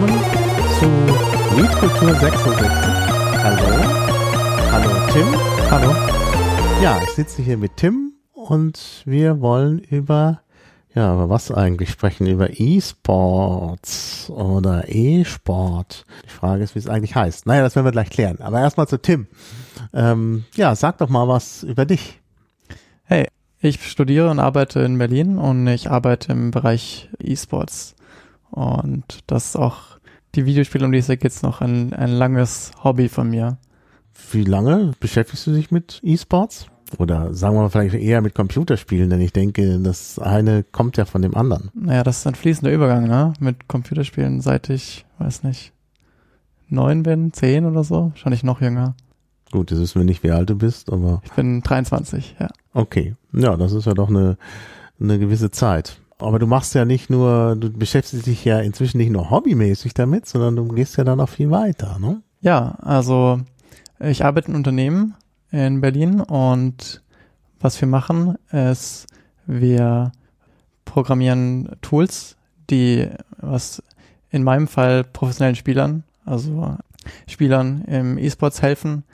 willkommen zu Liedkultur 66. Hallo. Hallo Tim. Hallo. Ja, ich sitze hier mit Tim und wir wollen über, ja, über was eigentlich sprechen? Über E-Sports oder E-Sport. Die Frage ist, wie es eigentlich heißt. Naja, das werden wir gleich klären. Aber erstmal zu Tim. Ähm, ja, sag doch mal was über dich. Hey, ich studiere und arbeite in Berlin und ich arbeite im Bereich E-Sports. Und das ist auch die Videospiele, um die es geht, jetzt noch ein, ein langes Hobby von mir. Wie lange beschäftigst du dich mit E-Sports? Oder sagen wir mal vielleicht eher mit Computerspielen, denn ich denke, das eine kommt ja von dem anderen. Naja, das ist ein fließender Übergang, ne? Mit Computerspielen seit ich, weiß nicht, neun bin, zehn oder so. Wahrscheinlich noch jünger. Gut, das wissen wir nicht, wie alt du bist, aber. Ich bin 23, ja. Okay. Ja, das ist ja doch eine, eine gewisse Zeit. Aber du machst ja nicht nur, du beschäftigst dich ja inzwischen nicht nur hobbymäßig damit, sondern du gehst ja dann auch viel weiter, ne? Ja, also ich arbeite in Unternehmen in Berlin und was wir machen ist, wir programmieren Tools, die was in meinem Fall professionellen Spielern, also Spielern im E-Sports helfen,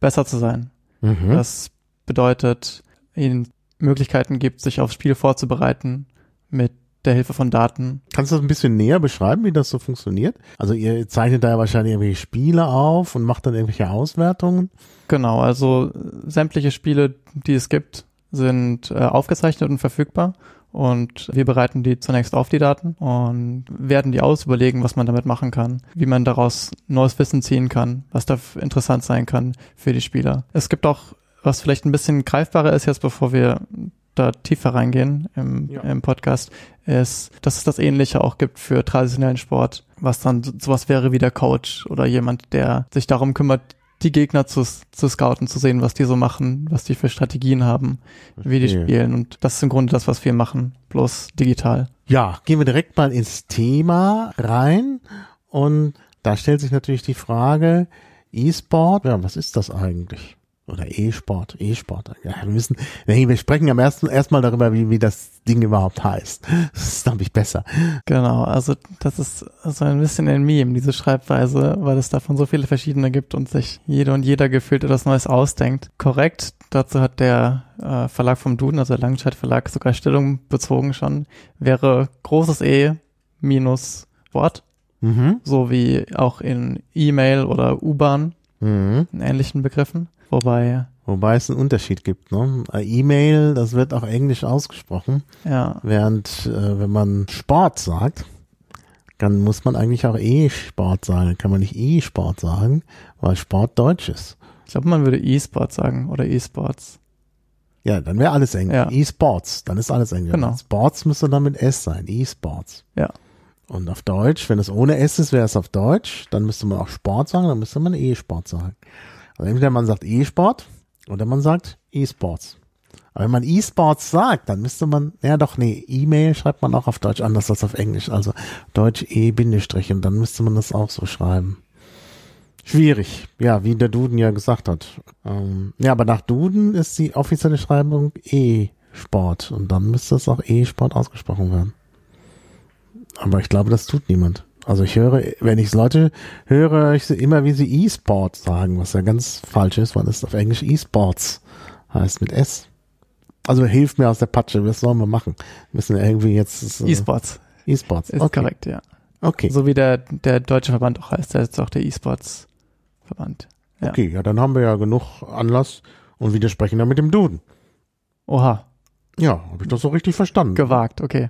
besser zu sein. Mhm. Das bedeutet, ihnen Möglichkeiten gibt, sich aufs Spiel vorzubereiten, mit der Hilfe von Daten. Kannst du das ein bisschen näher beschreiben, wie das so funktioniert? Also ihr zeichnet da ja wahrscheinlich irgendwelche Spiele auf und macht dann irgendwelche Auswertungen? Genau, also sämtliche Spiele, die es gibt, sind äh, aufgezeichnet und verfügbar. Und wir bereiten die zunächst auf die Daten und werden die aus, überlegen, was man damit machen kann, wie man daraus neues Wissen ziehen kann, was da interessant sein kann für die Spieler. Es gibt auch, was vielleicht ein bisschen greifbarer ist jetzt, bevor wir da tiefer reingehen im, ja. im Podcast, ist, dass es das Ähnliche auch gibt für traditionellen Sport, was dann sowas wäre wie der Coach oder jemand, der sich darum kümmert, die Gegner zu, zu scouten, zu sehen, was die so machen, was die für Strategien haben, wie die spielen. Und das ist im Grunde das, was wir machen, bloß digital. Ja, gehen wir direkt mal ins Thema rein. Und da stellt sich natürlich die Frage, E-Sport, ja, was ist das eigentlich? Oder E-Sport, E-Sport. Ja, wir müssen, wir sprechen am ersten erstmal darüber, wie, wie das Ding überhaupt heißt. Das ist, glaube ich, besser. Genau, also das ist so ein bisschen ein Meme, diese Schreibweise, weil es davon so viele verschiedene gibt und sich jede und jeder gefühlt etwas Neues ausdenkt. Korrekt, dazu hat der äh, Verlag vom Duden, also der Langscheid Verlag, sogar Stellung bezogen schon, wäre großes E minus Wort. Mhm. So wie auch in E-Mail oder U-Bahn, mhm. in ähnlichen Begriffen. Wobei. Wobei es einen Unterschied gibt, ne? E-Mail, das wird auch englisch ausgesprochen. Ja. Während, äh, wenn man Sport sagt, dann muss man eigentlich auch E-Sport sagen. Kann man nicht E-Sport sagen, weil Sport Deutsch ist. Ich glaube, man würde E-Sport sagen oder E-Sports. Ja, dann wäre alles Englisch. Ja. E-Sports, dann ist alles Englisch. Genau. Sports müsste dann mit S sein, E-Sports. Ja. Und auf Deutsch, wenn es ohne S ist, wäre es auf Deutsch. Dann müsste man auch Sport sagen, dann müsste man E-Sport sagen. Also entweder man sagt E-Sport oder man sagt E-Sports. Aber wenn man E-Sports sagt, dann müsste man, ja doch, nee, E-Mail schreibt man auch auf Deutsch anders als auf Englisch. Also Deutsch E-Bindestrich und dann müsste man das auch so schreiben. Schwierig, ja, wie der Duden ja gesagt hat. Ähm, ja, aber nach Duden ist die offizielle Schreibung E-Sport und dann müsste es auch E-Sport ausgesprochen werden. Aber ich glaube, das tut niemand. Also ich höre, wenn ich Leute höre, ich immer, wie sie E-Sport sagen, was ja ganz falsch ist, weil es auf Englisch E-Sports heißt mit S. Also hilft mir aus der Patsche, was sollen wir machen? Wir müssen irgendwie jetzt... Äh, E-Sports. E-Sports, Ist okay. korrekt, ja. Okay. So wie der, der deutsche Verband auch heißt, der ist auch der E-Sports-Verband. Ja. Okay, ja, dann haben wir ja genug Anlass und widersprechen dann mit dem Duden. Oha. Ja, habe ich das so richtig verstanden? Gewagt, okay.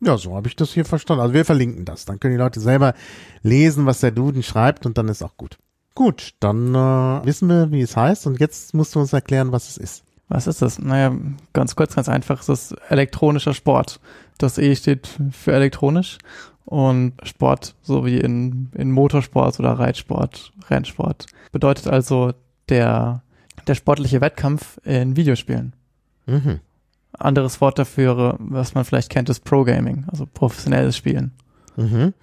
Ja, so habe ich das hier verstanden. Also wir verlinken das. Dann können die Leute selber lesen, was der Duden schreibt und dann ist auch gut. Gut, dann äh, wissen wir, wie es heißt und jetzt musst du uns erklären, was es ist. Was ist das? Naja, ganz kurz, ganz einfach, es ist elektronischer Sport. Das E steht für elektronisch und Sport, so wie in, in Motorsport oder Reitsport, Rennsport. Bedeutet also der, der sportliche Wettkampf in Videospielen. Mhm anderes Wort dafür, was man vielleicht kennt, ist Pro-Gaming, also professionelles Spielen. Mhm.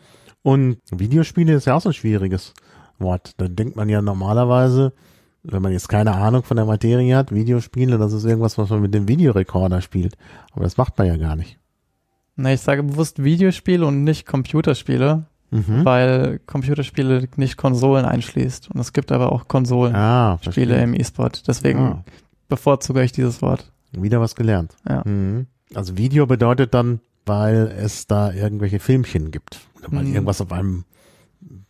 Und Videospiele ist ja auch so ein schwieriges Wort. Da denkt man ja normalerweise, wenn man jetzt keine Ahnung von der Materie hat, Videospiele, das ist irgendwas, was man mit dem Videorekorder spielt. Aber das macht man ja gar nicht. Na, ich sage bewusst Videospiele und nicht Computerspiele, Mhm. weil Computerspiele nicht Konsolen einschließt. Und es gibt aber auch Konsolenspiele Ah, im E-Sport. Deswegen Ah, bevorzuge ich dieses Wort. Wieder was gelernt. Ja. Mhm. Also Video bedeutet dann, weil es da irgendwelche Filmchen gibt. Oder weil Mhm. irgendwas auf einem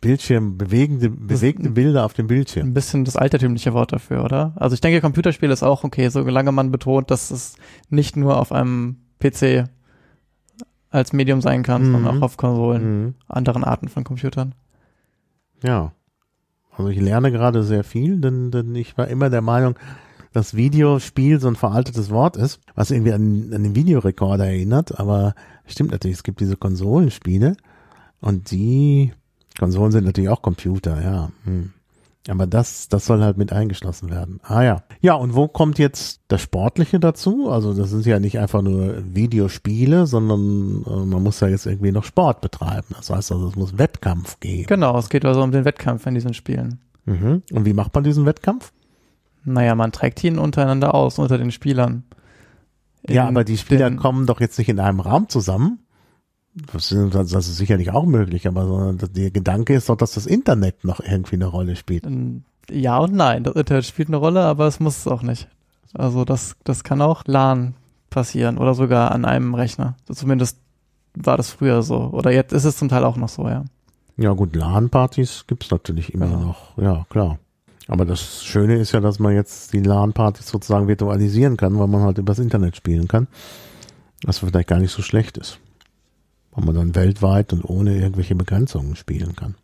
Bildschirm, bewegende, bewegte Bilder auf dem Bildschirm. Ein bisschen das altertümliche Wort dafür, oder? Also ich denke, Computerspiel ist auch okay, solange man betont, dass es nicht nur auf einem PC als Medium sein kann, Mhm. sondern auch auf Konsolen, Mhm. anderen Arten von Computern. Ja. Also ich lerne gerade sehr viel, denn, denn ich war immer der Meinung, dass Videospiel so ein veraltetes Wort ist, was irgendwie an, an den Videorekorder erinnert, aber stimmt natürlich, es gibt diese Konsolenspiele und die Konsolen sind natürlich auch Computer, ja. Hm. Aber das, das soll halt mit eingeschlossen werden. Ah ja. Ja, und wo kommt jetzt das Sportliche dazu? Also das sind ja nicht einfach nur Videospiele, sondern äh, man muss ja jetzt irgendwie noch Sport betreiben. Das heißt also, es muss Wettkampf geben. Genau, es geht also um den Wettkampf in diesen Spielen. Mhm. Und wie macht man diesen Wettkampf? Naja, man trägt ihn untereinander aus, unter den Spielern. ja, In aber die Spieler kommen doch jetzt nicht in einem Raum zusammen. Das ist, das ist sicherlich auch möglich, aber der Gedanke ist doch, dass das Internet noch irgendwie eine Rolle spielt. Ja und nein. Das Internet spielt eine Rolle, aber es muss es auch nicht. Also das, das kann auch LAN passieren oder sogar an einem Rechner. Zumindest war das früher so. Oder jetzt ist es zum Teil auch noch so, ja. Ja gut, LAN-Partys gibt's natürlich immer Genau. noch. Ja, klar. Aber das Schöne ist ja, dass man jetzt die LAN-Partys sozusagen virtualisieren kann, weil man halt übers Internet spielen kann. Was vielleicht gar nicht so schlecht ist. Weil man dann weltweit und ohne irgendwelche Begrenzungen spielen kann.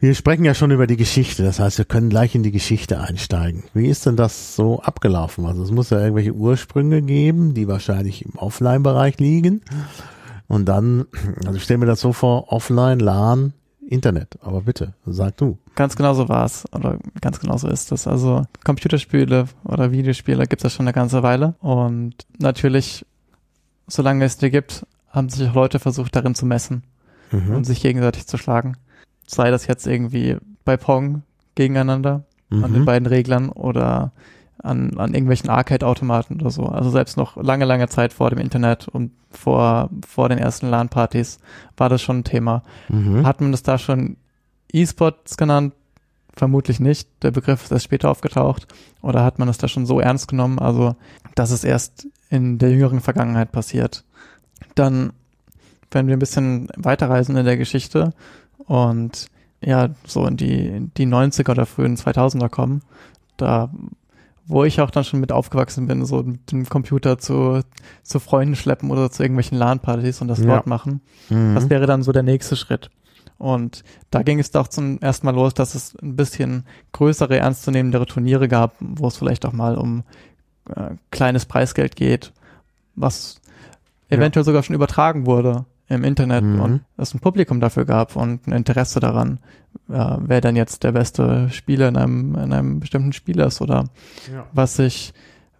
Wir sprechen ja schon über die Geschichte, das heißt, wir können gleich in die Geschichte einsteigen. Wie ist denn das so abgelaufen? Also es muss ja irgendwelche Ursprünge geben, die wahrscheinlich im Offline-Bereich liegen. Und dann, also ich stelle mir das so vor, Offline, LAN, Internet. Aber bitte, sag du. Ganz genau so war es. Oder ganz genau so ist es. Also Computerspiele oder Videospiele gibt es ja schon eine ganze Weile. Und natürlich, solange es die gibt, haben sich auch Leute versucht, darin zu messen. Mhm. und sich gegenseitig zu schlagen. Sei das jetzt irgendwie bei Pong gegeneinander an den Mhm. beiden Reglern oder an, an irgendwelchen Arcade-Automaten oder so. Also selbst noch lange, lange Zeit vor dem Internet und vor, vor den ersten LAN-Partys war das schon ein Thema. Mhm. Hat man das da schon E-Sports genannt? Vermutlich nicht. Der Begriff ist erst später aufgetaucht. Oder hat man es da schon so ernst genommen? Also, dass es erst in der jüngeren Vergangenheit passiert. Dann, wenn wir ein bisschen weiterreisen in der Geschichte und ja, so in die, in die 90er oder frühen 2000er kommen, da, wo ich auch dann schon mit aufgewachsen bin, so mit dem Computer zu, zu Freunden schleppen oder zu irgendwelchen LAN-Partys und das Ja. dort machen. Mhm. Das wäre dann so der nächste Schritt. Und da ging es doch zum ersten Mal los, dass es ein bisschen größere, ernstzunehmendere Turniere gab, wo es vielleicht auch mal um äh, kleines Preisgeld geht, was eventuell sogar schon übertragen wurde im Internet Mhm. und es ein Publikum dafür gab und ein Interesse daran, äh, wer denn jetzt der beste Spieler in einem, in einem bestimmten Spiel ist oder ja. was sich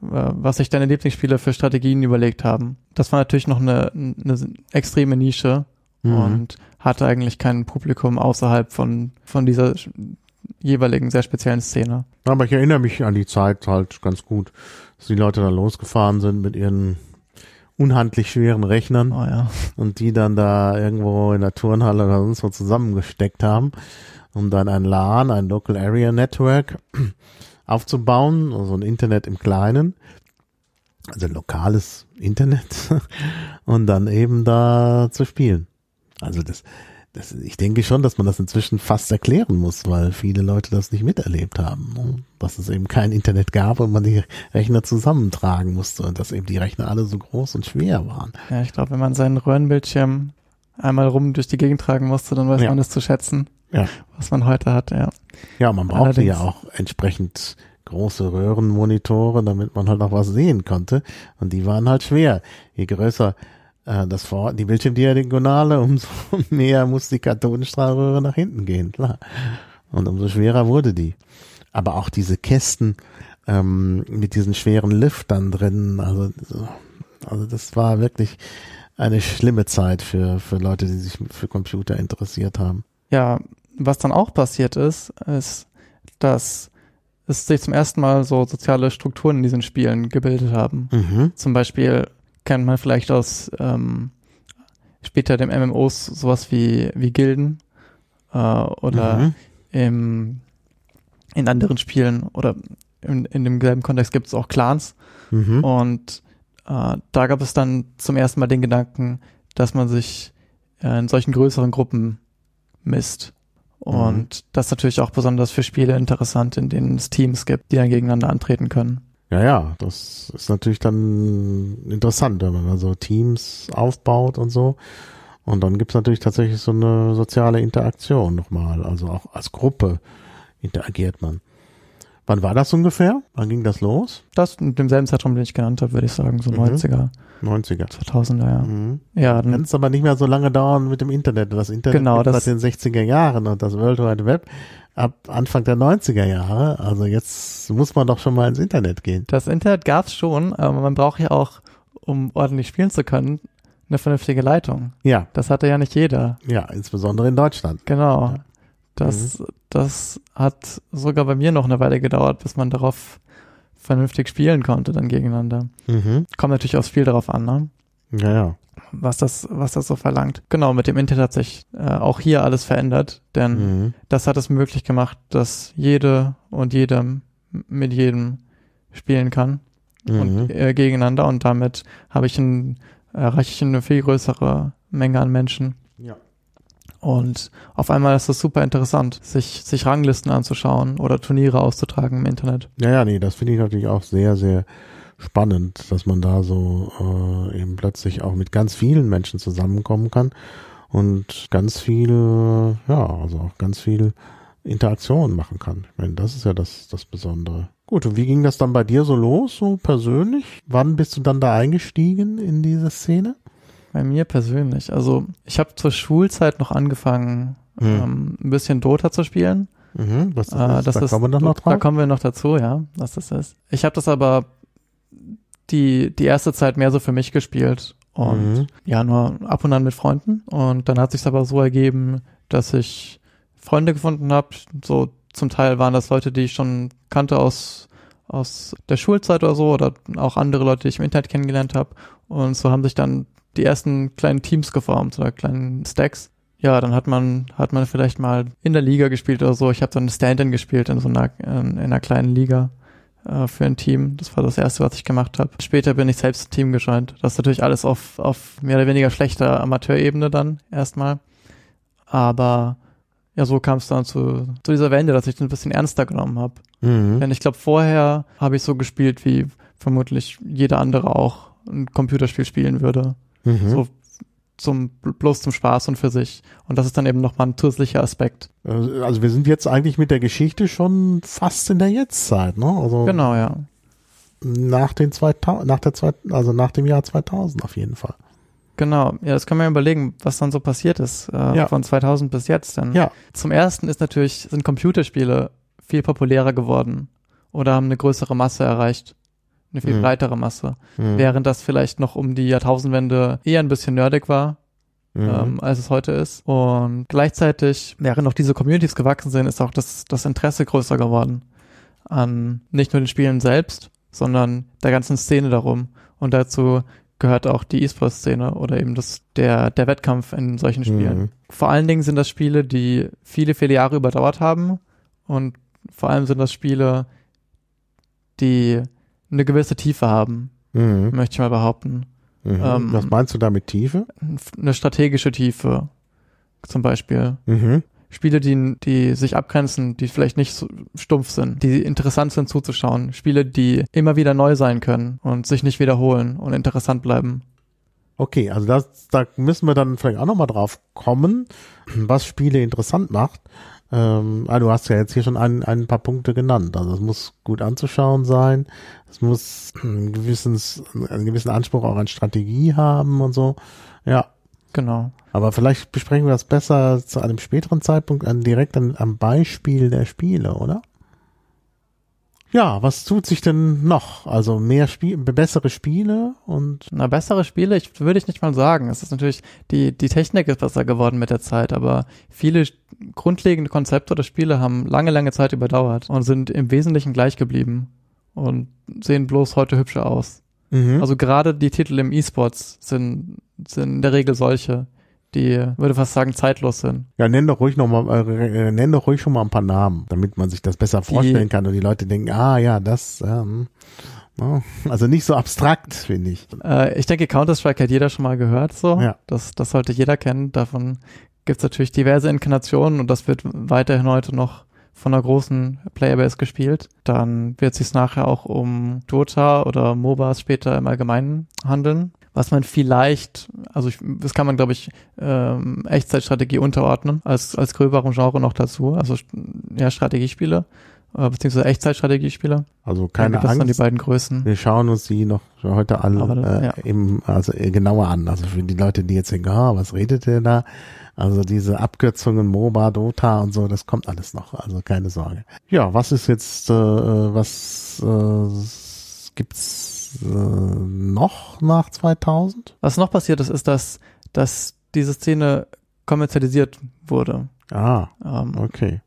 äh, was sich deine Lieblingsspieler für Strategien überlegt haben. Das war natürlich noch eine, eine extreme Nische Mhm. und hatte eigentlich kein Publikum außerhalb von, von dieser jeweiligen sehr speziellen Szene. Aber ich erinnere mich an die Zeit halt ganz gut, dass die Leute da losgefahren sind mit ihren unhandlich schweren Rechnern Oh ja. und die dann da irgendwo in der Turnhalle oder sonst wo zusammengesteckt haben, um dann ein LAN, ein Local Area Network aufzubauen, also ein Internet im Kleinen, also ein lokales Internet und dann eben da zu spielen. Also das, das, ich denke schon, dass man das inzwischen fast erklären muss, weil viele Leute das nicht miterlebt haben, ne? dass es eben kein Internet gab und man die Rechner zusammentragen musste und dass eben die Rechner alle so groß und schwer waren. Ja, ich glaube, wenn man seinen Röhrenbildschirm einmal rum durch die Gegend tragen musste, dann weiß Ja. man es zu schätzen, Ja. was man heute hat, ja. Ja, man brauchte ja Allerdings- auch entsprechend große Röhrenmonitore, damit man halt auch was sehen konnte. Und die waren halt schwer. Je größer äh, das Vor die Bildschirmdiagonale, umso mehr muss die Kathodenstrahlröhre nach hinten gehen, klar. Und umso schwerer wurde die. Aber auch diese Kästen ähm, mit diesen schweren Lüftern drin, also, also das war wirklich eine schlimme Zeit für, für Leute, die sich für Computer interessiert haben. Ja, was dann auch passiert ist, ist, dass es sich zum ersten Mal so soziale Strukturen in diesen Spielen gebildet haben. Mhm. Zum Beispiel kennt man vielleicht aus ähm, später dem MMOs sowas wie, wie Gilden äh, oder Mhm. im, in anderen Spielen oder in, in dem selben Kontext gibt es auch Clans. Mhm. Und äh, da gab es dann zum ersten Mal den Gedanken, dass man sich äh, in solchen größeren Gruppen misst. Und das ist natürlich auch besonders für Spiele interessant, in denen es Teams gibt, die dann gegeneinander antreten können. Ja, ja, das ist natürlich dann interessant, wenn man so Teams aufbaut und so. Und dann gibt's natürlich tatsächlich so eine soziale Interaktion nochmal. Also auch als Gruppe interagiert man. Wann war das ungefähr? Wann ging das los? Das in demselben Zeitraum, den ich genannt habe, würde ich sagen, so Mhm. 90er, 90er. 2000er, ja. Mhm. Ja, Kann dann, es aber nicht mehr so lange dauern mit dem Internet. Das Internet Genau, das- seit den 60er Jahren und das World Wide Web ab Anfang der 90er Jahre. Also jetzt muss man doch schon mal ins Internet gehen. das Internet gab's schon, aber man braucht ja auch, um ordentlich spielen zu können, eine vernünftige Leitung. Ja, Das hatte ja nicht jeder. ja, insbesondere in Deutschland. Genau. Ja. Das, das hat sogar bei mir noch eine Weile gedauert, bis man darauf vernünftig spielen konnte dann gegeneinander. Mhm. Kommt natürlich aufs Spiel darauf an, ne? Ja, ja. was das, was das so verlangt. Genau, mit dem Internet hat sich äh, auch hier alles verändert, denn Mhm. das hat es möglich gemacht, dass jede und jedem mit jedem spielen kann und Mhm. äh, gegeneinander und damit habe ich ein, erreiche ich eine viel größere Menge an Menschen. Ja. Und auf einmal ist es super interessant, sich, sich Ranglisten anzuschauen oder Turniere auszutragen im Internet. Ja, ja, nee, das finde ich natürlich auch sehr, sehr spannend, dass man da so äh, eben plötzlich auch mit ganz vielen Menschen zusammenkommen kann und ganz viel, ja, also auch ganz viel Interaktion machen kann. Ich meine, das ist ja das, das Besondere. Gut, und wie ging das dann bei dir so los, so persönlich? Wann bist du dann da eingestiegen in diese Szene? Bei mir persönlich. Also ich habe zur Schulzeit noch angefangen, Hm. ähm, ein bisschen Dota zu spielen. Mhm, was das Äh, ist, das da ist, kommen wir dann noch Da drauf. kommen wir noch dazu, ja, was das ist. Ich habe das aber die, die erste Zeit mehr so für mich gespielt und Mhm. ja, nur ab und an mit Freunden. Und dann hat sich aber so ergeben, dass ich Freunde gefunden habe. So zum Teil waren das Leute, die ich schon kannte aus, aus der Schulzeit oder so oder auch andere Leute, die ich im Internet kennengelernt habe. Und so haben sich dann die ersten kleinen Teams geformt oder kleinen Stacks. Ja, dann hat man, hat man vielleicht mal in der Liga gespielt oder so. Ich habe dann Stand-in gespielt in so einer, in, in einer kleinen Liga äh, für ein Team. Das war das erste, was ich gemacht habe. Später bin ich selbst ein Team gejoint. Das ist natürlich alles auf, auf mehr oder weniger schlechter Amateurebene dann erstmal. Aber ja, so kam es dann zu, zu dieser Wende, dass ich das ein bisschen ernster genommen habe. Mhm. Denn ich glaube, vorher habe ich so gespielt, wie vermutlich jeder andere auch ein Computerspiel spielen würde. Mhm. So zum bloß zum Spaß und für sich. Und das ist dann eben nochmal ein zusätzlicher Aspekt. Also wir sind jetzt eigentlich mit der Geschichte schon fast in der Jetztzeit, ne? Also Genau, ja. nach den 2000, nach der zweiten, also nach dem Jahr 2000 auf jeden Fall. Genau. Ja, das können wir überlegen, was dann so passiert ist äh, Ja. von 2000 bis jetzt. Denn Ja. zum ersten ist natürlich, sind Computerspiele viel populärer geworden oder haben eine größere Masse erreicht. Eine viel Mhm. breitere Masse. Mhm. Während das vielleicht noch um die Jahrtausendwende eher ein bisschen nerdig war, Mhm. ähm, als es heute ist. Und gleichzeitig, während noch diese Communities gewachsen sind, ist auch das, das Interesse größer geworden an nicht nur den Spielen selbst, sondern der ganzen Szene darum. Und dazu gehört auch die E-Sport-Szene oder eben das, der, der Wettkampf in solchen Spielen. Mhm. Vor allen Dingen sind das Spiele, die viele, viele Jahre überdauert haben. Und vor allem sind das Spiele, die eine gewisse Tiefe haben, Mhm. möchte ich mal behaupten. Mhm. ähm, Was meinst du da mit Tiefe? Eine strategische Tiefe, zum Beispiel. Mhm. Spiele, die, die sich abgrenzen, die vielleicht nicht so stumpf sind, die interessant sind zuzuschauen. Spiele, die immer wieder neu sein können und sich nicht wiederholen und interessant bleiben. Okay, also das, da müssen wir dann vielleicht auch nochmal drauf kommen, was Spiele interessant macht. Ähm, ah, du hast ja jetzt hier schon ein, ein paar Punkte genannt. Also es muss gut anzuschauen sein, es muss ein gewisses, einen gewissen Anspruch auch an Strategie haben und so. Ja, Genau. aber vielleicht besprechen wir das besser zu einem späteren Zeitpunkt an, direkt an, am Beispiel der Spiele, oder? Ja, was tut sich denn noch? Also mehr Spiel, bessere Spiele und Na, bessere Spiele, ich würde ich nicht mal sagen. Es ist natürlich, die, die Technik ist besser geworden mit der Zeit, aber viele grundlegende Konzepte oder Spiele haben lange, lange Zeit überdauert und sind im Wesentlichen gleich geblieben und sehen bloß heute hübscher aus. mhm. Also gerade die Titel im E-Sports sind, sind in der Regel solche, die, würde fast sagen, zeitlos sind. Ja, nenn doch ruhig noch mal, äh, nenn doch ruhig schon mal ein paar Namen, damit man sich das besser vorstellen kann und die Leute denken, ah ja, das, ähm, no. also nicht so abstrakt, finde ich. Äh, ich denke, Counter-Strike hat jeder schon mal gehört, so. Ja. Das, das sollte jeder kennen. Davon gibt es natürlich diverse Inkarnationen und das wird weiterhin heute noch von einer großen Playerbase gespielt. Dann wird es sich nachher auch um Dota oder MOBAs später im Allgemeinen handeln. Was man vielleicht, also ich, das kann man, glaube ich, ähm, Echtzeitstrategie unterordnen, als, als gröberen Genre noch dazu. Also ja, Strategiespiele, äh, beziehungsweise Echtzeitstrategiespiele. Also keine das sind die Angst. beiden Größen. Wir schauen uns die noch heute alle das- äh, ja. im, also äh, genauer an. Also für die Leute, die jetzt denken, ah, was redet der da? Also diese Abkürzungen MOBA, Dota und so, das kommt alles noch. Also keine Sorge. Ja, was ist jetzt, äh, was äh, gibt's äh, noch nach 2000? Was noch passiert ist, ist, dass, dass diese Szene kommerzialisiert wurde. Ah, Ähm, okay.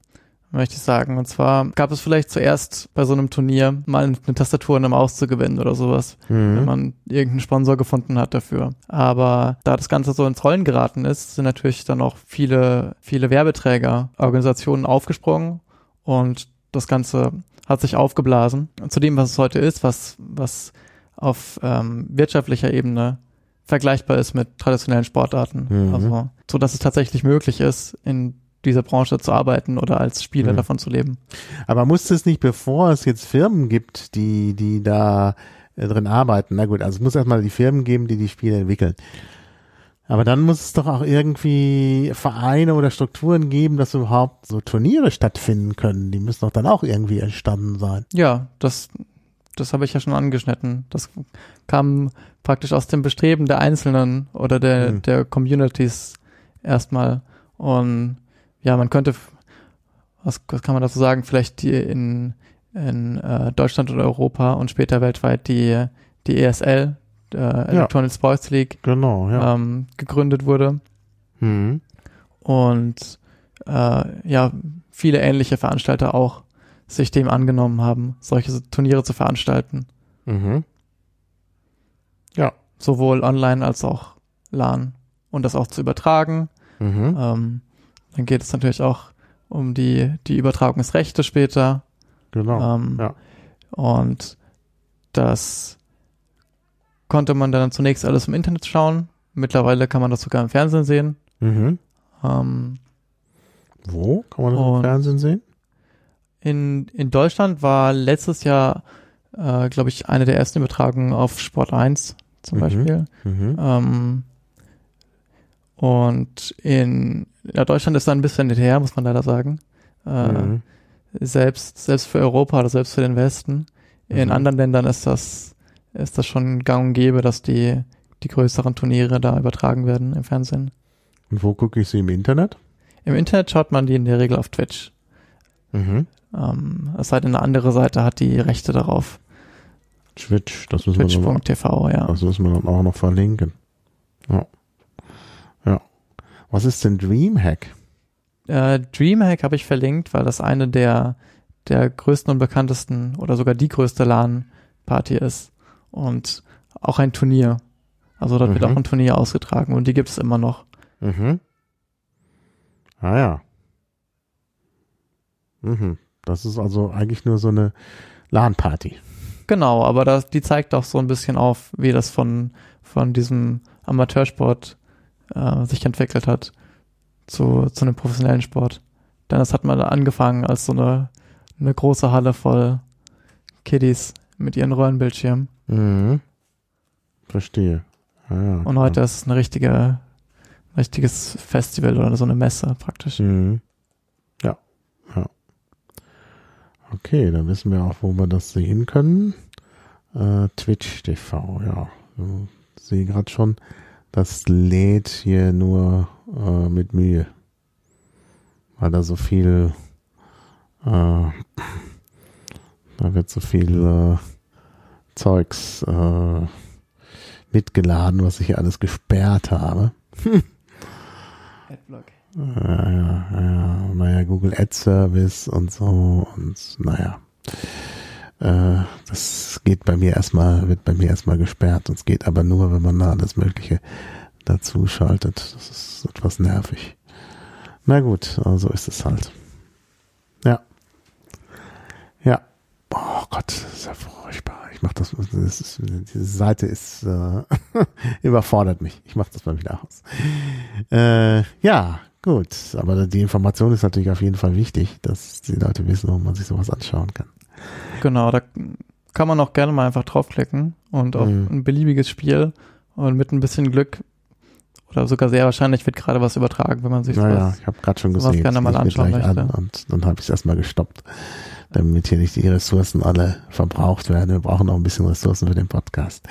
Möchte ich sagen. Und zwar gab es vielleicht zuerst bei so einem Turnier mal eine Tastatur und eine Maus zu gewinnen oder sowas, wenn Mhm. man irgendeinen Sponsor gefunden hat dafür. Aber da das Ganze so ins Rollen geraten ist, sind natürlich dann auch viele, viele Werbeträger, Organisationen aufgesprungen und das Ganze hat sich aufgeblasen. Zu dem, was es heute ist, was, was auf ähm, wirtschaftlicher Ebene vergleichbar ist mit traditionellen Sportarten. Mhm. Also, so dass es tatsächlich möglich ist, in dieser Branche zu arbeiten oder als Spieler Mhm. davon zu leben. Aber muss es nicht, bevor es jetzt Firmen gibt, die, die da äh, drin arbeiten, na gut, also es muss erstmal die Firmen geben, die die Spiele entwickeln. Aber dann muss es doch auch irgendwie Vereine oder Strukturen geben, dass überhaupt so Turniere stattfinden können. Die müssen doch dann auch irgendwie entstanden sein. Ja, das, das habe ich ja schon angeschnitten. Das kam praktisch aus dem Bestreben der Einzelnen oder der, Mhm. der Communities erstmal. Und ja, man könnte, was, was kann man dazu sagen, vielleicht die in, in äh, Deutschland oder Europa und später weltweit die, die ESL, äh, Electronic Sports League, Genau, ja. ähm, gegründet wurde. Mhm. und äh, ja, viele ähnliche Veranstalter auch sich dem angenommen haben, solche Turniere zu veranstalten. Mhm. Ja. Sowohl online als auch LAN. Und das auch zu übertragen. Mhm. Ähm, dann geht es natürlich auch um die, die Übertragungsrechte später. Genau. Ähm, ja. Und das konnte man dann zunächst alles im Internet schauen. Mittlerweile kann man das sogar im Fernsehen sehen. Mhm. Ähm, Wo? Kann man das im Fernsehen sehen? In, in Deutschland war letztes Jahr, äh, glaube ich, eine der ersten Übertragungen auf Sport 1 zum Mhm. Beispiel. Mhm. Ähm, und in ja, Deutschland ist da ein bisschen her, muss man leider sagen. Äh, Mhm. Selbst, selbst für Europa oder selbst für den Westen. In Mhm. anderen Ländern ist das, ist das schon gang und gäbe, dass die, die größeren Turniere da übertragen werden im Fernsehen. Und wo gucke ich sie im Internet? Im Internet schaut man die in der Regel auf Twitch. Mhm. Ähm, es sei denn, eine andere Seite hat die Rechte darauf. Twitch, das müssen wir dann, Twitch.tv, ja. das müssen wir dann auch noch verlinken. Ja. Was ist denn Dreamhack? Äh, Dreamhack habe ich verlinkt, weil das eine der, der größten und bekanntesten oder sogar die größte LAN-Party ist. Und auch ein Turnier. Also dort wird Mhm. auch ein Turnier ausgetragen und die gibt es immer noch. Mhm. Ah ja. Mhm. Das ist also eigentlich nur so eine LAN-Party. Genau, aber das, die zeigt auch so ein bisschen auf, wie das von, von diesem Amateursport äh, sich entwickelt hat zu, zu einem professionellen Sport. Denn das hat mal angefangen als so eine, eine große Halle voll Kiddies mit ihren Röhrenbildschirmen. Mhm. Verstehe. Ah, ja. Und heute ist es ein richtige, richtiges Festival oder so eine Messe praktisch. Mhm. Ja. Ja. Okay, dann wissen wir auch, wo wir das sehen können. Äh, Twitch TV, ja. Ich sehe gerade schon, das lädt hier nur äh, mit Mühe. Weil da so viel, äh, da wird so viel äh, Zeugs äh, mitgeladen, was ich hier alles gesperrt habe. Adblock. Ja, ja, ja, naja, Google Ad Service und so und naja. Äh, das geht bei mir erstmal, wird bei mir erstmal gesperrt und es geht aber nur, wenn man da alles Mögliche dazu schaltet. Das ist etwas nervig. Na gut, so ist es halt. Ja. Ja. Oh Gott, das ist ja furchtbar. Ich mach das, das ist, diese Seite ist äh, überfordert mich. Ich mach das mal wieder aus. Äh, ja, gut. Aber die Information ist natürlich auf jeden Fall wichtig, dass die Leute wissen, wo man sich sowas anschauen kann. Genau, da kann man auch gerne mal einfach draufklicken und auf mhm. ein beliebiges Spiel und mit ein bisschen Glück oder sogar sehr wahrscheinlich wird gerade was übertragen, wenn man sich naja, sowas, ich habe gerade schon gesehen, gerne mal anschauen möchte. An und dann habe ich es erstmal gestoppt, damit hier nicht die Ressourcen alle verbraucht werden. Wir brauchen noch ein bisschen Ressourcen für den Podcast.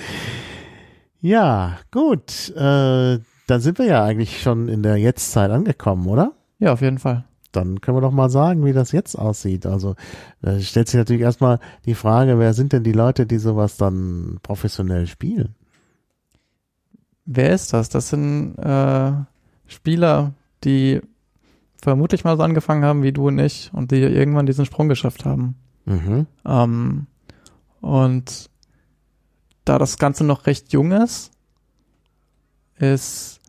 Ja, gut. Äh, dann sind wir ja eigentlich schon in der Jetztzeit angekommen, oder? Ja, auf jeden Fall. Dann können wir doch mal sagen, wie das jetzt aussieht. Also da stellt sich natürlich erstmal die Frage, wer sind denn die Leute, die sowas dann professionell spielen? Wer ist das? Das sind äh, Spieler, die vermutlich mal so angefangen haben wie du und ich und die irgendwann diesen Sprung geschafft haben. Mhm. Ähm, und da das Ganze noch recht jung ist, ist,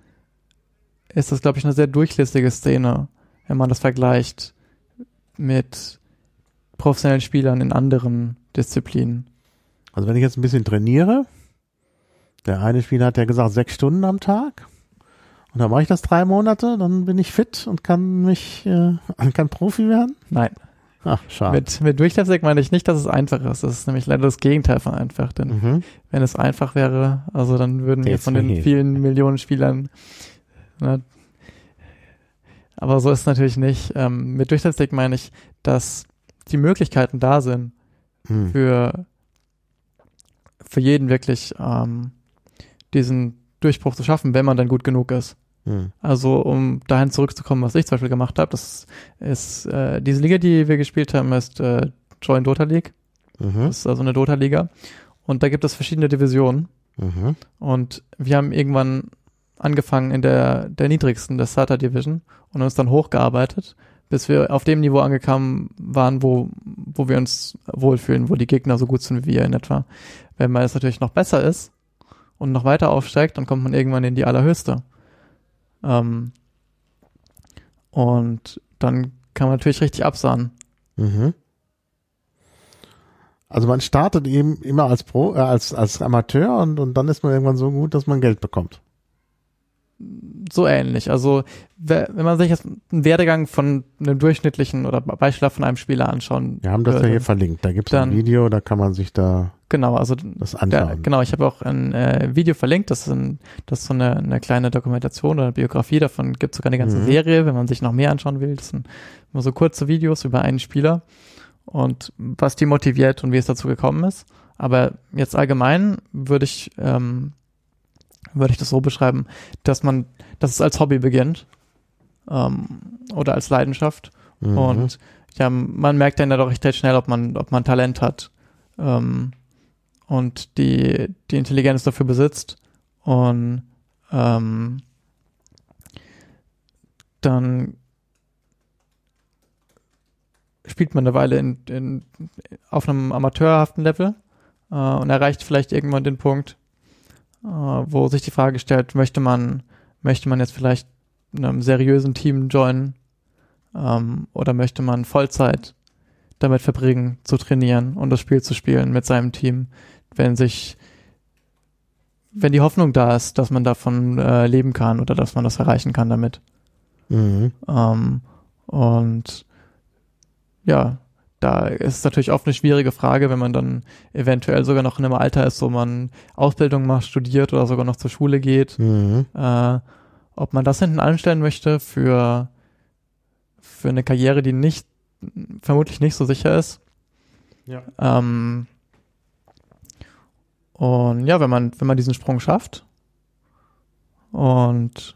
ist das, glaube ich, eine sehr durchlässige Szene, wenn man das vergleicht mit professionellen Spielern in anderen Disziplinen. Also wenn ich jetzt ein bisschen trainiere, der eine Spieler hat ja gesagt, sechs Stunden am Tag. Und dann mache ich das drei Monate, dann bin ich fit und kann mich, äh, kann Profi werden? Nein. Ach, schade. Mit, mit Durchlässig meine ich nicht, dass es einfach ist. Das ist nämlich leider das Gegenteil von einfach. Denn mhm. wenn es einfach wäre, also dann würden wir von den vielen Millionen Spielern, ne, aber so ist es natürlich nicht. Ähm, mit Durchlässig meine ich, dass die Möglichkeiten da sind, mhm. für, für jeden wirklich ähm, diesen Durchbruch zu schaffen, wenn man dann gut genug ist. Mhm. Also um dahin zurückzukommen, was ich zum Beispiel gemacht habe, das ist äh, diese Liga, die wir gespielt haben, ist äh, Join Dota League. Mhm. Das ist also eine Dota-Liga. Und da gibt es verschiedene Divisionen. Mhm. Und wir haben irgendwann angefangen in der, der niedrigsten, der Starter Division, und uns dann hochgearbeitet, bis wir auf dem Niveau angekommen waren, wo, wo wir uns wohlfühlen, wo die Gegner so gut sind wie wir in etwa. Wenn man es natürlich noch besser ist, und noch weiter aufsteigt, dann kommt man irgendwann in die allerhöchste. Ähm, und dann kann man natürlich richtig absahen. Mhm. Also man startet eben immer als Pro, äh, als, als Amateur und, und dann ist man irgendwann so gut, dass man Geld bekommt so ähnlich. Also wenn man sich jetzt einen Werdegang von einem durchschnittlichen oder beispielsweise von einem Spieler anschauen Wir haben das würde, ja hier verlinkt. Da gibt es ein Video, da kann man sich da genau, also das anschauen. Der, genau, ich habe auch ein äh, Video verlinkt. Das ist, ein, das ist so eine, eine kleine Dokumentation oder eine Biografie. Davon gibt es sogar eine ganze mhm. Serie, wenn man sich noch mehr anschauen will. Das sind immer so kurze Videos über einen Spieler und was die motiviert und wie es dazu gekommen ist. Aber jetzt allgemein würde ich ähm, würde ich das so beschreiben, dass man, dass es als Hobby beginnt ähm, oder als Leidenschaft mhm. und ja, man merkt dann ja doch recht schnell, ob man, ob man Talent hat ähm, und die, die Intelligenz dafür besitzt und ähm, dann spielt man eine Weile in, in, auf einem amateurhaften Level äh, und erreicht vielleicht irgendwann den Punkt, wo sich die Frage stellt, möchte man, möchte man jetzt vielleicht einem seriösen Team joinen ähm, oder möchte man Vollzeit damit verbringen, zu trainieren und das Spiel zu spielen mit seinem Team, wenn sich, wenn die Hoffnung da ist, dass man davon äh, leben kann oder dass man das erreichen kann damit. Mhm. Ähm, und ja, da ist es natürlich oft eine schwierige Frage, wenn man dann eventuell sogar noch in einem Alter ist, wo man Ausbildung macht, studiert oder sogar noch zur Schule geht, mhm. äh, ob man das hinten anstellen möchte für, für eine Karriere, die nicht, vermutlich nicht so sicher ist. Ja. Ähm, und ja, wenn man, wenn man diesen Sprung schafft und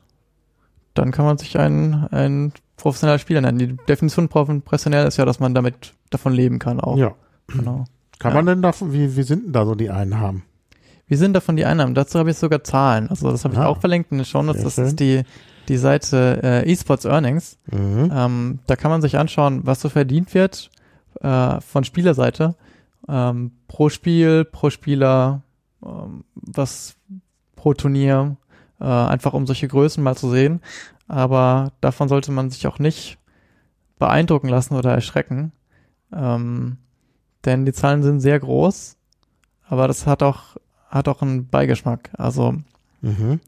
dann kann man sich einen, einen professioneller Spieler nennen. Die Definition professionell ist ja, dass man damit davon leben kann auch. Ja. Genau. Kann ja. man denn davon, wie, wie sind denn da so die Einnahmen? Wie sind davon die Einnahmen? Dazu habe ich sogar Zahlen. Also das habe ich ah, auch verlinkt in den Shownotes. Das schön. ist die, die Seite äh, eSports Earnings. Mhm. Ähm, da kann man sich anschauen, was so verdient wird äh, von Spielerseite. Ähm, pro Spiel, pro Spieler, ähm, was pro Turnier, äh, einfach um solche Größen mal zu sehen. Aber davon sollte man sich auch nicht beeindrucken lassen oder erschrecken. Ähm, denn die Zahlen sind sehr groß, aber das hat auch, hat auch einen Beigeschmack. Also Mhm.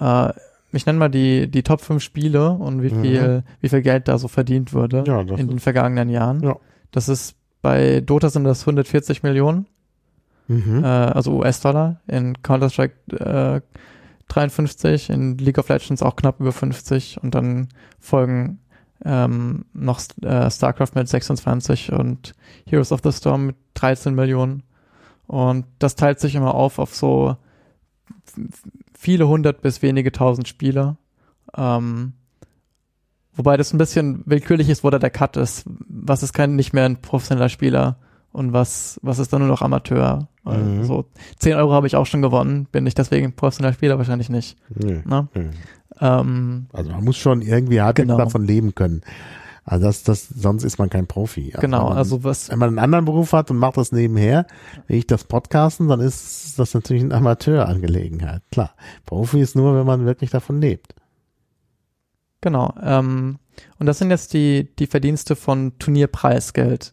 äh, ich nenne mal die, die Top 5 Spiele und wie Mhm. viel, wie viel Geld da so verdient wurde Ja, in den vergangenen Jahren. Ja. Das ist bei Dota sind das 140 Millionen, mhm. äh, also US-Dollar. In Counter-Strike äh, 53, in League of Legends auch knapp über 50 und dann folgen ähm, noch äh, StarCraft mit 26 und Heroes of the Storm mit 13 Millionen. Und das teilt sich immer auf auf so viele hundert bis wenige tausend Spieler. Ähm, wobei das ein bisschen willkürlich ist, wo da der Cut ist. Was ist kein nicht mehr ein professioneller Spieler und was was ist dann nur noch Amateur? Mhm. So 10 Euro habe ich auch schon gewonnen, bin ich deswegen professioneller Spieler wahrscheinlich nicht. Nö, Ne? nö. Ähm, Also man muss schon irgendwie halbwegs Genau. davon leben können. Also das, das, sonst ist man kein Profi. genau, wenn man, also was wenn man einen anderen Beruf hat und macht das nebenher, wie ich das Podcasten, dann ist das natürlich eine Amateurangelegenheit. Klar. Profi ist nur, wenn man wirklich davon lebt. Genau. Ähm, und das sind jetzt die, die Verdienste von Turnierpreisgeld,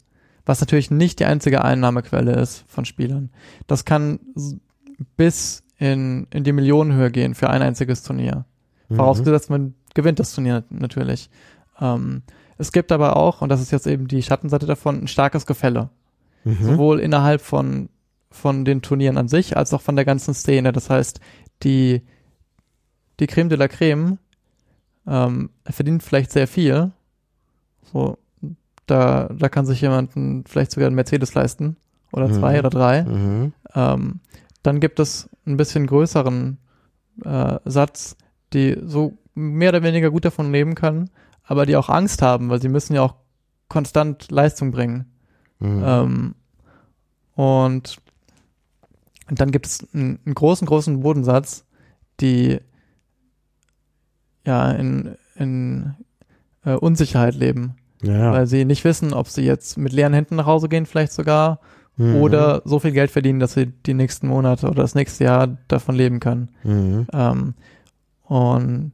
was natürlich nicht die einzige Einnahmequelle ist von Spielern. Das kann bis in, in die Millionenhöhe gehen für ein einziges Turnier. Mhm. Vorausgesetzt, man gewinnt das Turnier nat- natürlich. Ähm, es gibt aber auch, und das ist jetzt eben die Schattenseite davon, ein starkes Gefälle. Mhm. sowohl innerhalb von, von den Turnieren an sich, als auch von der ganzen Szene. Das heißt, die, die Creme de la Creme ähm, verdient vielleicht sehr viel. So, da, da kann sich jemanden vielleicht sogar einen Mercedes leisten. Oder zwei Mhm. oder drei. Mhm. Ähm, dann gibt es ein bisschen größeren äh, Satz, die so mehr oder weniger gut davon leben können, aber die auch Angst haben, weil sie müssen ja auch konstant Leistung bringen. Mhm. Ähm, und, und dann gibt es einen, einen großen, großen Bodensatz, die ja in, in äh, Unsicherheit leben, ja. weil sie nicht wissen, ob sie jetzt mit leeren Händen nach Hause gehen, vielleicht sogar, Mhm. oder so viel Geld verdienen, dass sie die nächsten Monate oder das nächste Jahr davon leben können. Mhm. Ähm, und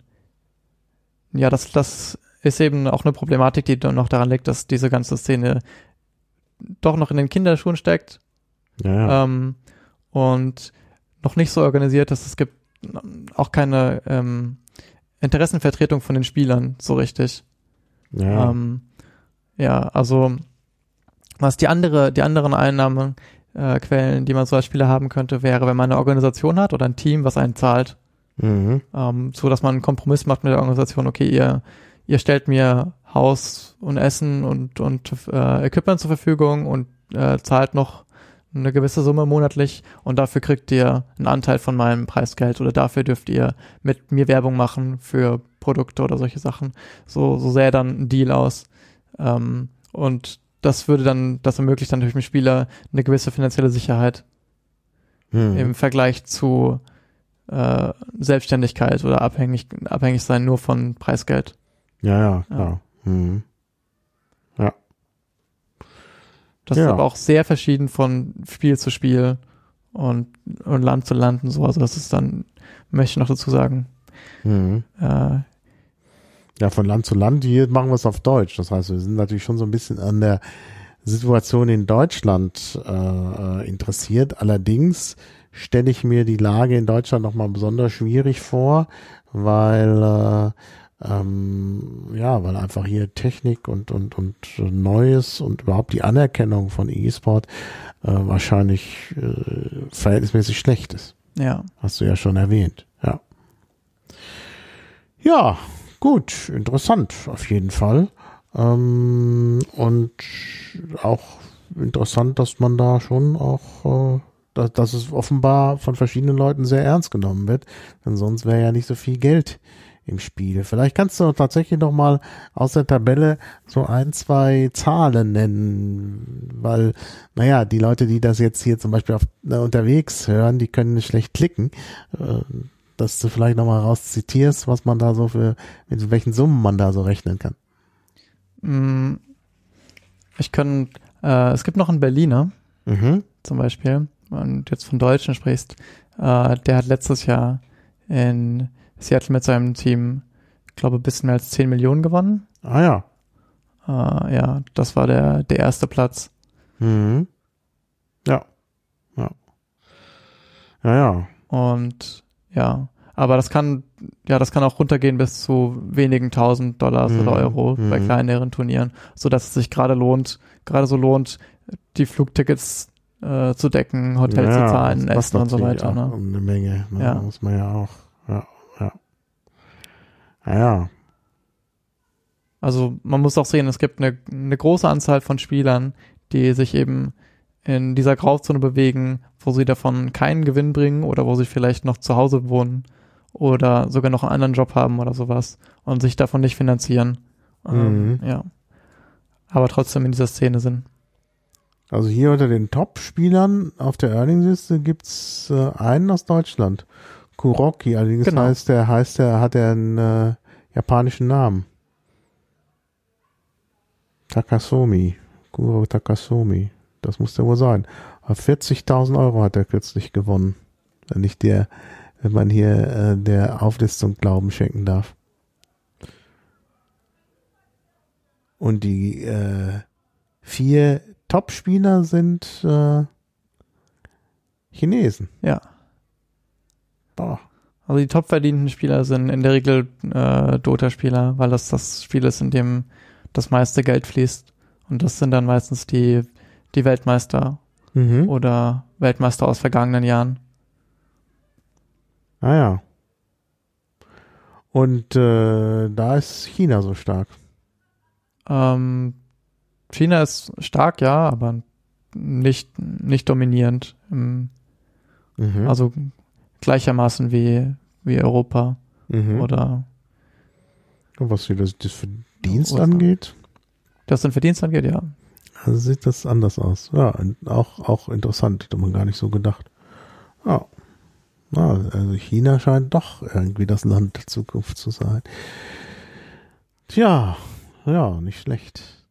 ja, das, das ist eben auch eine Problematik, die dann noch daran liegt, dass diese ganze Szene doch noch in den Kinderschuhen steckt Ja, ähm, und noch nicht so organisiert ist. Es gibt auch keine ähm, Interessenvertretung von den Spielern so richtig. ja. Ähm, ja, also was die andere, die anderen Einnahmequellen, äh, die man so als Spieler haben könnte, wäre, wenn man eine Organisation hat oder ein Team, was einen zahlt, Mhm. ähm, so dass man einen Kompromiss macht mit der Organisation. Okay, ihr ihr stellt mir Haus und Essen und und äh, Equipment zur Verfügung und äh, zahlt noch eine gewisse Summe monatlich und dafür kriegt ihr einen Anteil von meinem Preisgeld oder dafür dürft ihr mit mir Werbung machen für Produkte oder solche Sachen. So, so sähe dann ein Deal aus. Ähm, und das würde dann, das ermöglicht dann natürlich dem Spieler eine gewisse finanzielle Sicherheit Mhm. im Vergleich zu äh, Selbstständigkeit oder abhängig, abhängig sein nur von Preisgeld. Ja, ja, klar. Mhm. Das Ja. ist aber auch sehr verschieden von Spiel zu Spiel und, und Land zu Land und so. Also das ist dann, möchte ich noch dazu sagen, Mhm. äh, Ja, von Land zu Land, hier machen wir es auf Deutsch. Das heißt, wir sind natürlich schon so ein bisschen an der Situation in Deutschland äh, interessiert. Allerdings stelle ich mir die Lage in Deutschland nochmal besonders schwierig vor, weil äh, ähm, ja, weil einfach hier Technik und und und Neues und überhaupt die Anerkennung von E-Sport äh, wahrscheinlich äh, verhältnismäßig schlecht ist. ja. Hast du ja schon erwähnt, ja. Ja, gut, interessant auf jeden Fall. Ähm, und auch interessant, dass man da schon auch, äh, dass, dass es offenbar von verschiedenen Leuten sehr ernst genommen wird, denn sonst wäre ja nicht so viel Geld im Spiel. Vielleicht kannst du tatsächlich noch mal aus der Tabelle so ein, zwei Zahlen nennen, weil, naja, die Leute, die das jetzt hier zum Beispiel auf, äh, unterwegs hören, die können nicht schlecht klicken. Äh, dass du vielleicht noch mal raus zitierst, was man da so für, mit welchen Summen man da so rechnen kann. Mm, Ich kann, äh, es gibt noch einen Berliner Mhm. zum Beispiel, und jetzt von Deutschen sprichst, äh, der hat letztes Jahr in Seattle mit seinem Team, ich glaube, ein bisschen mehr als 10 Millionen gewonnen. Ah ja. Äh, ja, das war der, der erste Platz. Mhm. Ja. Ja. Ja, ja. Und ja, aber das kann, ja, das kann auch runtergehen bis zu wenigen tausend Dollars Mhm, oder Euro bei mhm. kleineren Turnieren, so dass es sich gerade lohnt, gerade so lohnt, die Flugtickets äh, zu decken, Hotels ja, zu zahlen, Essen und so weiter. Ne? um Eine Menge. Ne? Ja. Muss man ja auch. Ja, ja. Ja, ja. Also man muss auch sehen, es gibt eine, eine große Anzahl von Spielern, die sich eben in dieser Grauzone bewegen, wo sie davon keinen Gewinn bringen oder wo sie vielleicht noch zu Hause wohnen oder sogar noch einen anderen Job haben oder sowas und sich davon nicht finanzieren. Ähm, Mhm. ja. Aber trotzdem in dieser Szene sind. Also hier unter den Top-Spielern auf der Earningsliste gibt's äh, einen aus Deutschland. Kuroki, allerdings Genau. heißt der, heißt der, hat er einen äh, japanischen Namen. Takasomi. Kuro Takasomi. Das muss der wohl sein. Aber 40.000 Euro hat er kürzlich gewonnen. Wenn ich der, wenn man hier äh, der Auflistung Glauben schenken darf. Und die äh, vier Top-Spieler sind äh, Chinesen. Ja. Boah. Also die top verdienten Spieler sind in der Regel äh, Dota-Spieler, weil das das Spiel ist, in dem das meiste Geld fließt. Und das sind dann meistens die, die Weltmeister Mhm. oder Weltmeister aus vergangenen Jahren. Ah ja. Und äh, da ist China so stark. Ähm, China ist stark, ja, aber nicht, nicht dominierend. Im, Mhm. Also gleichermaßen wie, wie Europa mhm. oder Und was hier das, das Verdienst USA. angeht, das den Verdienst angeht, ja. Also sieht das anders aus. Ja, auch, auch interessant, hätte man gar nicht so gedacht. Ja. ja. Also China scheint doch irgendwie das Land der Zukunft zu sein. Tja, ja, nicht schlecht.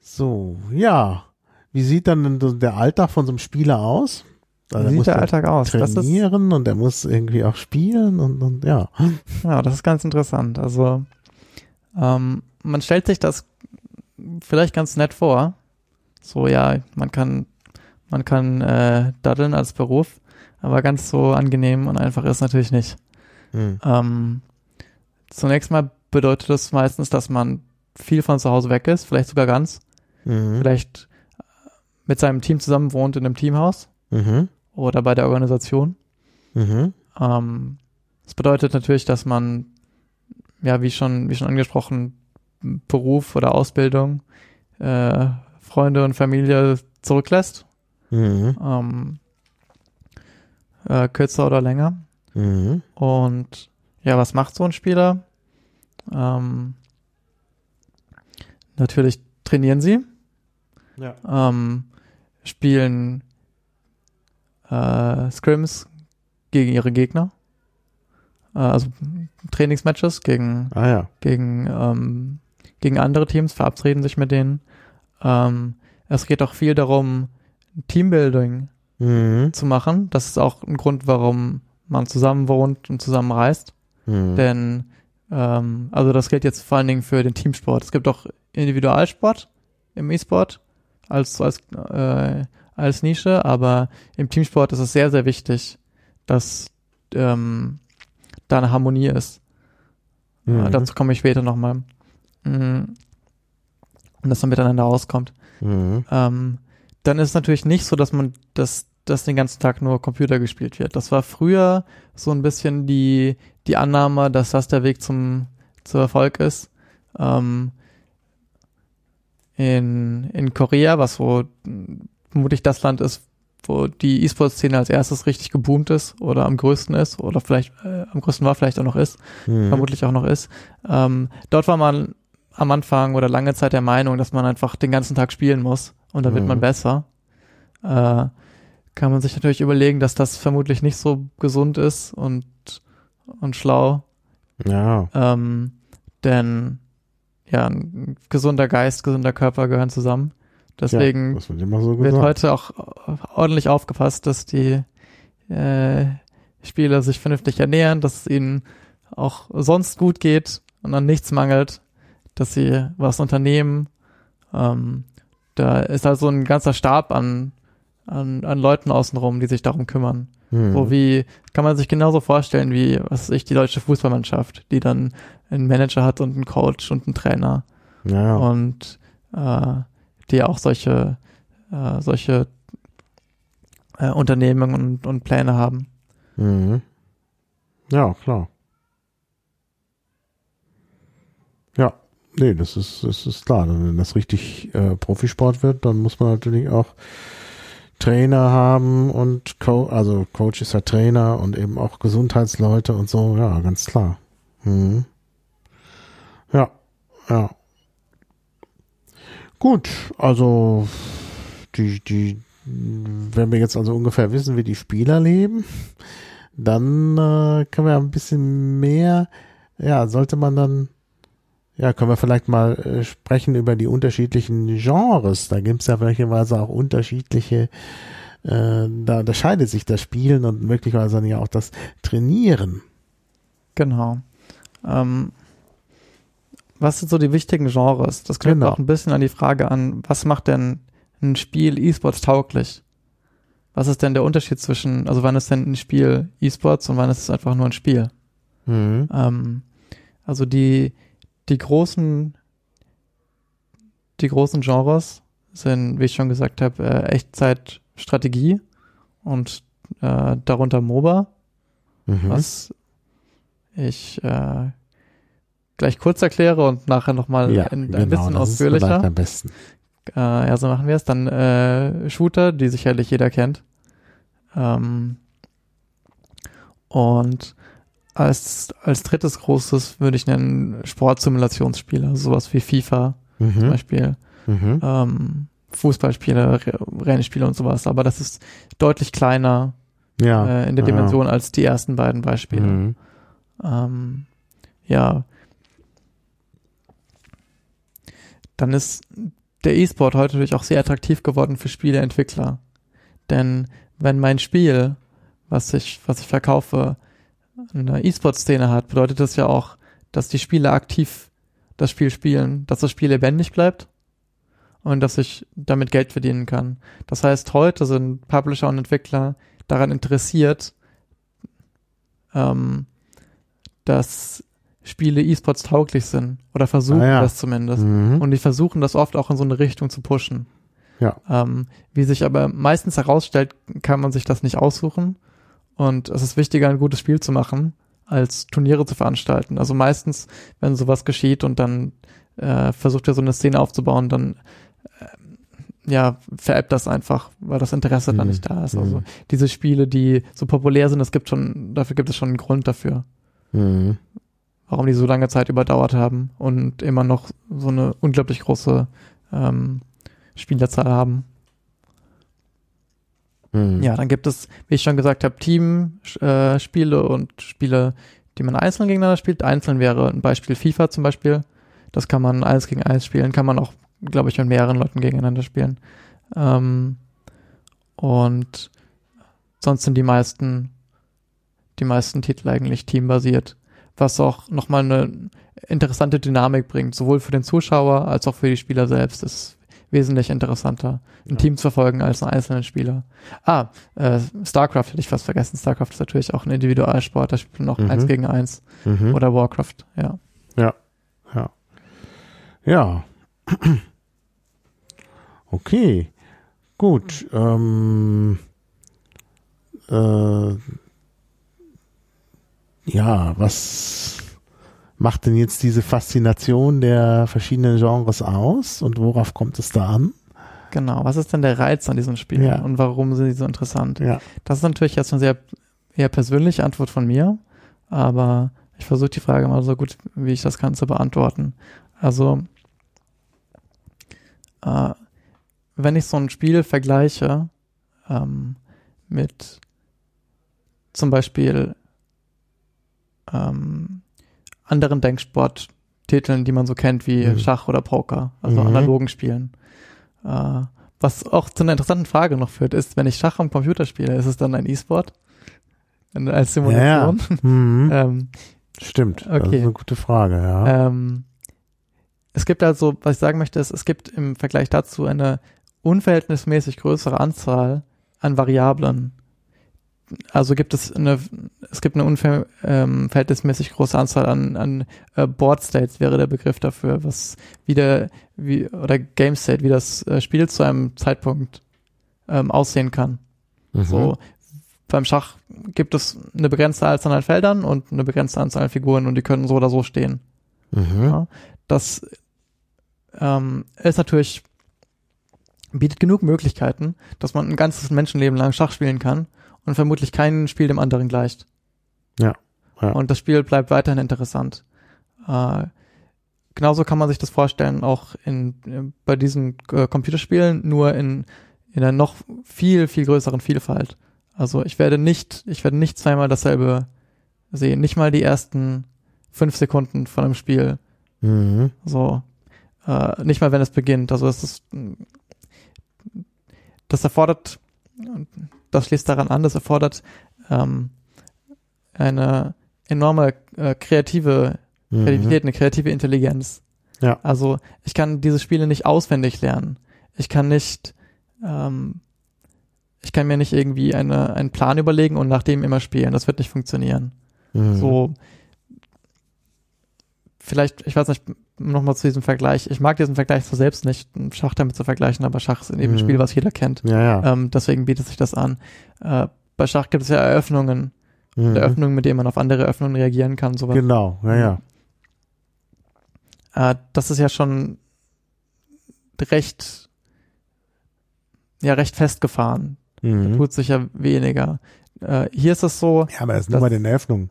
So, ja. Wie sieht dann der Alltag von so einem Spieler aus? Also Wie er sieht muss der Alltag aus? Das ist, trainieren und er muss irgendwie auch spielen und, und ja. ja, das ist ganz interessant. Also ähm, man stellt sich das vielleicht ganz nett vor. So, ja, man kann, man kann äh, daddeln als Beruf, aber ganz so angenehm und einfach ist natürlich nicht. Hm. Ähm, zunächst mal bedeutet das meistens, dass man viel von zu Hause weg ist, vielleicht sogar ganz, Mhm. vielleicht äh, mit seinem Team zusammen wohnt in einem Teamhaus Mhm. oder bei der Organisation. Mhm. Ähm, das bedeutet natürlich, dass man, ja, wie schon, wie schon angesprochen, Beruf oder Ausbildung, äh, Freunde und Familie zurücklässt, Mhm. ähm, äh, kürzer oder länger. Mhm. Und ja, was macht so ein Spieler? Ähm, natürlich trainieren sie, Ja. ähm, spielen äh, Scrims gegen ihre Gegner, äh, also Trainingsmatches gegen Ah ja. gegen ähm, gegen andere Teams, verabreden sich mit denen. Ähm, es geht auch viel darum, Teambuilding Mhm. zu machen. Das ist auch ein Grund, warum man zusammen wohnt und zusammen reist. Mhm. Denn, ähm, also das gilt jetzt vor allen Dingen für den Teamsport. Es gibt auch Individualsport im E-Sport als, als, äh, als Nische, aber im Teamsport ist es sehr, sehr wichtig, dass ähm, da eine Harmonie ist. Mhm. Äh, dazu komme ich später nochmal. Mhm. Und dass man miteinander auskommt. Mhm. Ähm, dann ist es natürlich nicht so, dass man das, das den ganzen Tag nur Computer gespielt wird. Das war früher so ein bisschen die, die Annahme, dass das der Weg zum, zum Erfolg ist. Ähm, in, in Korea, was so vermutlich das Land ist, wo die E-Sport-Szene als erstes richtig geboomt ist oder am größten ist oder vielleicht äh, am größten war, vielleicht auch noch ist, Mhm. vermutlich auch noch ist. Ähm, dort war man am Anfang oder lange Zeit der Meinung, dass man einfach den ganzen Tag spielen muss und dann wird Mhm. man besser. Äh, kann man sich natürlich überlegen, dass das vermutlich nicht so gesund ist und, und schlau. Ja. Ähm, denn ja, ein gesunder Geist, gesunder Körper gehören zusammen. Deswegen ja, wird so wird heute auch ordentlich aufgepasst, dass die, äh, Spieler sich vernünftig ernähren, dass es ihnen auch sonst gut geht und an nichts mangelt, dass sie was unternehmen. Ähm, da ist also ein ganzer Stab an, an, an Leuten außenrum, die sich darum kümmern. Mhm. So wie, kann man sich genauso vorstellen wie, was weiß ich, die deutsche Fußballmannschaft, die dann einen Manager hat und einen Coach und einen Trainer ja. und äh, die auch solche, äh, solche äh, Unternehmen und, und Pläne haben. Mhm. Ja, klar. Ja, nee, das ist, das ist klar. Wenn das richtig äh, Profisport wird, dann muss man natürlich auch Trainer haben und Co also Coach ist ja Trainer und eben auch Gesundheitsleute und so, ja, ganz klar. Mhm. Ja, ja. Gut, also die, die, wenn wir jetzt also ungefähr wissen, wie die Spieler leben, dann äh, können wir ein bisschen mehr, ja, sollte man dann, ja, können wir vielleicht mal äh, sprechen über die unterschiedlichen Genres. Da gibt es ja möglicherweise auch unterschiedliche, äh, da unterscheidet sich das Spielen und möglicherweise dann ja auch das Trainieren. Genau. Ähm, was sind so die wichtigen Genres? Das knüpft Genau. auch ein bisschen an die Frage an, was macht denn ein Spiel E-Sports tauglich? Was ist denn der Unterschied zwischen, also wann ist denn ein Spiel E-Sports und wann ist es einfach nur ein Spiel? Mhm. Ähm, also die, die großen, die großen Genres sind, wie ich schon gesagt habe, äh, Echtzeit-Strategie und äh, darunter MOBA, Mhm. was ich äh, gleich kurz erkläre und nachher nochmal ja, ein, ein genau, bisschen das ist vielleicht ausführlicher. am besten. Äh, ja, so machen wir es. Dann äh, Shooter, die sicherlich jeder kennt. Ähm, und als, als drittes großes würde ich nennen Sportsimulationsspiele, also sowas wie FIFA zum Mhm. Beispiel, Mhm. ähm, Fußballspiele, Re- Rennspiele und sowas. Aber das ist deutlich kleiner Ja. äh, in der ja. Dimension als die ersten beiden Beispiele. Mhm. Ähm, ja. Dann ist der E-Sport heute natürlich auch sehr attraktiv geworden für Spieleentwickler. Denn wenn mein Spiel, was ich, was ich verkaufe, eine E-Sport-Szene hat, bedeutet das ja auch, dass die Spieler aktiv das Spiel spielen, dass das Spiel lebendig bleibt und dass ich damit Geld verdienen kann. Das heißt, heute sind Publisher und Entwickler daran interessiert, ähm, dass Spiele E-Sports tauglich sind oder versuchen Ah, ja. das zumindest. Mhm. Und die versuchen das oft auch in so eine Richtung zu pushen. Ja. Ähm, wie sich aber meistens herausstellt, kann man sich das nicht aussuchen. Und es ist wichtiger, ein gutes Spiel zu machen, als Turniere zu veranstalten. Also meistens, wenn sowas geschieht und dann äh, versucht er so eine Szene aufzubauen, dann äh, ja, veräppt das einfach, weil das Interesse dann Mhm. nicht da ist. Also Mhm. diese Spiele, die so populär sind, es gibt schon, dafür gibt es schon einen Grund dafür Mhm. warum die so lange Zeit überdauert haben und immer noch so eine unglaublich große ähm, Spielerzahl haben. Mhm. Ja, dann gibt es, wie ich schon gesagt habe, Teamspiele äh, und Spiele, die man einzeln gegeneinander spielt. Einzeln wäre ein Beispiel FIFA zum Beispiel. Das kann man eins gegen eins spielen, kann man auch, glaube ich, mit mehreren Leuten gegeneinander spielen. Ähm, und sonst sind die meisten, die meisten Titel eigentlich teambasiert, was auch nochmal eine interessante Dynamik bringt, sowohl für den Zuschauer als auch für die Spieler selbst. Das wesentlich interessanter, ein Ja. Team zu verfolgen als einen einzelnen Spieler. Ah, äh, StarCraft hätte ich fast vergessen. StarCraft ist natürlich auch ein Individualsport, da spielt man auch Mhm. eins gegen eins. Mhm. Oder Warcraft, ja. Ja. Okay. Gut. Ähm, äh, ja, was macht denn jetzt diese Faszination der verschiedenen Genres aus und worauf kommt es da an? Genau. Was ist denn der Reiz an diesen Spielen Ja. und warum sind sie so interessant? Ja. Das ist natürlich jetzt eine sehr eher persönliche Antwort von mir, aber ich versuche die Frage mal so gut, wie ich das kann, zu beantworten. Also, äh, wenn ich so ein Spiel vergleiche ähm, mit zum Beispiel ähm, anderen Denksporttiteln, die man so kennt wie Mhm. Schach oder Poker, also Mhm. analogen Spielen. Äh, was auch zu einer interessanten Frage noch führt, ist, wenn ich Schach am Computer spiele, ist es dann ein E-Sport? als Simulation. Ja, ja. Mhm. ähm, Stimmt. Das okay. ist eine gute Frage, ja. ähm, es gibt also, was ich sagen möchte, ist, es gibt im Vergleich dazu eine unverhältnismäßig größere Anzahl an Variablen. Also gibt es eine, es gibt eine unverhältnismäßig ähm, große Anzahl an, an äh, Board States wäre der Begriff dafür, was wieder wie oder Game State, wie das äh, Spiel zu einem Zeitpunkt ähm, aussehen kann. Mhm. So beim Schach gibt es eine begrenzte Anzahl an Feldern und eine begrenzte Anzahl an Figuren und die können so oder so stehen. Mhm. Ja, das ähm, ist natürlich bietet genug Möglichkeiten, dass man ein ganzes Menschenleben lang Schach spielen kann und vermutlich kein Spiel dem anderen gleicht. Ja, ja. Und das Spiel bleibt weiterhin interessant. Äh, genauso kann man sich das vorstellen, auch in, in bei diesen äh, Computerspielen, nur in, in einer noch viel, viel größeren Vielfalt. Also ich werde nicht, ich werde nicht zweimal dasselbe sehen, nicht mal die ersten fünf Sekunden von einem Spiel. Mhm. So, äh, nicht mal wenn es beginnt. Also es ist, das erfordert, das schließt daran an, das erfordert ähm, eine enorme äh, kreative Mhm. Kreativität, eine kreative Intelligenz. Ja. Also ich kann diese Spiele nicht auswendig lernen. Ich kann nicht, ähm, ich kann mir nicht irgendwie eine, einen Plan überlegen und nach dem immer spielen. Das wird nicht funktionieren. Mhm. So, vielleicht, ich weiß nicht, nochmal zu diesem Vergleich. Ich mag diesen Vergleich so selbst nicht, Schach damit zu vergleichen, aber Schach ist eben ein Mhm. Spiel, was jeder kennt. Ja, ja. Ähm, deswegen bietet sich das an. Äh, bei Schach gibt es ja Eröffnungen, Mhm. Eröffnungen, mit denen man auf andere Eröffnungen reagieren kann, sowas. Genau, ja, ja. Äh, das ist ja schon recht, ja, recht festgefahren. Mhm. Tut sich ja weniger. Äh, hier ist es so, Ja, aber das ist nur bei den Eröffnungen.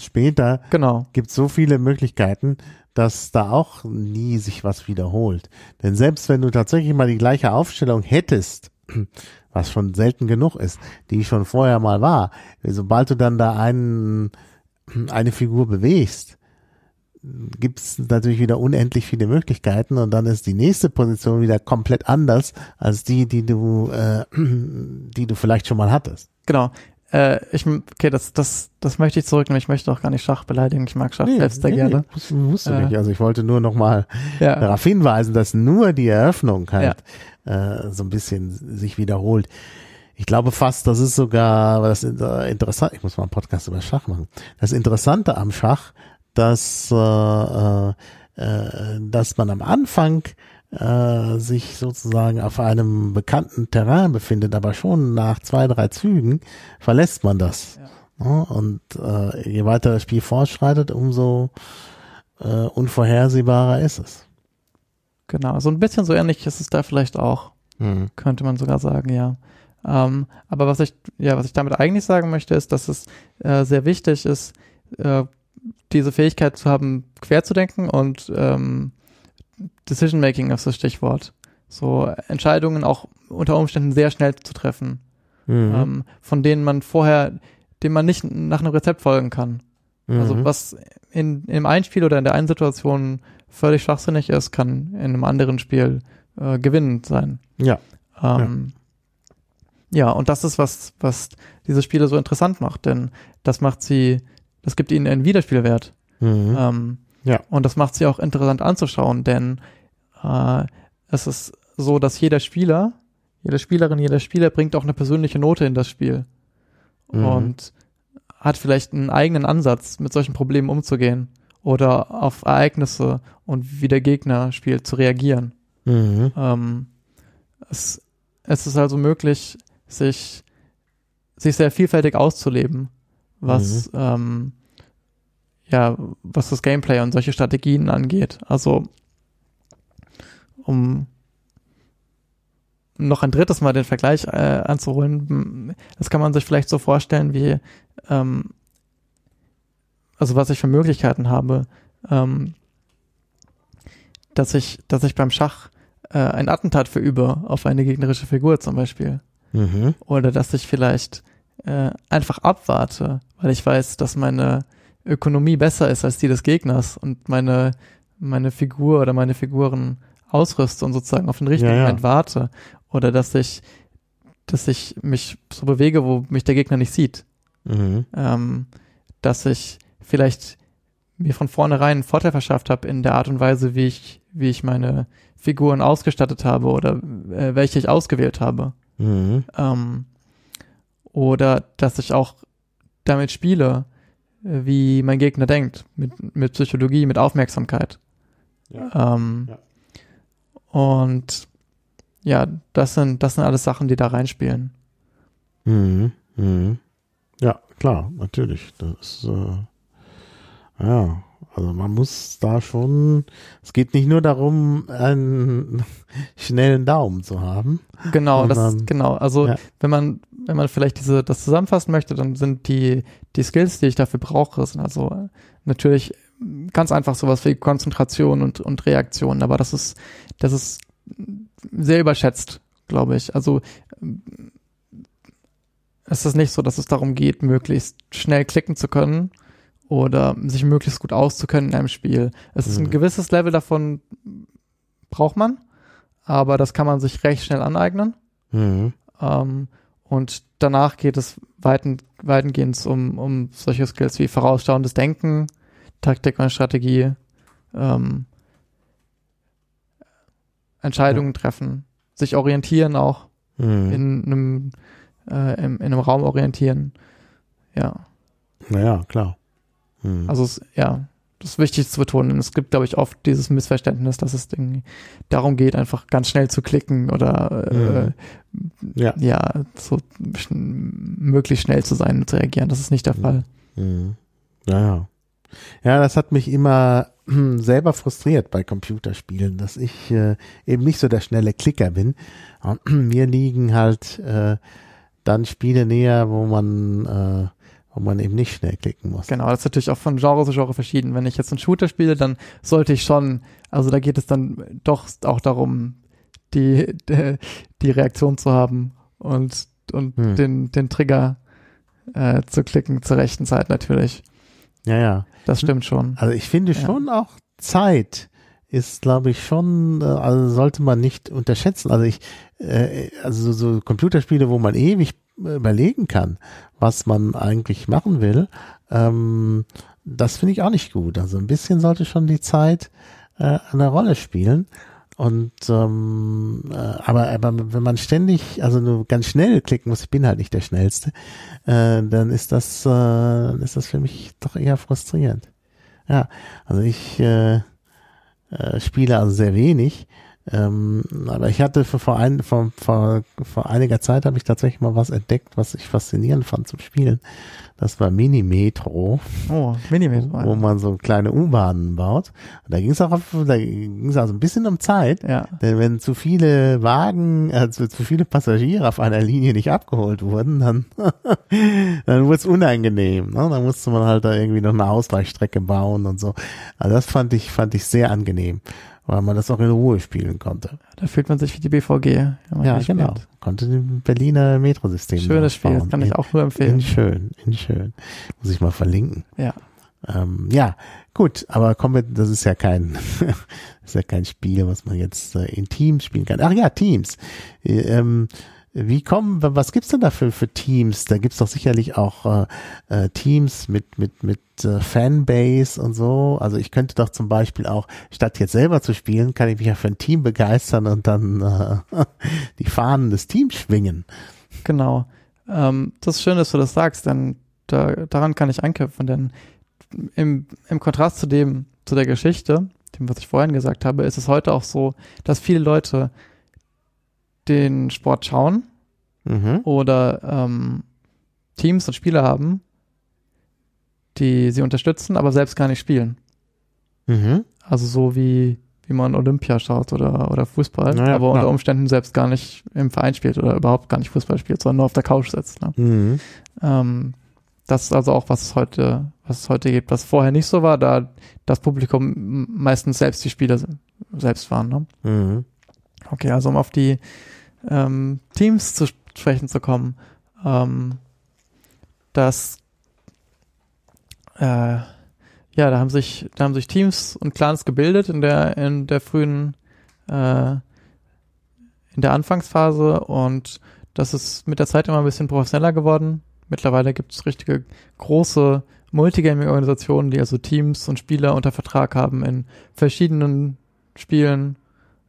Später genau, gibt es so viele Möglichkeiten, dass da auch nie sich was wiederholt. Denn selbst wenn du tatsächlich mal die gleiche Aufstellung hättest, was schon selten genug ist, die schon vorher mal war, sobald du dann da einen, eine Figur bewegst, gibt es natürlich wieder unendlich viele Möglichkeiten und dann ist die nächste Position wieder komplett anders als die, die du, äh, die du vielleicht schon mal hattest. genau. Äh, ich, okay, das, das, das möchte ich zurücknehmen. Ich möchte auch gar nicht Schach beleidigen. Ich mag Schach selbst sehr gerne. Musst, musst du Äh. nicht. Also ich wollte nur noch mal Ja, darauf hinweisen, dass nur die Eröffnung halt äh, so ein bisschen sich wiederholt. Ich glaube fast, das ist sogar das interessant. Ich muss mal einen Podcast über Schach machen. Das Interessante am Schach, dass äh, äh, äh, dass man am Anfang äh, sich sozusagen auf einem bekannten Terrain befindet, aber schon nach zwei, drei Zügen verlässt man das. Ja, und äh, je weiter das Spiel fortschreitet, umso äh, unvorhersehbarer ist es. genau. So ein bisschen so ähnlich ist es da vielleicht auch. Mhm. könnte man sogar sagen, ja. Ähm, aber was ich, ja, was ich damit eigentlich sagen möchte, ist, dass es äh, sehr wichtig ist, äh, diese Fähigkeit zu haben, quer zu denken und ähm, Decision Making ist das Stichwort. So Entscheidungen auch unter Umständen sehr schnell zu treffen, Mhm. ähm, von denen man vorher, dem man nicht nach einem Rezept folgen kann. Also Mhm. was in, im einen Spiel oder in der einen Situation völlig schwachsinnig ist, kann in einem anderen Spiel äh, gewinnend sein. Ja. Ähm, ja. und das ist was, was diese Spiele so interessant macht, denn das macht sie, das gibt ihnen einen Wiederspielwert. Mhm. Ähm, Ja. Und das macht sie auch interessant anzuschauen, denn äh, es ist so, dass jeder Spieler, jede Spielerin, jeder Spieler bringt auch eine persönliche Note in das Spiel Mhm. und hat vielleicht einen eigenen Ansatz, mit solchen Problemen umzugehen oder auf Ereignisse und wie der Gegner spielt zu reagieren. Mhm. Ähm, es, es ist also möglich, sich, sich sehr vielfältig auszuleben, was, ähm, ja, was das Gameplay und solche Strategien angeht. Also, um noch ein drittes Mal den Vergleich äh, anzuholen, das kann man sich vielleicht so vorstellen wie, ähm, also was ich für Möglichkeiten habe, ähm, dass ich, dass ich beim Schach äh, ein Attentat verübe auf eine gegnerische Figur zum Beispiel. Mhm. Oder dass ich vielleicht äh, einfach abwarte, weil ich weiß, dass meine Ökonomie besser ist als die des Gegners und meine, meine Figur oder meine Figuren ausrüste und sozusagen auf den richtigen Ja, ja. Moment warte. Oder dass ich, dass ich mich so bewege, wo mich der Gegner nicht sieht. Mhm. ähm, dass ich vielleicht mir von vornherein einen Vorteil verschafft habe in der Art und Weise, wie ich, wie ich meine Figuren ausgestattet habe oder äh, welche ich ausgewählt habe. Mhm. Ähm, oder dass ich auch damit spiele, wie mein Gegner denkt, mit, mit Psychologie, mit Aufmerksamkeit. Ja. Ähm, Ja. Und ja, das sind, das sind alles Sachen, die da reinspielen. Mhm. Mhm. Ja, klar, natürlich. Das ist, äh, ja, also man muss da schon, es geht nicht nur darum, einen schnellen Daumen zu haben. Genau, das ist, genau. Also Ja. wenn man, wenn man vielleicht diese, das zusammenfassen möchte, dann sind die, die Skills, die ich dafür brauche, sind also äh, natürlich ganz einfach sowas wie Konzentration und, und Reaktion, aber das ist, das ist sehr überschätzt, glaube ich. Also ähm, es ist nicht so, dass es darum geht, möglichst schnell klicken zu können oder sich möglichst gut auszukennen in einem Spiel. Es ist ein Mhm. gewisses Level davon braucht man, aber das kann man sich recht schnell aneignen. Mhm. Ähm, und danach geht es weiten, weitengehend um, um solche Skills wie vorausschauendes Denken, Taktik und Strategie, ähm, Entscheidungen treffen, sich orientieren auch, Mhm. in einem, äh, in, in einem Raum orientieren. Ja, Naja, klar. Mhm. also es, ja, das ist wichtig zu betonen. Es gibt, glaube ich, oft dieses Missverständnis, dass es darum geht, einfach ganz schnell zu klicken oder äh, ja. ja, so möglichst schnell zu sein und zu reagieren. Das ist nicht der Mhm. Fall. Mhm. Ja, ja. Ja, das hat mich immer hm, selber frustriert bei Computerspielen, dass ich äh, eben nicht so der schnelle Klicker bin. Und mir liegen halt äh, dann Spiele näher, wo man, wo man eben nicht schnell klicken muss. Genau, das ist natürlich auch von Genre zu Genre verschieden. Wenn ich jetzt einen Shooter spiele, dann sollte ich schon, also da geht es dann doch auch darum, die, die, die Reaktion zu haben und, und Hm. den, den Trigger äh, zu klicken zur rechten Zeit natürlich. Ja, ja. Das stimmt schon. Also ich finde Ja. schon auch Zeit ist, glaube ich, schon, äh, also sollte man nicht unterschätzen. Also ich, äh, also so, Computerspiele, wo man ewig überlegen kann, was man eigentlich machen will, ähm, das finde ich auch nicht gut. Also ein bisschen sollte schon die Zeit äh, eine Rolle spielen. Und ähm, äh, aber, aber wenn man ständig, also nur ganz schnell klicken muss, ich bin halt nicht der schnellste, äh, dann ist das, äh, dann ist das für mich doch eher frustrierend. Ja, also ich äh, äh, spiele also sehr wenig. Ähm, aber ich hatte vor, ein, vor, vor, vor einiger Zeit habe ich tatsächlich mal was entdeckt, was ich faszinierend fand zum Spielen. Das war Mini-Metro, Oh, Minimeter. wo man so kleine U-Bahnen baut. Und da ging es auch, auf, da ging es also ein bisschen um Zeit. Ja, Denn wenn zu viele Wagen, also zu viele Passagiere auf einer Linie nicht abgeholt wurden, dann, dann wurde es unangenehm. Ne? Dann musste man halt da irgendwie noch eine Ausweichstrecke bauen und so. Also das fand ich, fand ich sehr angenehm, weil man das auch in Ruhe spielen konnte. da fühlt man sich wie die BVG. Ja, die genau. spielt. Konnte den Berliner Metrosystem Schönes Spiel, das kann ich In- auch nur In empfehlen. schön, in schön. Muss ich mal verlinken. Ja. Ähm, ja, gut, aber kommen wir, das ist ja kein, ist ja kein Spiel, was man jetzt äh, in Teams spielen kann. Ach ja, Teams. Äh, Ähm, wie kommen, was gibt's denn da für, für Teams? Da gibt's doch sicherlich auch äh, äh, Teams mit mit mit äh, Fanbase und so. Also ich könnte doch zum Beispiel auch statt jetzt selber zu spielen, kann ich mich ja für ein Team begeistern und dann äh, die Fahnen des Teams schwingen. Genau. Ähm, das ist schön, dass du das sagst, denn da, daran kann ich anknüpfen, denn im, im Kontrast zu dem, zu der Geschichte, dem, was ich vorhin gesagt habe, ist es heute auch so, dass viele Leute den Sport schauen Mhm. oder ähm, Teams und Spieler haben, die sie unterstützen, aber selbst gar nicht spielen. Mhm. Also so wie, wie man Olympia schaut oder, oder Fußball, Naja, aber unter. Umständen selbst gar nicht im Verein spielt oder überhaupt gar nicht Fußball spielt, sondern nur auf der Couch sitzt. Ne? Mhm. Ähm, das ist also auch, was es heute, was es heute gibt, was vorher nicht so war, da das Publikum meistens selbst die Spieler se- selbst waren. Ne? Mhm. Okay, also um auf die ähm, Teams zu sprechen zu kommen, ähm, das äh, ja, da haben sich, da haben sich Teams und Clans gebildet in der, in der frühen, äh, in der Anfangsphase und das ist mit der Zeit immer ein bisschen professioneller geworden, Mittlerweile gibt es richtige große Multigaming-Organisationen, die also Teams und Spieler unter Vertrag haben in verschiedenen Spielen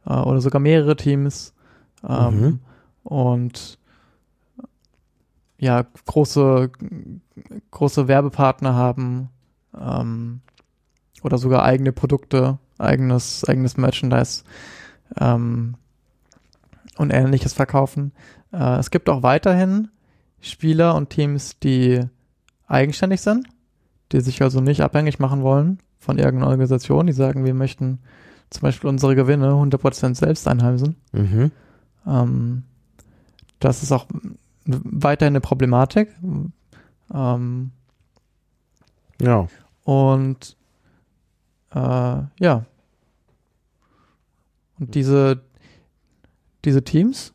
äh, oder sogar mehrere Teams. Ähm, Mhm. Und ja, große, große Werbepartner haben ähm, oder sogar eigene Produkte, eigenes, eigenes Merchandise ähm, und ähnliches verkaufen. Äh, es gibt auch weiterhin Spieler und Teams, die eigenständig sind, die sich also nicht abhängig machen wollen von irgendeiner Organisation, die sagen, wir möchten zum Beispiel unsere Gewinne 100% selbst einheimsen. Mhm. Ähm, das ist auch weiterhin eine Problematik. Ähm, Ja. und äh, ja. Und diese, diese Teams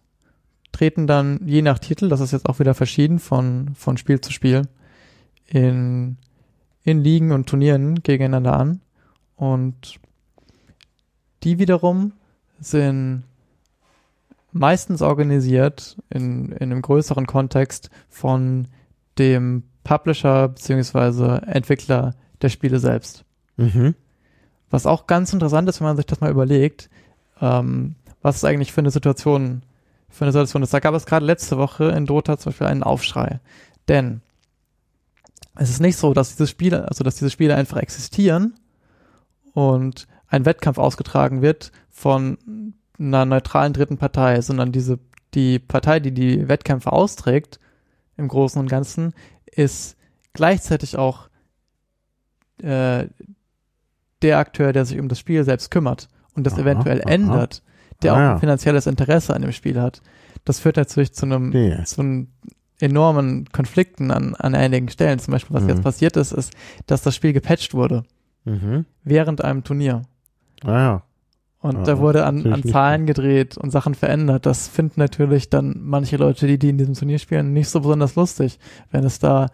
treten dann je nach Titel, das ist jetzt auch wieder verschieden von, von Spiel zu Spiel, in, in Ligen und Turnieren gegeneinander an. Und die wiederum sind meistens organisiert in, in einem größeren Kontext von dem Publisher beziehungsweise Entwickler der Spiele selbst. Mhm. Was auch ganz interessant ist, wenn man sich das mal überlegt, ähm, was es eigentlich für eine Situation, für eine Situation ist. Da gab es gerade letzte Woche in Dota zum Beispiel einen Aufschrei. Denn es ist nicht so, dass diese Spiele, also dass diese Spiele einfach existieren und ein Wettkampf ausgetragen wird von einer neutralen dritten Partei, sondern diese, die Partei, die die Wettkämpfe austrägt, im Großen und Ganzen, ist gleichzeitig auch äh, der Akteur, der sich um das Spiel selbst kümmert und das Aha, eventuell aha. ändert, der Ah, auch ein finanzielles Interesse an dem Spiel hat. Das führt natürlich zu einem, Okay. zu einem enormen Konflikten an, an einigen Stellen. Zum Beispiel, was Mhm. jetzt passiert ist, ist, dass das Spiel gepatcht wurde Mhm. während einem Turnier. Ah ja. Und Ja, da wurde an, an Zahlen gedreht und Sachen verändert. Das finden natürlich dann manche Leute, die, die in diesem Turnier spielen, nicht so besonders lustig, wenn es da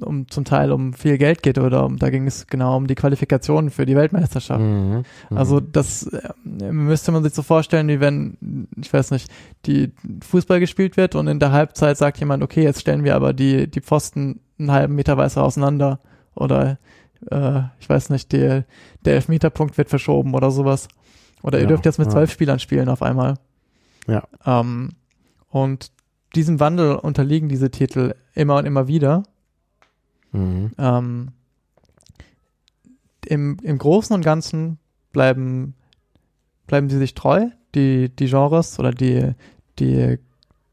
um zum Teil um viel Geld geht oder um, da ging es genau um die Qualifikation für die Weltmeisterschaft. Mhm. Mhm. Also das äh, müsste man sich so vorstellen, wie wenn, ich weiß nicht, die Fußball gespielt wird und in der Halbzeit sagt jemand, okay, jetzt stellen wir aber die, die Pfosten einen halben Meter weiter auseinander oder äh, ich weiß nicht, der, der Elfmeterpunkt wird verschoben oder sowas. Oder ihr Ja, dürft jetzt mit ja. zwölf Spielern spielen auf einmal. Ja. Ähm, und diesem Wandel unterliegen diese Titel immer und immer wieder. Mhm. Ähm, im, Im Großen und Ganzen bleiben, bleiben sie sich treu. Die, die Genres oder die, die,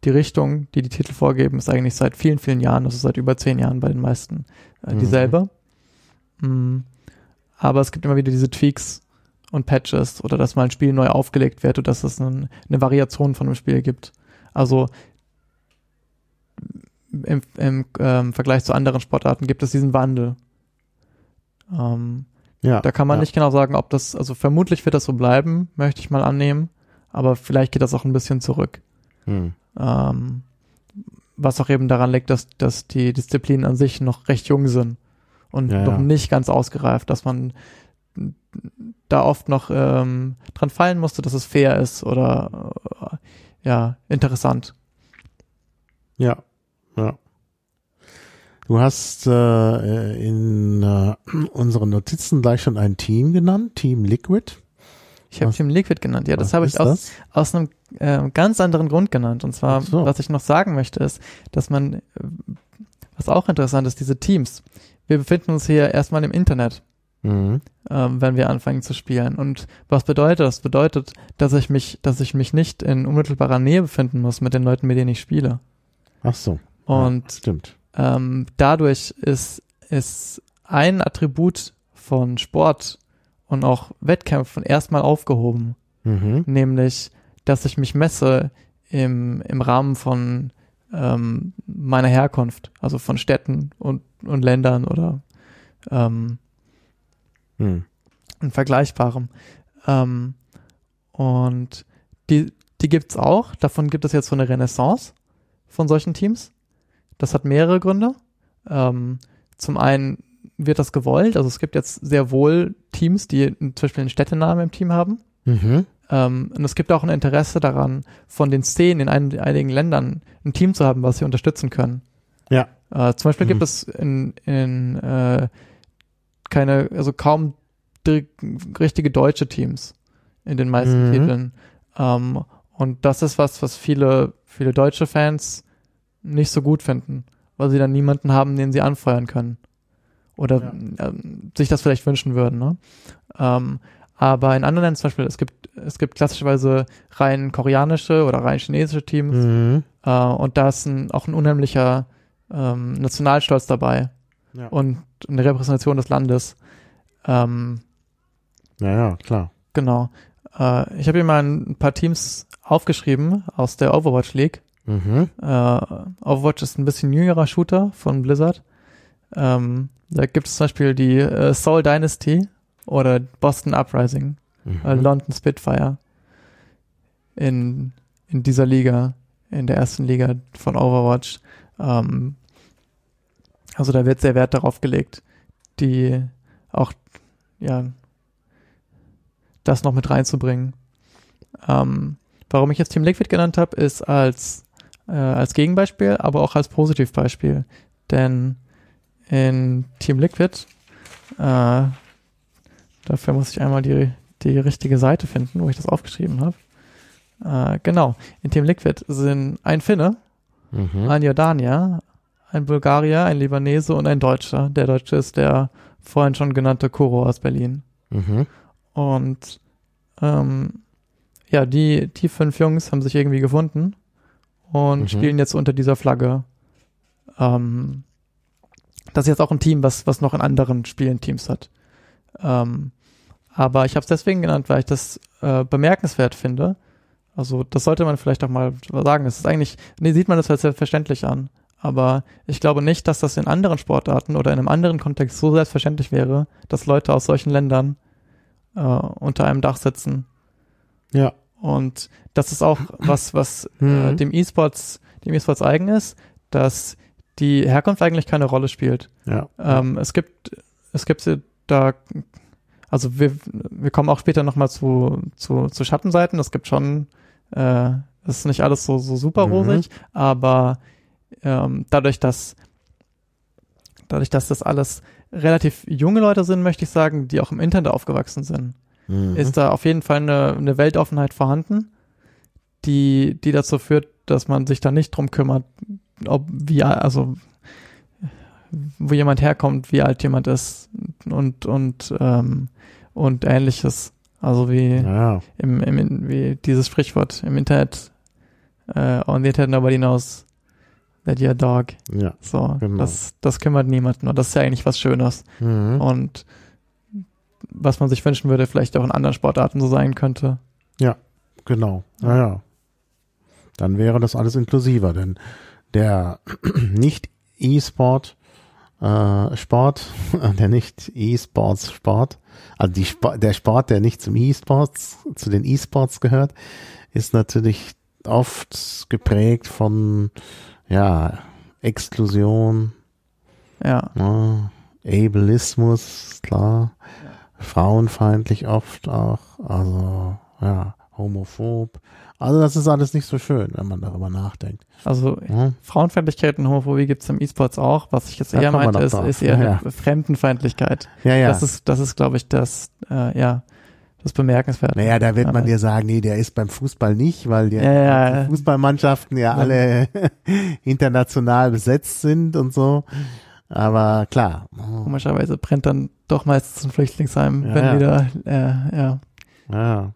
die Richtung, die die Titel vorgeben, ist eigentlich seit vielen, vielen Jahren, also seit über zehn Jahren bei den meisten äh, Mhm. dieselbe. Mm, Aber es gibt immer wieder diese Tweaks und Patches oder dass mal ein Spiel neu aufgelegt wird oder dass es ein, eine Variation von einem Spiel gibt. Also im, im ähm, Vergleich zu anderen Sportarten gibt es diesen Wandel. Ähm, Ja. da kann man ja. nicht genau sagen, ob das, also vermutlich wird das so bleiben, möchte ich mal annehmen, aber vielleicht geht das auch ein bisschen zurück. Mhm. Ähm, was auch eben daran liegt, dass, dass die Disziplinen an sich noch recht jung sind und Ja, noch nicht ganz ausgereift, dass man da oft noch ähm, dran fallen musste, dass es fair ist oder äh, ja, interessant. Ja, ja. Du hast äh, in äh, unseren Notizen gleich schon ein Team genannt, Team Liquid. Ich habe Team Liquid genannt. Ja, das habe ich aus, aus einem äh, ganz anderen Grund genannt. Und zwar, so. was ich noch sagen möchte, ist, dass man, äh, was auch interessant ist, diese Teams. Wir befinden uns hier erstmal im Internet, Mhm. ähm, wenn wir anfangen zu spielen. Und was bedeutet das? Bedeutet, dass ich mich, dass ich mich nicht in unmittelbarer Nähe befinden muss mit den Leuten, mit denen ich spiele. Ach so. Und ja, stimmt. ähm, dadurch ist, ist ein Attribut von Sport und auch Wettkämpfen erstmal aufgehoben. Mhm. nämlich, dass ich mich messe im, im Rahmen von ähm, meiner Herkunft, also von Städten und, und Ländern oder ähm, Mhm. und Vergleichbarem. Ähm, und die, die gibt's auch. Davon gibt es jetzt so eine Renaissance von solchen Teams. Das hat mehrere Gründe. Ähm, zum einen wird das gewollt. Also es gibt jetzt sehr wohl Teams, die zum Beispiel einen Städtenamen im Team haben. Mhm. Ähm, und es gibt auch ein Interesse daran, von den Szenen in ein, einigen Ländern ein Team zu haben, was sie unterstützen können. Ja. Äh, zum Beispiel Mhm. gibt es in, in äh, keine, also kaum richtige deutsche Teams in den meisten Mhm. Titeln. Ähm, und das ist was, was viele, viele deutsche Fans nicht so gut finden, weil sie dann niemanden haben, den sie anfeuern können. Oder ähm, sich das vielleicht wünschen würden. Ne? Ähm, aber in anderen Ländern zum Beispiel, es gibt, es gibt klassischerweise rein koreanische oder rein chinesische Teams. Mhm. Äh, und da ist ein, auch ein unheimlicher ähm, Nationalstolz dabei Ja. und eine Repräsentation des Landes. Ähm, ja, ja, klar. genau. Äh, ich habe hier mal ein paar Teams aufgeschrieben aus der Overwatch League. Mhm. Äh, Overwatch ist ein bisschen jüngerer Shooter von Blizzard. Ähm, da gibt es zum Beispiel die äh, Soul Dynasty oder Boston Uprising, Mhm. äh, London Spitfire in, in dieser Liga, in der ersten Liga von Overwatch. Ähm, also da wird sehr Wert darauf gelegt, die auch, ja, das noch mit reinzubringen. Ähm, warum ich jetzt Team Liquid genannt habe, ist als, äh, als Gegenbeispiel, aber auch als Positivbeispiel. Denn in Team Liquid, äh, dafür muss ich einmal die, die richtige Seite finden, wo ich das aufgeschrieben habe. Äh, genau, in Team Liquid sind ein Finne, Mhm. ein Jordanier, ein Bulgarier, ein Libanese und ein Deutscher. Der Deutsche ist der vorhin schon genannte Kuro aus Berlin. Mhm. Und ähm, ja, die, die fünf Jungs haben sich irgendwie gefunden und Mhm. spielen jetzt unter dieser Flagge. Ähm, das ist jetzt auch ein Team, was, was noch in anderen Spielen Teams hat. Ähm, aber ich habe es deswegen genannt, weil ich das äh, bemerkenswert finde. Also das sollte man vielleicht auch mal sagen. Es ist eigentlich, nee, sieht man das als selbstverständlich an. Aber ich glaube nicht, dass das in anderen Sportarten oder in einem anderen Kontext so selbstverständlich wäre, dass Leute aus solchen Ländern äh, unter einem Dach sitzen. Ja. Und das ist auch was, was äh, Mhm. dem E-Sports, dem E-Sports eigen ist, dass die Herkunft eigentlich keine Rolle spielt. Ja. Ähm, es gibt, es gibt da, also wir, wir kommen auch später nochmal zu, zu, zu Schattenseiten. Es gibt schon, äh, es ist nicht alles so, so super Mhm. rosig, aber ähm, dadurch, dass, dadurch, dass das alles relativ junge Leute sind, möchte ich sagen, die auch im Internet aufgewachsen sind, Mhm. ist da auf jeden Fall eine, eine Weltoffenheit vorhanden, die, die dazu führt, dass man sich da nicht drum kümmert, ob wie, also wo jemand herkommt, wie alt jemand ist und und ähm, und ähnliches. Also wie ja. im, im wie dieses Sprichwort im Internet äh, on the Internet nobody knows that you're a dog. Ja. So, Genau. das das kümmert niemanden und das ist ja eigentlich was Schönes Mhm. und was man sich wünschen würde, vielleicht auch in anderen Sportarten so sein könnte. Genau. Ja, ja. Dann wäre das alles inklusiver, denn der nicht E-Sport äh, Sport, der nicht E-Sports Sport, also die Sp der Sport, der nicht zum E-Sports, zu den E-Sports gehört, ist natürlich oft geprägt von ja Exklusion, Ja, ja, Ableismus, klar, frauenfeindlich oft auch, also ja, homophob. Also das ist alles nicht so schön, wenn man darüber nachdenkt. also Ja, Frauenfeindlichkeit und Homophobie gibt es im E-Sports auch. Was ich jetzt Da eher meinte, ist, ist eher Ja, Fremdenfeindlichkeit. ja. ja. Das ist, das ist, glaube ich, das, äh, ja, das bemerkenswert. naja, da wird man dir sagen, nee, der ist beim Fußball nicht, weil die Ja, die Fußballmannschaften ja Ja. alle international besetzt sind und so. Aber klar. Komischerweise brennt dann doch meistens ein Flüchtlingsheim, Ja, wenn ja. wieder, äh, ja. Ja.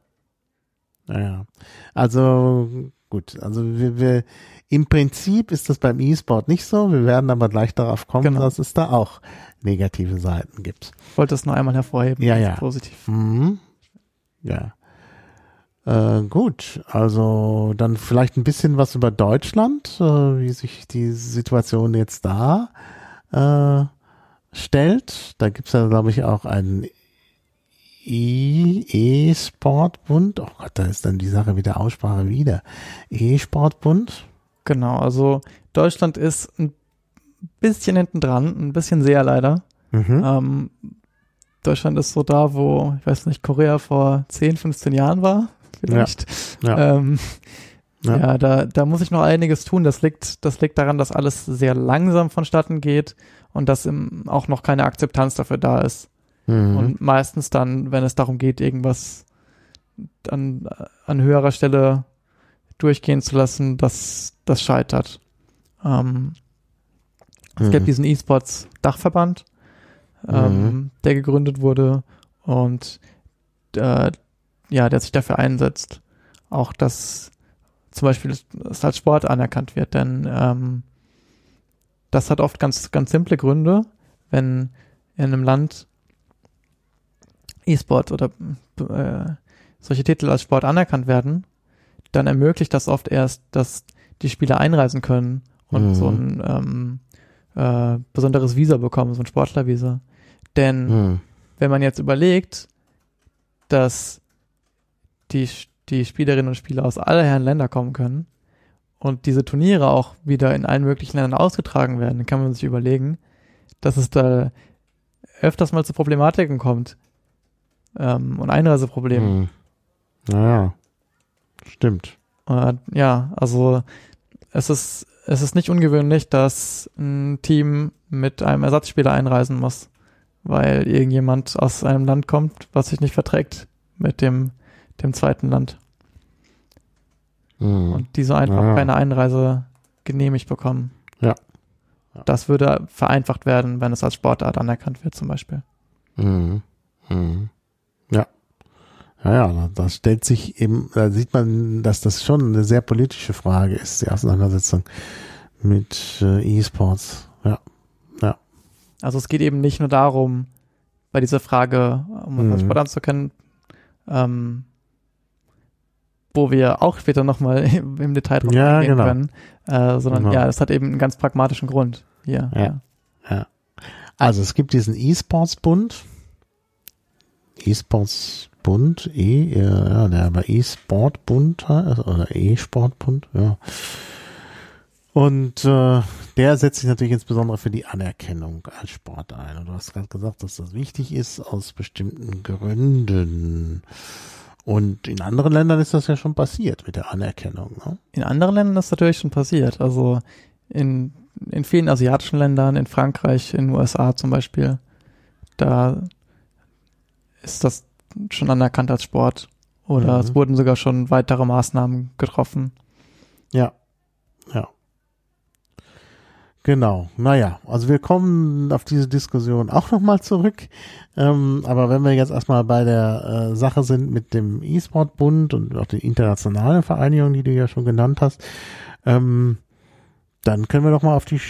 Ja. Also gut, also wir, wir im Prinzip ist das beim E-Sport nicht so. Wir werden aber gleich darauf kommen, Genau. dass es da auch negative Seiten gibt. Ich wollte es nur einmal hervorheben. Ja, ja. Positiv. Mhm. Ja. Äh, gut, also dann vielleicht ein bisschen was über Deutschland, äh, wie sich die Situation jetzt da äh, stellt. Da gibt's ja, glaube ich, auch einen E-Sportbund. Oh Gott, da ist dann die Sache mit der Aussprache wieder. E-Sportbund. Genau, also Deutschland ist ein bisschen hinten dran, ein bisschen sehr leider. Mhm. Ähm, Deutschland ist so da, wo, ich weiß nicht, Korea vor 10, 15 Jahren war, vielleicht. Ja. Ähm, Ja. Ja, da, da muss ich noch einiges tun. Das liegt, das liegt daran, dass alles sehr langsam vonstatten geht und dass im, auch noch keine Akzeptanz dafür da ist. Mhm. Und meistens dann, wenn es darum geht, irgendwas an, an höherer Stelle durchgehen zu lassen, dass das scheitert. Ähm, es gibt Mhm. diesen E-Sports-Dachverband, ähm, Mhm. der gegründet wurde und äh, ja, der sich dafür einsetzt, auch dass zum Beispiel es- als Sport anerkannt wird, denn ähm, das hat oft ganz, ganz simple Gründe, wenn in einem Land E-Sport oder äh, solche Titel als Sport anerkannt werden, dann ermöglicht das oft erst, dass die Spieler einreisen können und Mhm. so ein ähm, äh, besonderes Visa bekommen, so ein Sportlervisa. Denn Mhm. wenn man jetzt überlegt, dass die, die Spielerinnen und Spieler aus aller Herren Länder kommen können und diese Turniere auch wieder in allen möglichen Ländern ausgetragen werden, dann kann man sich überlegen, dass es da öfters mal zu Problematiken kommt ähm, und Einreiseproblemen. Mhm. Naja, stimmt. Äh, ja, also es ist, es ist nicht ungewöhnlich, dass ein Team mit einem Ersatzspieler einreisen muss, weil irgendjemand aus einem Land kommt, was sich nicht verträgt mit dem, dem zweiten Land Mhm. und die so einfach Ja. keine Einreise genehmigt bekommen. Ja. Ja. Das würde vereinfacht werden, wenn es als Sportart anerkannt wird, zum Beispiel. Mhm. Mhm. Ja. Ja, ja, da- da stellt sich eben, da sieht man, dass das schon eine sehr politische Frage ist, die Auseinandersetzung mit äh, E-Sports. Ja. Also es geht eben nicht nur darum, bei dieser Frage, um Mhm. Sport anzukennen, ähm, wo wir auch später nochmal im Detail drauf Ja, eingehen genau. können, äh, sondern Genau. ja, das hat eben einen ganz pragmatischen Grund hier. Ja. Also es gibt diesen E-Sports-Bund. E-Sports-Bund, E, ja, der aber E-Sport-Bund oder E-Sport-Bund, ja. Und äh, der setzt sich natürlich insbesondere für die Anerkennung als Sport ein. Und du hast gerade gesagt, dass das wichtig ist aus bestimmten Gründen. Und in anderen Ländern ist das ja schon passiert mit der Anerkennung. Ne? In anderen Ländern ist das natürlich schon passiert. Also in, in vielen asiatischen Ländern, in Frankreich, in den USA zum Beispiel, da ist das schon anerkannt als Sport. Oder Mhm. es wurden sogar schon weitere Maßnahmen getroffen. Ja, ja. Genau, naja, also wir kommen auf diese Diskussion auch nochmal zurück. Ähm, aber wenn wir jetzt erstmal bei der äh, Sache sind mit dem E-Sport-Bund und auch die internationale Vereinigung, die du ja schon genannt hast, ähm, dann können wir doch mal auf die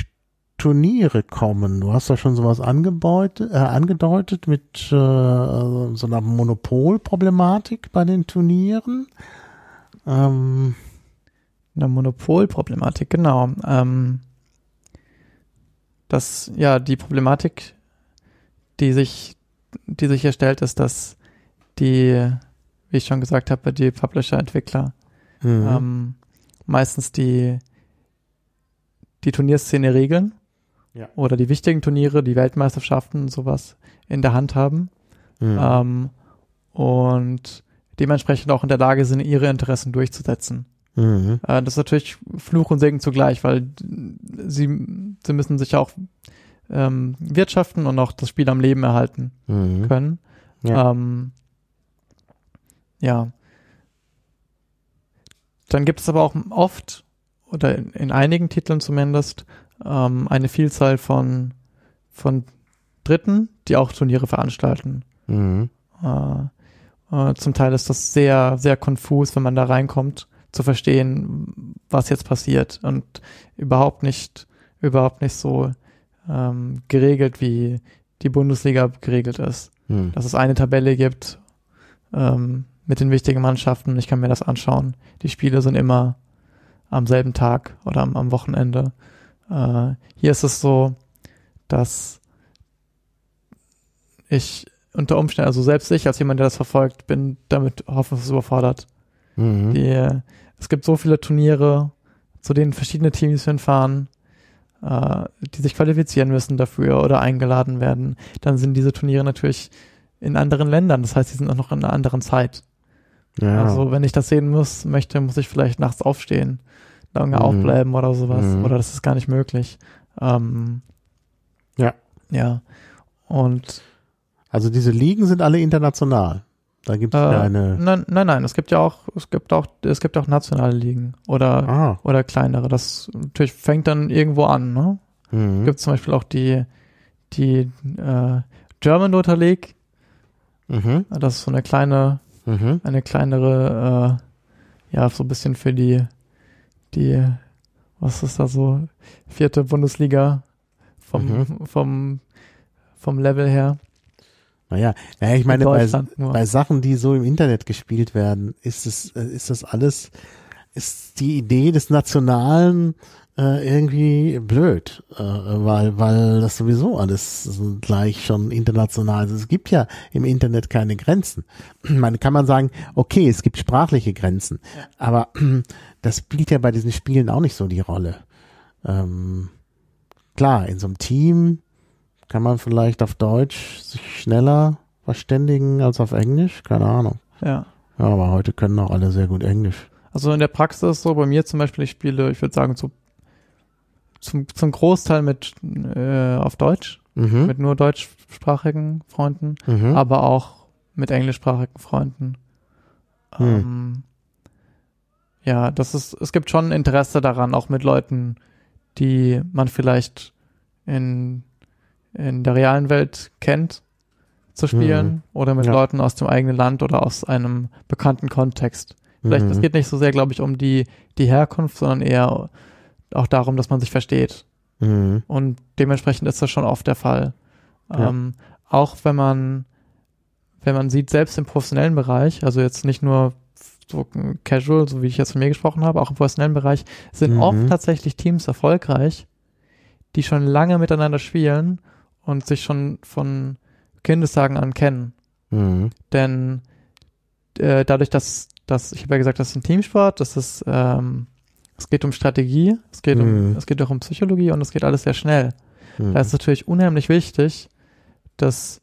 Turniere kommen. Du hast da schon sowas angebeutet, äh, angedeutet mit äh, so einer Monopolproblematik bei den Turnieren. Ähm, Eine Monopolproblematik, genau. Ähm, das, ja, die Problematik, die sich, die sich hier stellt, ist, dass die, wie ich schon gesagt habe, die Publisher-Entwickler mhm. ähm, meistens die, die Turnierszene regeln Ja. oder die wichtigen Turniere, die Weltmeisterschaften und sowas in der Hand haben Mhm. ähm, und dementsprechend auch in der Lage sind, ihre Interessen durchzusetzen. Mhm. Äh, das ist natürlich Fluch und Segen zugleich, weil sie, sie müssen sich auch ähm, wirtschaften und auch das Spiel am Leben erhalten Mhm. können. Ja. Ähm, ja. Dann gibt es aber auch oft, oder in, in einigen Titeln zumindest, ähm, eine Vielzahl von, von Dritten, die auch Turniere veranstalten. Mhm. Äh, äh, zum Teil ist das sehr, sehr konfus, wenn man da reinkommt, zu verstehen, was jetzt passiert und überhaupt nicht, überhaupt nicht so ähm, geregelt, wie die Bundesliga geregelt ist. Mhm. Dass es eine Tabelle gibt ähm, mit den wichtigen Mannschaften. Ich kann mir das anschauen. Die Spiele sind immer am selben Tag oder am, am Wochenende. Äh, hier ist es so, dass ich unter Umständen, also selbst ich als jemand, der das verfolgt, bin damit hoffentlich überfordert. Mhm. Die, es gibt so viele Turniere, zu denen verschiedene Teams hinfahren, äh, die sich qualifizieren müssen dafür oder eingeladen werden. Dann sind diese Turniere natürlich in anderen Ländern. Das heißt, sie sind auch noch in einer anderen Zeit. Ja. Also wenn ich das sehen muss, möchte, muss ich vielleicht nachts aufstehen, lange Mhm. aufbleiben oder sowas. Mhm. Oder das ist gar nicht möglich. Ähm, Ja. Ja. Und Also diese Ligen sind alle international. Da gibt es äh, keine. nein, nein, nein, es gibt ja auch, es gibt auch, es gibt auch nationale Ligen oder Ah. oder kleinere. Das natürlich fängt dann irgendwo an, ne? Mhm. Gibt zum Beispiel auch die die äh, German Dota League. Mhm. Das ist so eine kleine Mhm. eine kleinere, äh, ja, so ein bisschen für die, die, was ist da so, vierte Bundesliga vom, Mhm. vom, vom Level her. Naja, naja, ich In meine, bei, bei Sachen, die so im Internet gespielt werden, ist es, äh, ist das alles, ist die Idee des Nationalen äh, irgendwie blöd, äh, weil, weil das sowieso alles so gleich schon international ist. Es gibt ja im Internet keine Grenzen. Man kann man sagen, okay, es gibt sprachliche Grenzen, aber das spielt ja bei diesen Spielen auch nicht so die Rolle. Ähm, klar, in so einem Team kann man vielleicht auf Deutsch sich schneller verständigen als auf Englisch, keine Ahnung. Ja. Ja, aber heute können auch alle sehr gut Englisch. Also in der Praxis so, bei mir zum Beispiel, ich spiele, ich würde sagen, so zum, zum Großteil mit äh, auf Deutsch, Mhm. mit nur deutschsprachigen Freunden, mhm. aber auch mit englischsprachigen Freunden. Hm. Ähm, ja, das ist, es gibt schon Interesse daran, auch mit Leuten, die man vielleicht in, in der realen Welt kennt, zu spielen Mhm. oder mit Ja. Leuten aus dem eigenen Land oder aus einem bekannten Kontext. Vielleicht, Mhm. es geht nicht so sehr, glaube ich, um die, die Herkunft, sondern eher auch darum, dass man sich versteht. Mhm. Und dementsprechend ist das schon oft der Fall. Ja. Ähm, auch wenn man, wenn man sieht, selbst im professionellen Bereich, also jetzt nicht nur so casual, so wie ich jetzt von mir gesprochen habe, auch im professionellen Bereich, sind Mhm. oft tatsächlich Teams erfolgreich, die schon lange miteinander spielen und sich schon von Kindestagen an kennen. Mhm. Denn äh, dadurch, dass, dass ich habe ja gesagt, das ist ein Teamsport, das ist, ähm, es geht um Strategie, es geht um, Mhm. es geht auch um Psychologie und es geht alles sehr schnell. Mhm. Da ist natürlich unheimlich wichtig, dass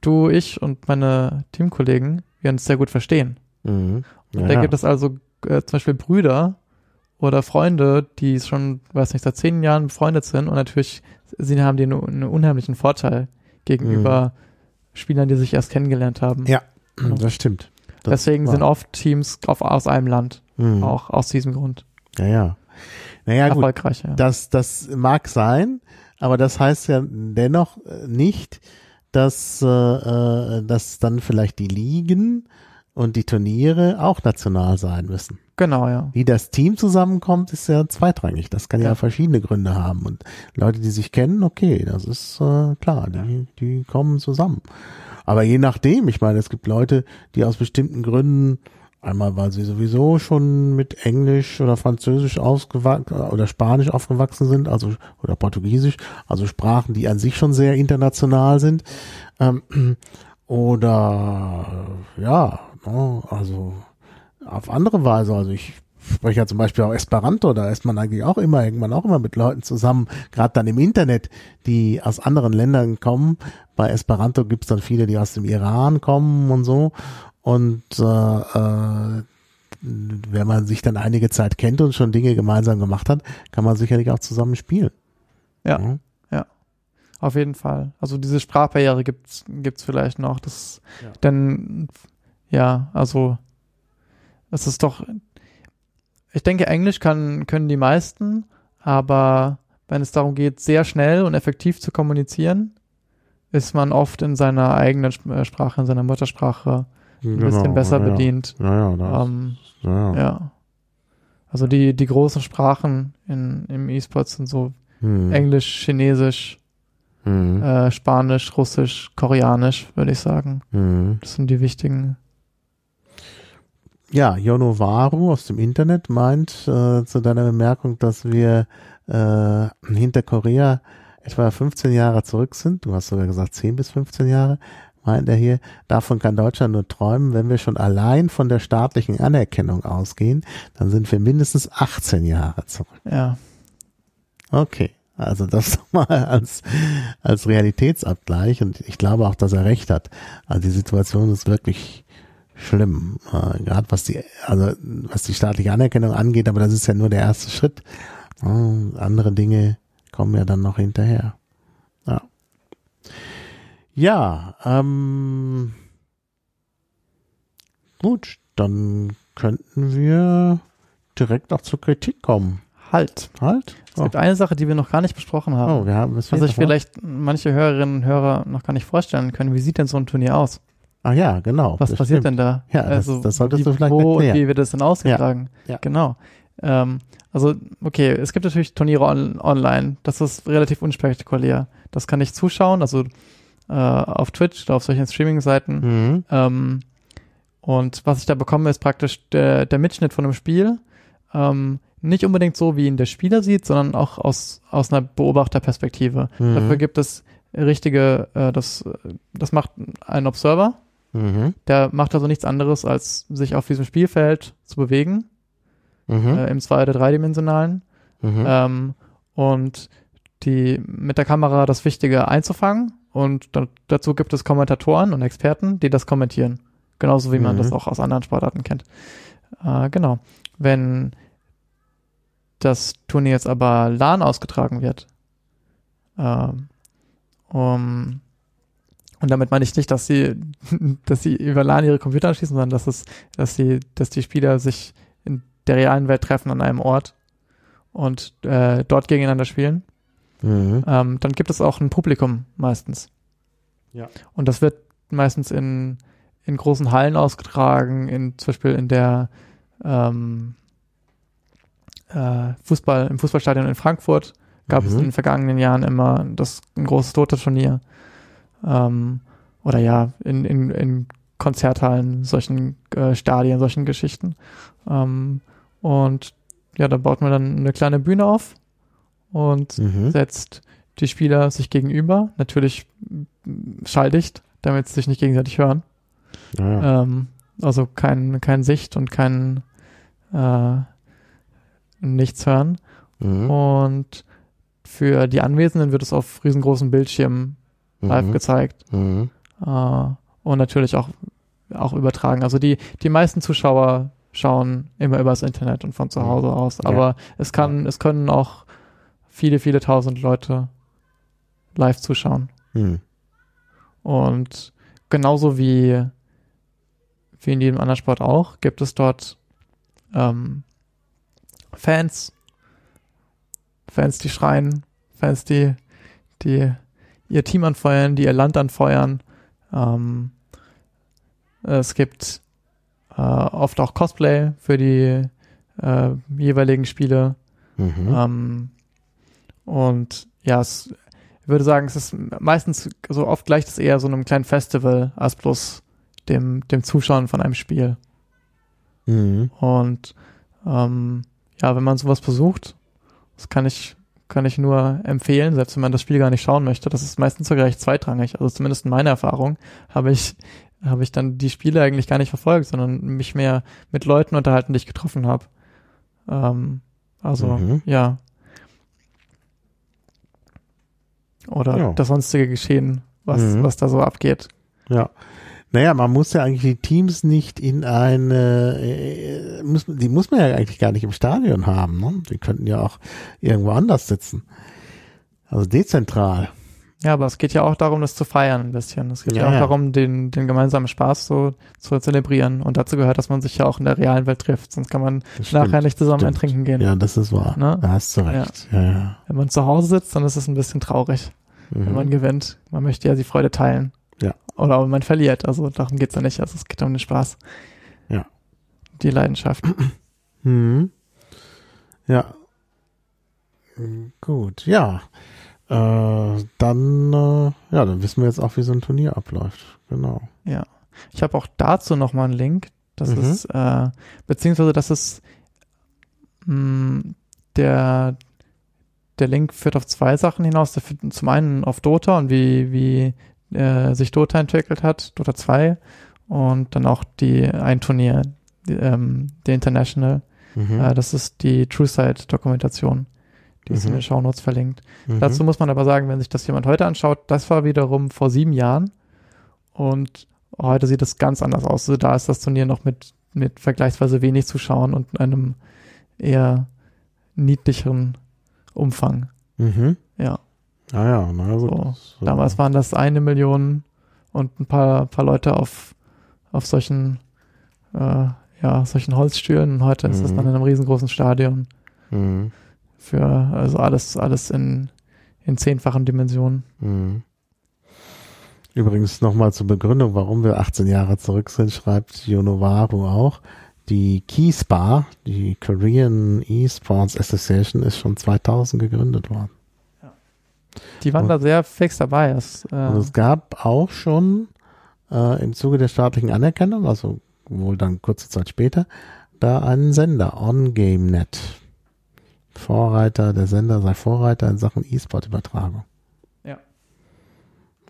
du, ich und meine Teamkollegen wir uns sehr gut verstehen. Mhm. Und Ja, da ja. gibt es also äh, zum Beispiel Brüder oder Freunde, die schon, weiß nicht, seit zehn Jahren befreundet sind und natürlich sie haben die einen, unheimlichen Vorteil gegenüber Spielern, die sich erst kennengelernt haben. Ja, das stimmt. Das Deswegen war- sind oft Teams auf, aus einem Land, Mhm. auch aus diesem Grund, Ja, ja. Naja, gut. erfolgreich. Ja. Das, das mag sein, aber das heißt ja dennoch äh, nicht, dass, äh, äh, dass dann vielleicht die Ligen und die Turniere auch national sein müssen. Genau, ja. Wie das Team zusammenkommt, ist ja zweitrangig. Das kann ja, Ja. verschiedene Gründe haben. Und Leute, die sich kennen, okay, das ist äh, klar, die, die kommen zusammen. Aber je nachdem, ich meine, es gibt Leute, die aus bestimmten Gründen, einmal weil sie sowieso schon mit Englisch oder Französisch ausgewachsen oder Spanisch aufgewachsen sind, also oder Portugiesisch, also Sprachen, die an sich schon sehr international sind. Ähm, oder ja, ne, also auf andere Weise. Also ich spreche ja zum Beispiel auch Esperanto, da ist man eigentlich auch immer, irgendwann auch immer mit Leuten zusammen, gerade dann im Internet, die aus anderen Ländern kommen. Bei Esperanto gibt's dann viele, die aus dem Iran kommen und so. Und äh, äh, wenn man sich dann einige Zeit kennt und schon Dinge gemeinsam gemacht hat, kann man sicherlich auch zusammen spielen. Ja. Ja. Auf jeden Fall. Also diese Sprachbarriere gibt's gibt's vielleicht noch. Das, Ja. denn ja, also es ist doch. Ich denke, Englisch kann können die meisten, aber wenn es darum geht, sehr schnell und effektiv zu kommunizieren, ist man oft in seiner eigenen äh, Sprache, in seiner Muttersprache ein bisschen besser Genau, ja, bedient. Ja, ja, das, Ähm, ja, ja. Also die, die großen Sprachen in, im E-Sport sind so Hm. Englisch, Chinesisch, Hm. äh, Spanisch, Russisch, Koreanisch, würde ich sagen. Hm. Das sind die wichtigen. Ja, Yonovaru aus dem Internet meint äh, zu deiner Bemerkung, dass wir äh, hinter Korea etwa 15 Jahre zurück sind. Du hast sogar gesagt 10 bis 15 Jahre, meint er hier. Davon kann Deutschland nur träumen. Wenn wir schon allein von der staatlichen Anerkennung ausgehen, dann sind wir mindestens 18 Jahre zurück. Ja, Okay, also das mal als, als Realitätsabgleich und ich glaube auch, dass er recht hat. Also die Situation ist wirklich schlimm. Äh, Gerade was die, also was die staatliche Anerkennung angeht, aber das ist ja nur der erste Schritt. Äh, andere Dinge kommen ja dann noch hinterher. Ja. Ja, ähm, gut, dann könnten wir direkt auch zur Kritik kommen. Halt. Halt? Es gibt eine Sache, die wir noch gar nicht besprochen haben. Oh, wir haben es was sich vielleicht manche Hörerinnen und Hörer noch gar nicht vorstellen können. Wie sieht denn so ein Turnier aus? Ah ja, genau. Was passiert denn da? Ja, das, also, das solltest wie, du vielleicht wo erklären. und wie wird das denn ausgetragen? Ja, ja. Genau. Ähm, also, okay, es gibt natürlich Turniere on online. Das ist relativ unspektakulär. Das kann ich zuschauen, also äh, auf Twitch oder auf solchen Streaming-Seiten. Mhm. Ähm, und was ich da bekomme, ist praktisch der, der Mitschnitt von einem Spiel. Ähm, nicht unbedingt so, wie ihn der Spieler sieht, sondern auch aus, aus einer Beobachterperspektive. Mhm. Dafür gibt es richtige, äh, das, das macht ein Observer. Mhm. Der macht also nichts anderes, als sich auf diesem Spielfeld zu bewegen, Mhm. äh, im zwei- oder dreidimensionalen. Mhm. Ähm, und die mit der Kamera das Wichtige einzufangen. Und da, dazu gibt es Kommentatoren und Experten, die das kommentieren. Genauso wie man Mhm. das auch aus anderen Sportarten kennt. Äh, genau. Wenn das Turnier jetzt aber LAN ausgetragen wird, ähm, um, und damit meine ich nicht, dass sie, dass sie über LAN ihre Computer anschließen, sondern dass es, dass sie, dass die Spieler sich in der realen Welt treffen an einem Ort und äh, dort gegeneinander spielen, Mhm. ähm, dann gibt es auch ein Publikum meistens. Ja. Und das wird meistens in, in großen Hallen ausgetragen, in zum Beispiel in der ähm, äh, Fußball, im Fußballstadion in Frankfurt gab es Mhm. in den vergangenen Jahren immer das ein großes Dota-Turnier. Ähm, oder ja, in, in, in Konzerthallen, solchen äh, Stadien, solchen Geschichten. Ähm, und ja, da baut man dann eine kleine Bühne auf und Mhm. setzt die Spieler sich gegenüber, natürlich schalldicht, damit sie sich nicht gegenseitig hören. Ja. Ähm, also kein, kein Sicht und kein äh, nichts hören. Mhm. Und für die Anwesenden wird es auf riesengroßen Bildschirmen live Mhm. gezeigt Mhm. äh, und natürlich auch, auch übertragen. Also die, die meisten Zuschauer schauen immer übers Internet und von zu Mhm. Hause aus. Ja. Aber es kann, es können auch viele, viele tausend Leute live zuschauen. Mhm. Und genauso wie, wie in jedem anderen Sport auch, gibt es dort ähm, Fans, Fans, die schreien, Fans, die, die ihr Team anfeuern, die ihr Land anfeuern. Ähm, es gibt äh, oft auch Cosplay für die äh, jeweiligen Spiele. Mhm. Ähm, und ja, es, ich würde sagen, es ist meistens so oft gleicht es eher so einem kleinen Festival als bloß dem, dem Zuschauen von einem Spiel. Mhm. Und ähm, ja, wenn man sowas besucht, das kann ich, kann ich nur empfehlen, selbst wenn man das Spiel gar nicht schauen möchte. Das ist meistens sogar recht zweitrangig. Also zumindest in meiner Erfahrung habe ich, habe ich dann die Spiele eigentlich gar nicht verfolgt, sondern mich mehr mit Leuten unterhalten, die ich getroffen habe. Ähm, also, Mhm. ja. Oder Ja. das sonstige Geschehen, was, Mhm. was da so abgeht. Ja. Naja, man muss ja eigentlich die Teams nicht in eine, äh, muss, die muss man ja eigentlich gar nicht im Stadion haben. Ne? Die könnten ja auch irgendwo anders sitzen. Also dezentral. Ja, aber es geht ja auch darum, das zu feiern ein bisschen. Es geht ja, Ja, auch ja. darum, den, den gemeinsamen Spaß so zu zelebrieren. Und dazu gehört, dass man sich ja auch in der realen Welt trifft. Sonst kann man Das nachher stimmt. nicht zusammen stimmt. ein Trinken gehen. Ja, das ist wahr. Ne? Da hast du recht. Ja. Wenn man zu Hause sitzt, dann ist es ein bisschen traurig, wenn man Mhm. gewinnt. Man möchte ja die Freude teilen. Oder aber man verliert. Also darum geht's ja nicht. Also es geht um den Spaß. Ja. Die Leidenschaft. Mhm. Ja. Gut, ja. Äh, dann, äh, ja, dann wissen wir jetzt auch, wie so ein Turnier abläuft. Genau. Ja. Ich habe auch dazu nochmal einen Link. Das Mhm. ist, äh, beziehungsweise das ist mh, der, der Link führt auf zwei Sachen hinaus. Der führt zum einen auf Dota und wie, wie äh, sich Dota entwickelt hat, Dota 2 und dann auch die ein Turnier, die, ähm, die International. Mhm. Äh, das ist die TrueSight-Dokumentation. Die ist in Mhm. den Shownotes verlinkt. Mhm. Dazu muss man aber sagen, wenn sich das jemand heute anschaut, das war wiederum vor sieben Jahren. Und heute sieht es ganz anders aus. Also da ist das Turnier noch mit, mit vergleichsweise wenig Zuschauern und einem eher niedlicheren Umfang. Mhm. Ja. Ah ja, na gut. So. So. Damals waren das eine Million und ein paar, paar Leute auf, auf solchen, äh, ja, solchen Holzstühlen und heute ist es Mhm. dann in einem riesengroßen Stadion Mhm. für, also alles, alles in, in zehnfachen Dimensionen. Mhm. Übrigens nochmal zur Begründung, warum wir 18 Jahre zurück sind, schreibt Yonovaru auch. Die KeySpa, die Korean Esports Association, ist schon 2000 gegründet worden. Die waren Und- da sehr fix dabei. Es, äh, Und es gab auch schon äh, im Zuge der staatlichen Anerkennung, also wohl dann kurze Zeit später, da einen Sender, OnGameNet. Vorreiter, der Sender sei Vorreiter in Sachen E-Sport-Übertragung. Ja.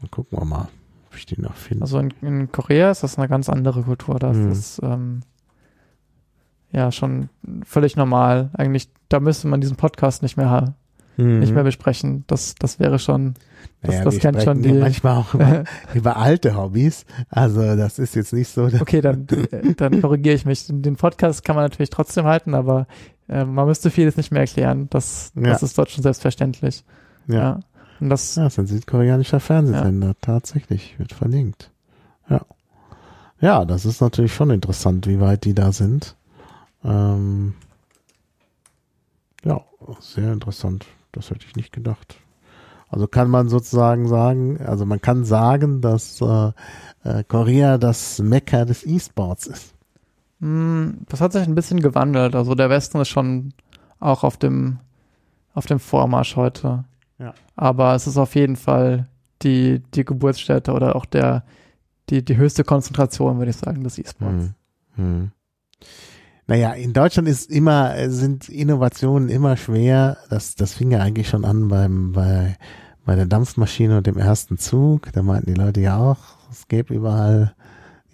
Dann gucken wir mal, ob ich die noch finde. Also in, in Korea ist das eine ganz andere Kultur. Das Mhm. ist ähm, ja schon völlig normal. Eigentlich, da müsste man diesen Podcast nicht mehr Mhm. nicht mehr besprechen. Das, das wäre schon, das, Naja, das kennt schon sprechen ja die. manchmal auch über, über alte Hobbys. Also das ist jetzt nicht so. Okay, dann, äh, dann korrigiere ich mich. Den Podcast kann man natürlich trotzdem halten, aber äh, man müsste vieles nicht mehr erklären. Das, Ja. das ist dort schon selbstverständlich. Ja. Ja. Und das, Ja, das ist ein südkoreanischer Fernsehsender, tatsächlich, wird verlinkt. Ja. Ja, das ist natürlich schon interessant, wie weit die da sind. Ähm, ja, sehr interessant. Das hätte ich nicht gedacht. Also kann man sozusagen sagen, also man kann sagen, dass äh, äh, Korea das Mekka des E-Sports ist. mh, das hat sich ein bisschen gewandelt. Also der Westen ist schon auch auf dem, auf dem Vormarsch heute. Ja. Aber es ist auf jeden Fall die, die Geburtsstätte oder auch der, die, die höchste Konzentration, würde ich sagen, des E-Sports. Hm. Hm. Naja, in Deutschland ist immer, äh, sind Innovationen immer schwer. Das, das fing ja eigentlich schon an beim, bei, bei der Dampfmaschine und dem ersten Zug. Da meinten die Leute ja auch, es gäbe überall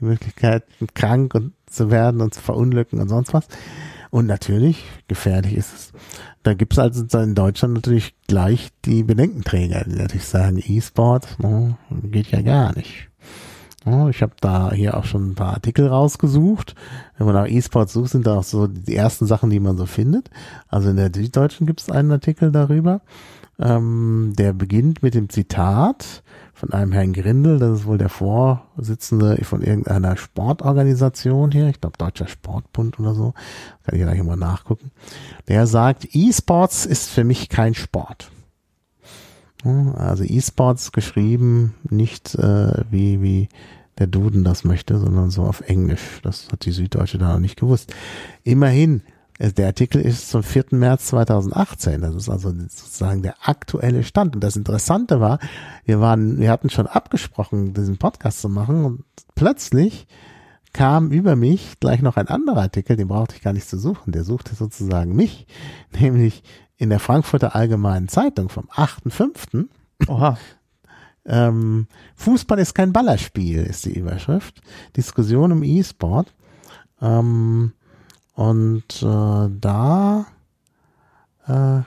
die Möglichkeit, krank und zu werden und zu verunglücken und sonst was. Und natürlich, gefährlich ist es. Da gibt es also in Deutschland natürlich gleich die Bedenkenträger, die natürlich sagen, E-Sport no, geht ja gar nicht. Ich habe da hier auch schon ein paar Artikel rausgesucht. Wenn man nach E-Sports sucht, sind da auch so die ersten Sachen, die man so findet. Also in der Süddeutschen gibt es einen Artikel darüber. Ähm, der beginnt mit dem Zitat von einem Herrn Grindel, das ist wohl der Vorsitzende von irgendeiner Sportorganisation hier, ich glaube Deutscher Sportbund oder so, kann ich gleich mal nachgucken. Der sagt, E-Sports ist für mich kein Sport. Also E-Sports geschrieben, nicht äh, wie, wie der Duden das möchte, sondern so auf Englisch. Das hat die Süddeutsche da noch nicht gewusst. Immerhin, äh, der Artikel ist zum 4. März 2018. Das ist also sozusagen der aktuelle Stand. Und das Interessante war, wir waren, wir hatten schon abgesprochen, diesen Podcast zu machen und plötzlich kam über mich gleich noch ein anderer Artikel, den brauchte ich gar nicht zu suchen. Der suchte sozusagen mich, nämlich in der Frankfurter Allgemeinen Zeitung vom 8.5. Oha. Ähm, Fußball ist kein Ballerspiel, ist die Überschrift. Diskussion um E-Sport. Ähm, und äh, da äh,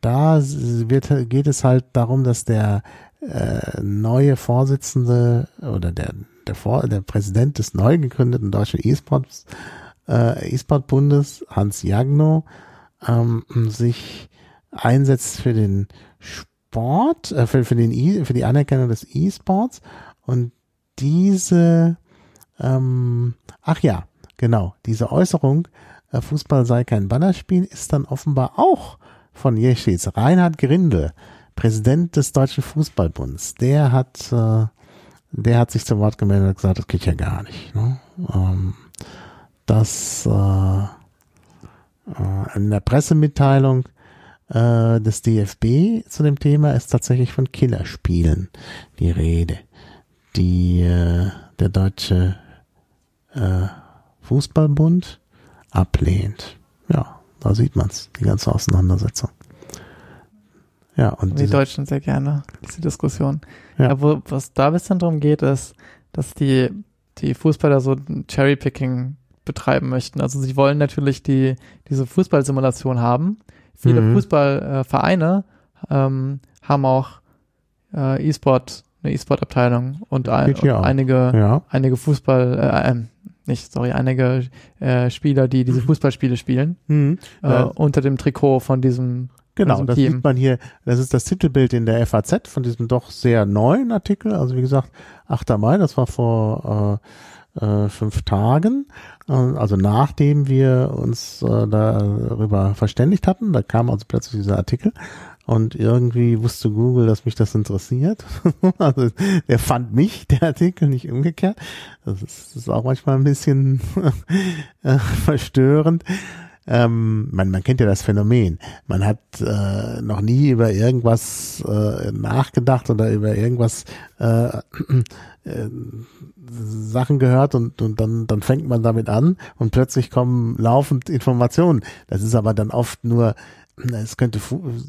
da wird, geht es halt darum, dass der äh, neue Vorsitzende oder der der, Vor der Präsident des neu gegründeten deutschen E-Sports äh, E-Sport-Bundes Hans Jagno ähm, sich einsetzt für den Sport, äh, für, für, den e für die Anerkennung des E-Sports und diese, ähm, ach ja, genau, diese Äußerung, äh, Fußball sei kein Bannerspiel, ist dann offenbar auch von Jeschitz. Reinhard Grindel, Präsident des Deutschen Fußballbunds, der hat, äh, der hat sich zu Wort gemeldet und gesagt, das geht ja gar nicht. Ne? Ähm, das äh, in der Pressemitteilung äh, des DFB zu dem Thema ist tatsächlich von Killerspielen die Rede, die äh, der deutsche äh, Fußballbund ablehnt. Ja, da sieht man's, die ganze Auseinandersetzung. Ja, und Die Deutschen sehr gerne, diese Diskussion. Ja. Ja. wo, was da ein bisschen drum geht, ist, dass die, die Fußballer so ein Cherrypicking betreiben möchten. Also sie wollen natürlich die, diese Fußballsimulation haben. Viele Mhm. Fußballvereine ähm, haben auch äh, E-Sport eine E-Sport-Abteilung und, ein, und einige, Ja. einige Fußball, äh, ähm, nicht, sorry, einige äh, Spieler, die diese Fußballspiele spielen, Mhm. äh, Äh, unter dem Trikot von diesem, Genau, das Team. sieht man hier, das ist das Titelbild in der FAZ von diesem doch sehr neuen Artikel. Also wie gesagt, 8. Mai, das war vor äh, äh, fünf Tagen, also nachdem wir uns äh, darüber verständigt hatten, da kam also plötzlich dieser Artikel und irgendwie wusste Google, dass mich das interessiert. also der fand mich, der Artikel, nicht umgekehrt. Das ist, das ist auch manchmal ein bisschen äh, verstörend. Ähm, man, man kennt ja das Phänomen. Man hat äh, noch nie über irgendwas äh, nachgedacht oder über irgendwas äh, äh, Sachen gehört und, und dann, dann fängt man damit an und plötzlich kommen laufend Informationen. Das ist aber dann oft nur, es könnte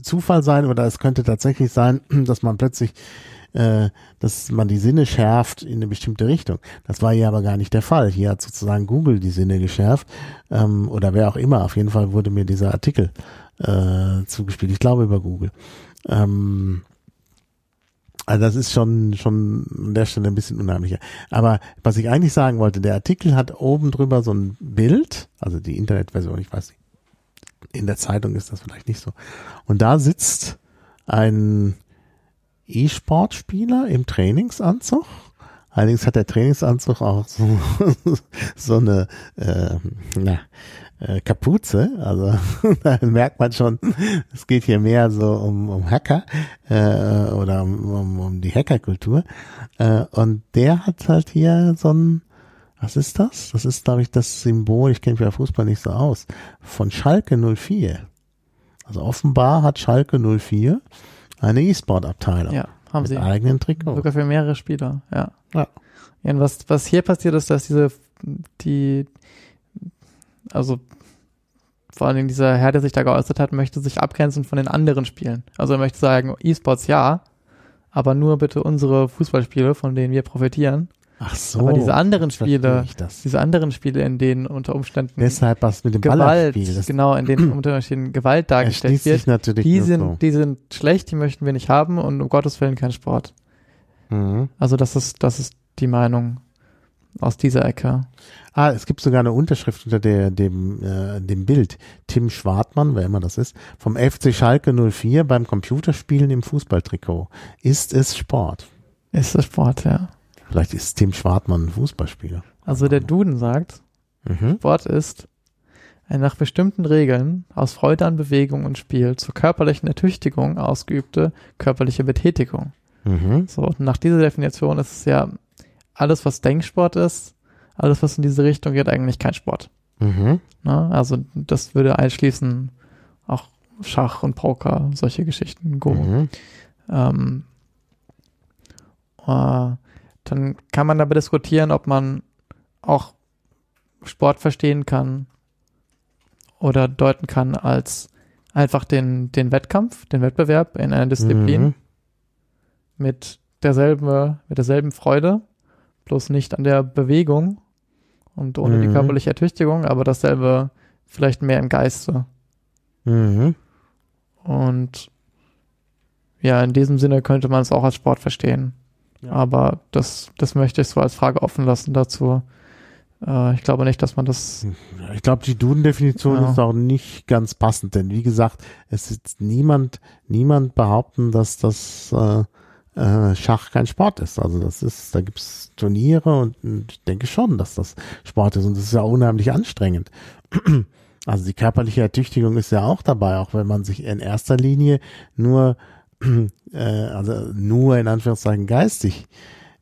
Zufall sein oder es könnte tatsächlich sein, dass man plötzlich äh, dass man die Sinne schärft in eine bestimmte Richtung. Das war hier aber gar nicht der Fall. Hier hat sozusagen Google die Sinne geschärft ähm, oder wer auch immer. Auf jeden Fall wurde mir dieser Artikel äh, zugespielt. Ich glaube über Google. Ähm, also das ist schon schon an der Stelle ein bisschen unheimlicher. Aber was ich eigentlich sagen wollte, der Artikel hat oben drüber so ein Bild, also die Internetversion, ich weiß nicht. In der Zeitung ist das vielleicht nicht so. Und da sitzt ein E-Sportspieler im Trainingsanzug. Allerdings hat der Trainingsanzug auch so, so eine äh, na, äh, Kapuze. Also da merkt man schon, es geht hier mehr so um, um Hacker äh, oder um, um, um die Hackerkultur. Äh, und der hat halt hier so ein was ist das? Das ist, glaube ich, das Symbol, ich kenne mich bei Fußball nicht so aus, von Schalke 04. Also offenbar hat Schalke 04 eine E-Sport-Abteilung. ja, haben mit sie. eigenen Trikot. Sogar für mehrere Spieler, ja. Ja. Ja, und was, was hier passiert ist, dass diese, die, also vor allen Dingen dieser Herr, der sich da geäußert hat, möchte sich abgrenzen von den anderen Spielen. Also er möchte sagen, E-Sports ja, aber nur bitte unsere Fußballspiele, von denen wir profitieren. Ach so. aber diese anderen Spiele, diese anderen Spiele, in denen unter Umständen Deshalb was mit dem Gewalt, genau, in denen unter Umständen Gewalt dargestellt wird, die sind, so. die sind schlecht, die möchten wir nicht haben und um Gottes Willen kein Sport. Mhm. Also das ist, das ist die Meinung aus dieser Ecke. Ah, es gibt sogar eine Unterschrift unter der, dem, äh, dem Bild. Tim Schwartmann, wer immer das ist, vom FC Schalke 04 beim Computerspielen im Fußballtrikot. Ist es Sport? Ist das Sport, ja. Vielleicht ist Tim Schwartmann ein Fußballspieler. Also der Duden sagt, Mhm. Sport ist eine nach bestimmten Regeln aus Freude an Bewegung und Spiel zur körperlichen Ertüchtigung ausgeübte körperliche Betätigung. Mhm. So, nach dieser Definition ist es ja alles, was Denksport ist, alles, was in diese Richtung geht, eigentlich kein Sport. Mhm. Ne? Also das würde einschließen auch Schach und Poker, solche Geschichten, Go. Mhm. Ähm, äh, dann kann man aber diskutieren, ob man auch Sport verstehen kann oder deuten kann als einfach den, den Wettkampf, den Wettbewerb in einer Disziplin Mhm. mit derselben, mit derselben Freude, bloß nicht an der Bewegung und ohne die Mhm. körperliche Ertüchtigung, aber dasselbe vielleicht mehr im Geiste. Mhm. Und ja, in diesem Sinne könnte man es auch als Sport verstehen. Ja. Aber das, das möchte ich so als Frage offen lassen dazu. Äh, ich glaube nicht, dass man das. Ich glaube, die Duden-Definition Ja. ist auch nicht ganz passend, denn wie gesagt, es ist niemand, niemand behaupten, dass das äh, äh, Schach kein Sport ist. Also das ist, da gibt's Turniere und, und ich denke schon, dass das Sport ist und das ist ja unheimlich anstrengend. Also die körperliche Ertüchtigung ist ja auch dabei, auch wenn man sich in erster Linie nur, äh, also nur in Anführungszeichen geistig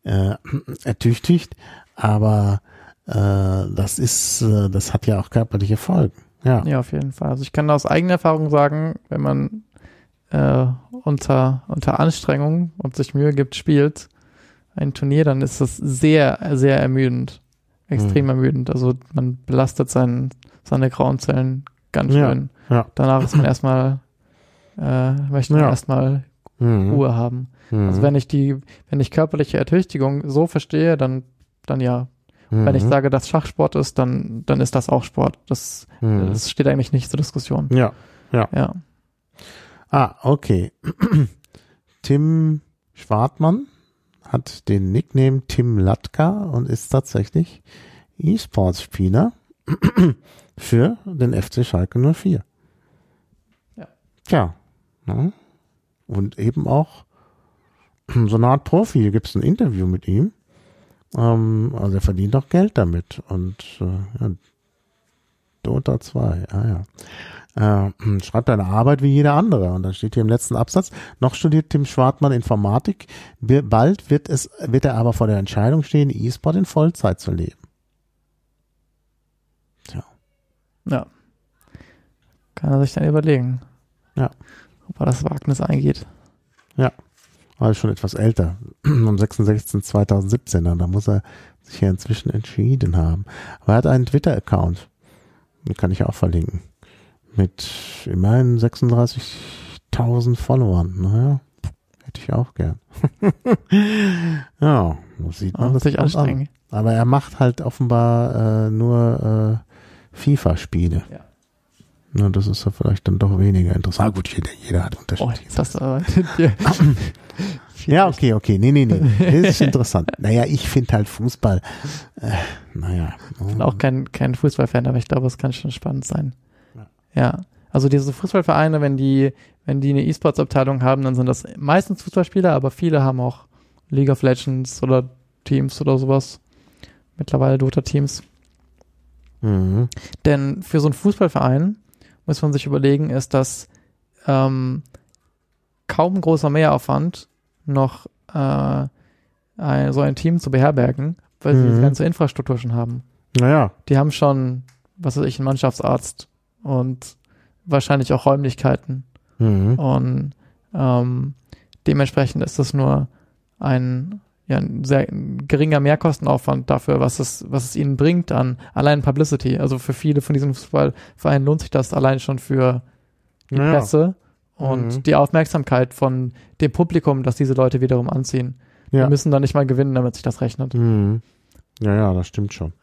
äh, ertüchtigt, aber äh, das ist, äh, das hat ja auch körperliche Folgen. Ja. Ja, auf jeden Fall. Also ich kann aus eigener Erfahrung sagen, wenn man äh, unter, unter Anstrengung und sich Mühe gibt, spielt ein Turnier, dann ist das sehr, sehr ermüdend. Extrem Mhm. ermüdend. Also man belastet sein, seine grauen Zellen ganz Ja, schön. ja. Danach ist man erstmal, äh, möchte man Ja. erstmal Mhm. Ruhe haben. Mhm. Also wenn ich die, wenn ich körperliche Ertüchtigung so verstehe, dann, dann ja. mhm. Wenn ich sage, dass Schachsport ist, dann, dann ist das auch Sport. Das, Mhm. das steht eigentlich nicht zur Diskussion. Ja. Ja. Ah, okay. Tim Schwartmann hat den Nickname Tim Latka und ist tatsächlich E-Sports-Spieler für den FC Schalke 04. Ja. Tja. Ne? Und eben auch so eine Art Profi. Hier gibt es ein Interview mit ihm. Ähm, also er verdient auch Geld damit. Und äh, ja, Dota 2, ah ja. Äh, schreibt eine Arbeit wie jeder andere. Und dann steht hier im letzten Absatz, noch studiert Tim Schwartmann Informatik. Bald wird es, wird er aber vor der Entscheidung stehen, E-Sport in Vollzeit zu leben. Tja. Ja. Kann er sich dann überlegen. Ja. Er das Wagnis eingeht. Ja. Ist schon etwas älter. Am 66.2017. Da muss er sich ja inzwischen entschieden haben. Aber er hat einen Twitter-Account. Den kann ich auch verlinken. Mit immerhin 36.000 Followern. Naja, hätte ich auch gern. ja, sieht man das sich kommt an. anstrengen. Aber er macht halt offenbar äh, nur äh, FIFA-Spiele. Ja. Na, das ist ja vielleicht dann doch weniger interessant. Ah, gut, jeder, jeder hat Oh, unterschiedliche. hast du aber ja, okay, okay. Nee, nee, nee. Das ist interessant. naja, ich finde halt Fußball, äh, naja. Ich bin auch kein, kein Fußballfan, aber ich glaube, es kann schon spannend sein. Ja. Ja. Also diese Fußballvereine, wenn die, wenn die eine E-Sports-Abteilung haben, dann sind das meistens Fußballspieler, aber viele haben auch League of Legends oder Teams oder sowas. Mittlerweile Dota-Teams. Mhm. Denn für so einen Fußballverein muss man sich überlegen, ist das ähm, kaum großer Mehraufwand, noch äh, ein, so ein Team zu beherbergen, weil sie Mhm. die ganze Infrastruktur schon haben. Naja, Die haben schon, was weiß ich, einen Mannschaftsarzt und wahrscheinlich auch Räumlichkeiten. mhm. Und ähm, dementsprechend ist das nur ein, ja, ein sehr geringer Mehrkostenaufwand dafür, was es, was es ihnen bringt an allein Publicity. Also für viele von diesen Fußballvereinen lohnt sich das allein schon für die Naja. Presse und Mhm. die Aufmerksamkeit von dem Publikum, das diese Leute wiederum anziehen. Ja. Wir müssen da nicht mal gewinnen, damit sich das rechnet. Mhm. Ja, ja, das stimmt schon.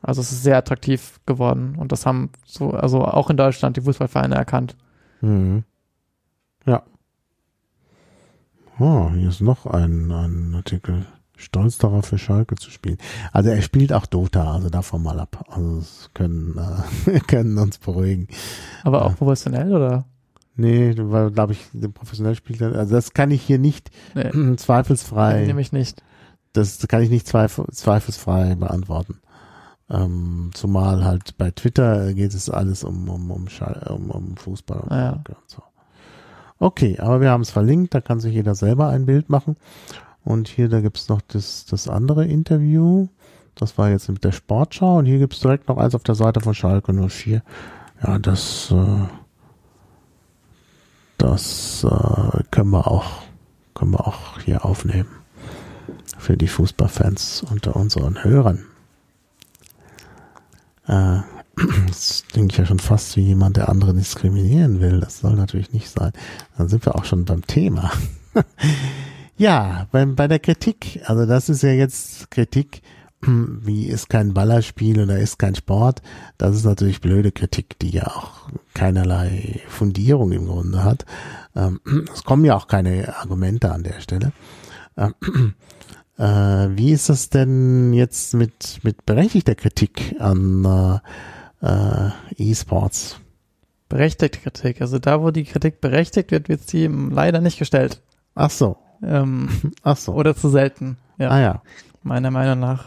Also es ist sehr attraktiv geworden und das haben so, also auch in Deutschland die Fußballvereine erkannt. Mhm. Ja. Oh, hier ist noch ein, ein Artikel. Stolz darauf, für Schalke zu spielen. Also er spielt auch Dota, also davon mal ab. Also das können, äh, wir können uns beruhigen. Aber auch professionell oder? Nee, weil, glaube ich, professionell spielt er, also das kann ich hier nicht Nee, zweifelsfrei, nämlich nicht. das kann ich nicht zweif zweifelsfrei beantworten. Ähm, zumal halt bei Twitter geht es alles um, um, um, Schal um, um Fußball und, Ah, ja. Und so. Okay, aber wir haben es verlinkt, da kann sich jeder selber ein Bild machen. Und hier, da gibt's noch das, das andere Interview. Das war jetzt mit der Sportschau. Und hier gibt's direkt noch eins auf der Seite von Schalke 04. Ja, das, äh, das äh, können wir auch, können wir auch hier aufnehmen. Für die Fußballfans unter unseren Hörern. Äh, das denke ich ja schon fast wie jemand, der andere diskriminieren will. Das soll natürlich nicht sein. Dann sind wir auch schon beim Thema. ja, beim, bei der Kritik. Also das ist ja jetzt Kritik, wie ist kein Ballerspiel oder ist kein Sport. Das ist natürlich blöde Kritik, die ja auch keinerlei Fundierung im Grunde hat. Ähm, Es kommen ja auch keine Argumente an der Stelle. Ähm, äh, wie ist das denn jetzt mit, mit berechtigter Kritik an äh, E-Sports? Berechtigte Kritik. Also da, wo die Kritik berechtigt wird, wird sie leider nicht gestellt. Ach so, Ähm, ach so. oder zu selten. Ja, Ah ja. meiner Meinung nach.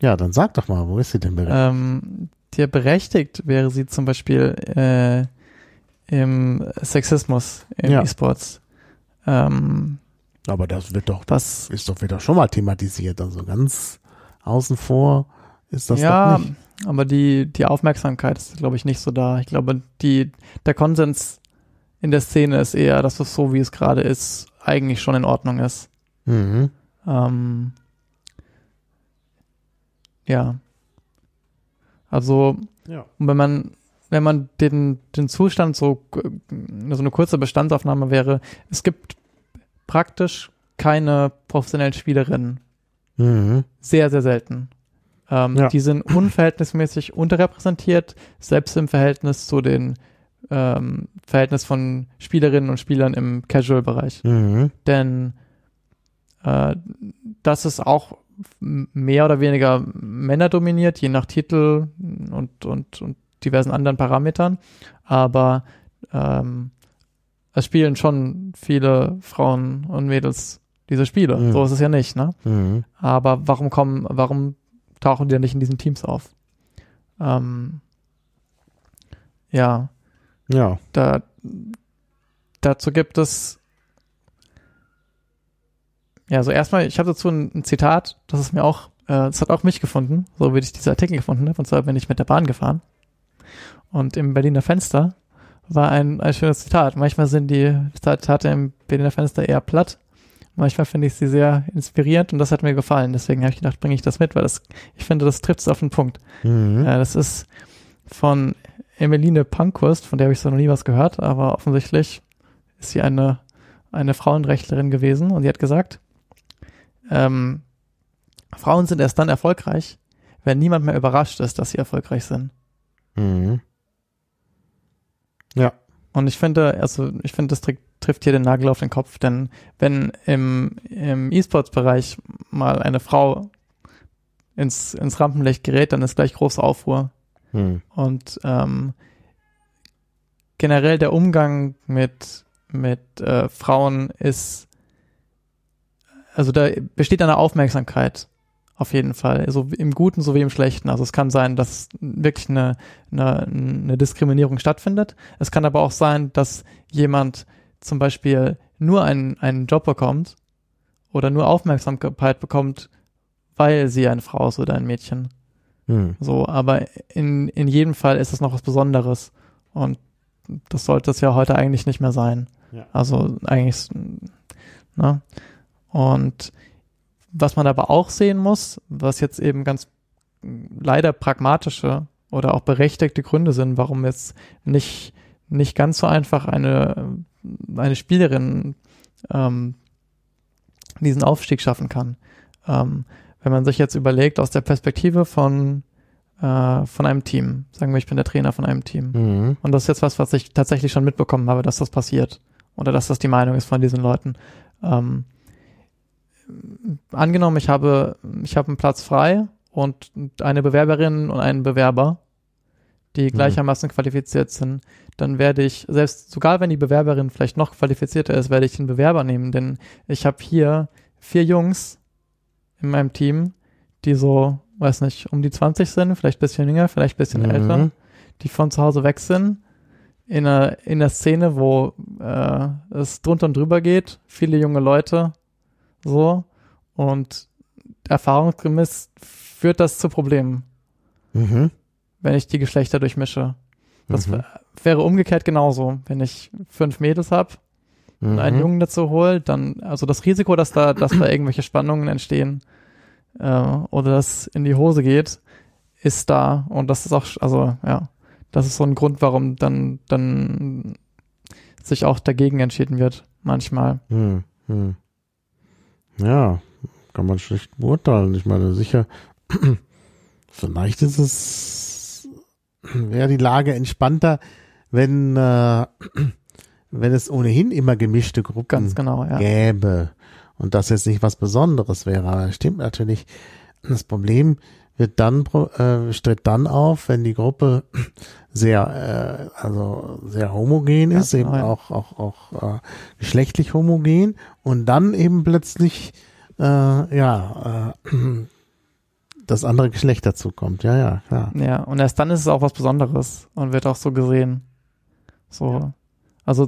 Ja, dann sag doch mal, wo ist sie denn berechtigt? Ähm, dir berechtigt wäre sie zum Beispiel äh, im Sexismus in Ja. E-Sports. Ähm, Aber das wird doch, was ist doch wieder schon mal thematisiert. Also ganz außen vor ist das ja, doch nicht. Aber die, die Aufmerksamkeit ist, glaube ich, nicht so da. Ich glaube, die, der Konsens in der Szene ist eher, dass es so, wie es gerade ist, eigentlich schon in Ordnung ist. Mhm. Ähm, ja. Also, Ja. wenn man, wenn man den, den Zustand so, so eine kurze Bestandsaufnahme wäre, es gibt praktisch keine professionellen Spielerinnen. Mhm. Sehr, sehr selten. Ähm, Ja. Die sind unverhältnismäßig unterrepräsentiert, selbst im Verhältnis zu den ähm, Verhältnis von Spielerinnen und Spielern im Casual-Bereich. Mhm. Denn äh, das ist auch mehr oder weniger Männer dominiert, je nach Titel und, und, und diversen anderen Parametern. Aber ähm, es spielen schon viele Frauen und Mädels diese Spiele. Mhm. So ist es ja nicht, ne? Mhm. Aber warum kommen, warum tauchen die dann nicht in diesen Teams auf? Ähm, ja. Ja. Da, dazu gibt es ja, so erstmal, ich habe dazu ein, ein, Zitat, das ist mir auch, äh, das hat auch mich gefunden, so wie ich diese Artikel gefunden habe, und zwar bin ich mit der Bahn gefahren. Und im Berliner Fenster war ein, ein schönes Zitat. Manchmal sind die Zitate im Berliner Fenster eher platt. Manchmal finde ich sie sehr inspirierend und das hat mir gefallen. Deswegen habe ich gedacht, bringe ich das mit, weil das, ich finde, das trifft es auf den Punkt. Mhm. Äh, das ist von Emeline Pankhurst, von der habe ich so noch nie was gehört, aber offensichtlich ist sie eine, eine Frauenrechtlerin gewesen und die hat gesagt, ähm, Frauen sind erst dann erfolgreich, wenn niemand mehr überrascht ist, dass sie erfolgreich sind. Mhm. Ja. Und ich finde, also ich finde, das trifft hier den Nagel auf den Kopf, denn wenn im, im E-Sports-Bereich mal eine Frau ins, ins Rampenlicht gerät, dann ist gleich große Aufruhr. Mhm. Und ähm, generell der Umgang mit, mit äh, Frauen ist also da besteht eine Aufmerksamkeit auf jeden Fall, also im Guten sowie im Schlechten. Also es kann sein, dass wirklich eine, eine, eine Diskriminierung stattfindet. Es kann aber auch sein, dass jemand zum Beispiel nur einen, einen Job bekommt oder nur Aufmerksamkeit bekommt, weil sie eine Frau ist oder ein Mädchen. Hm. So, aber in, in jedem Fall ist es noch was Besonderes. Und das sollte es ja heute eigentlich nicht mehr sein. Ja. Also eigentlich, ne? Und was man aber auch sehen muss, was jetzt eben ganz leider pragmatische oder auch berechtigte Gründe sind, warum jetzt nicht, nicht ganz so einfach eine, eine Spielerin ähm, diesen Aufstieg schaffen kann. Ähm, wenn man sich jetzt überlegt, aus der Perspektive von, äh, von einem Team, sagen wir, ich bin der Trainer von einem Team. Mhm. Und das ist jetzt was, was ich tatsächlich schon mitbekommen habe, dass das passiert. Oder dass das die Meinung ist von diesen Leuten. Ähm, angenommen, ich habe, ich habe einen Platz frei und eine Bewerberin und einen Bewerber, die mhm. gleichermaßen qualifiziert sind, dann werde ich, selbst sogar wenn die Bewerberin vielleicht noch qualifizierter ist, werde ich den Bewerber nehmen, denn ich habe hier vier Jungs in meinem Team, die so, weiß nicht, um die 20 sind, vielleicht bisschen jünger, vielleicht bisschen mhm. älter, die von zu Hause weg sind, in einer, in einer Szene, wo äh, es drunter und drüber geht, viele junge Leute, so. Und erfahrungsgemäß führt das zu Problemen. Mhm. Wenn ich die Geschlechter durchmische. Das mhm. wäre umgekehrt genauso. Wenn ich fünf Mädels habe mhm. und einen mhm. Jungen dazu hole, dann, also das Risiko, dass da, dass da irgendwelche Spannungen entstehen äh, oder das in die Hose geht, ist da. Und das ist auch, also ja, das ist so ein Grund, warum dann, dann sich auch dagegen entschieden wird, manchmal. Mhm. mhm. Ja, kann man schlecht beurteilen. Ich meine, sicher, vielleicht ist es, wäre die Lage entspannter, wenn, äh, wenn es ohnehin immer gemischte Gruppen Ganz genau, ja. gäbe und das jetzt nicht was Besonderes wäre. Aber stimmt natürlich. Das Problem wird dann äh, tritt dann auf, wenn die Gruppe sehr äh, also sehr homogen ist, ja, eben ja. auch auch auch äh, geschlechtlich homogen und dann eben plötzlich äh, ja äh, das andere Geschlecht dazu kommt. Ja, ja, klar. Ja, und erst dann ist es auch was Besonderes und wird auch so gesehen. So. Ja. Also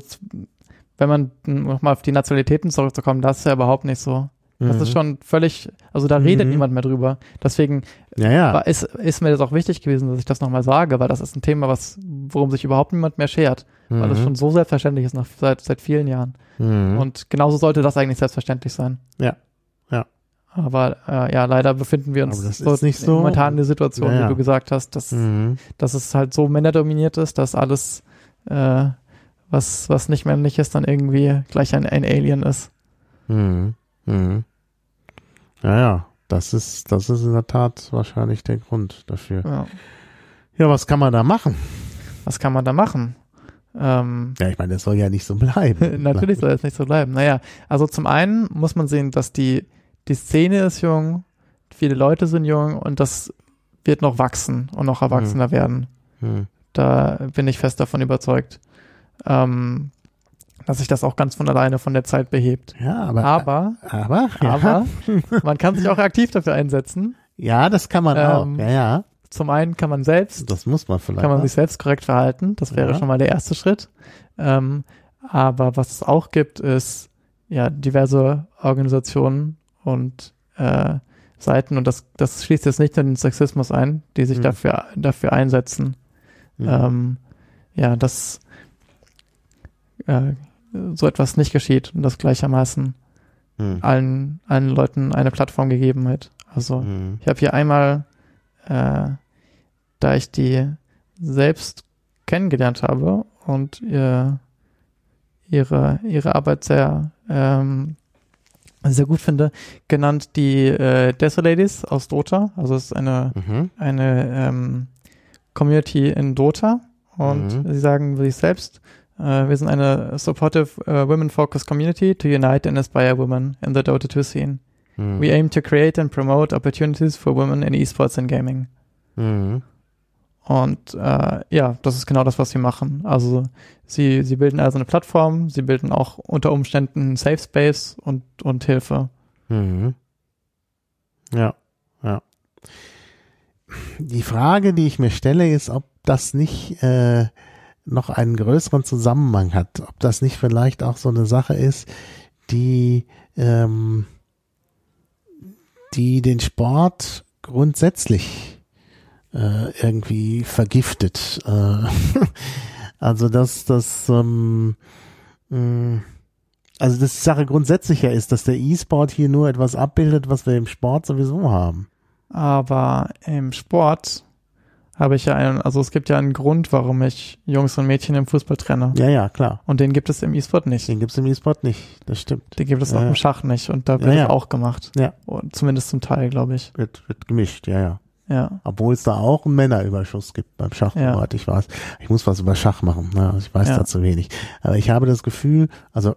wenn man nochmal auf die Nationalitäten zurückzukommen, das ist ja überhaupt nicht so. Das mhm. ist schon völlig, also da redet mhm. niemand mehr drüber. Deswegen ja, ja. War, ist, ist mir das auch wichtig gewesen, dass ich das nochmal sage, weil das ist ein Thema, was, worum sich überhaupt niemand mehr schert, mhm. weil das schon so selbstverständlich ist nach, seit, seit vielen Jahren. Mhm. Und genauso sollte das eigentlich selbstverständlich sein. Ja, ja. Aber äh, ja, leider befinden wir uns so, so, momentan in der Situation, ja, ja. wie du gesagt hast, dass, mhm. dass es halt so männerdominiert ist, dass alles, äh, was, was nicht männlich ist, dann irgendwie gleich ein, ein Alien ist. Mhm. Mhm. Ja, ja, das ist, das ist in der Tat wahrscheinlich der Grund dafür. Ja, ja was kann man da machen? Was kann man da machen? Ähm, Ja, ich meine, das soll ja nicht so bleiben. Natürlich soll es nicht so bleiben. Naja, also zum einen muss man sehen, dass die, die Szene ist jung, viele Leute sind jung und das wird noch wachsen und noch erwachsener werden. Hm. Da bin ich fest davon überzeugt, ähm, dass sich das auch ganz von alleine von der Zeit behebt. Ja, aber. Aber, aber, ja. aber man kann sich auch aktiv dafür einsetzen. Ja, das kann man Ähm, auch. Ja, ja. Zum einen kann man selbst Das muss man vielleicht. kann man auch. sich selbst korrekt verhalten. Das wäre Ja. schon mal der erste Schritt. Ähm, aber was es auch gibt, ist ja diverse Organisationen und äh, Seiten und das, das schließt jetzt nicht nur den Sexismus ein, die sich Mhm. dafür, dafür einsetzen. Mhm. Ähm, ja, dass äh, so etwas nicht geschieht und das gleichermaßen Hm. allen, allen Leuten eine Plattform gegeben wird. Also Hm. ich habe hier einmal, äh, da ich die selbst kennengelernt habe und ihr, ihre, ihre Arbeit sehr, ähm, sehr gut finde, genannt die äh, Desoladies aus Dota. Also es ist eine, Mhm. eine ähm, Community in Dota und Mhm. sie sagen sich selbst, äh, wir sind eine supportive uh, women-focused community to unite and inspire women in the Dota 2 scene. Hm. We aim to create and promote opportunities for women in esports and gaming. Mhm. Und äh, ja, das ist genau das, was sie machen. Also sie, sie bilden also eine Plattform, sie bilden auch unter Umständen Safe Space und, und Hilfe. Mhm. Ja, ja. Die Frage, die ich mir stelle, ist, ob das nicht äh, noch einen größeren Zusammenhang hat. Ob das nicht vielleicht auch so eine Sache ist, die, ähm, die den Sport grundsätzlich äh, irgendwie vergiftet. Äh, also dass das ähm, mh, also das Sache grundsätzlicher ist, dass der E-Sport hier nur etwas abbildet, was wir im Sport sowieso haben. Aber im Sport habe ich ja einen, also es gibt ja einen Grund, warum ich Jungs und Mädchen im Fußball trenne. Ja, ja, klar. Und den gibt es im E-Sport nicht. Den gibt's im E-Sport nicht. Das stimmt. Den gibt es auch Ja. im Schach nicht. Und da wird Ja, es ja. auch gemacht. Ja. Und zumindest zum Teil, glaube ich. Wird, wird gemischt, ja, ja. Ja. Obwohl es da auch einen Männerüberschuss gibt beim Schach, Ja. ich weiß. Ich muss was über Schach machen, ne? also ich weiß Ja. da zu wenig. Aber ich habe das Gefühl, also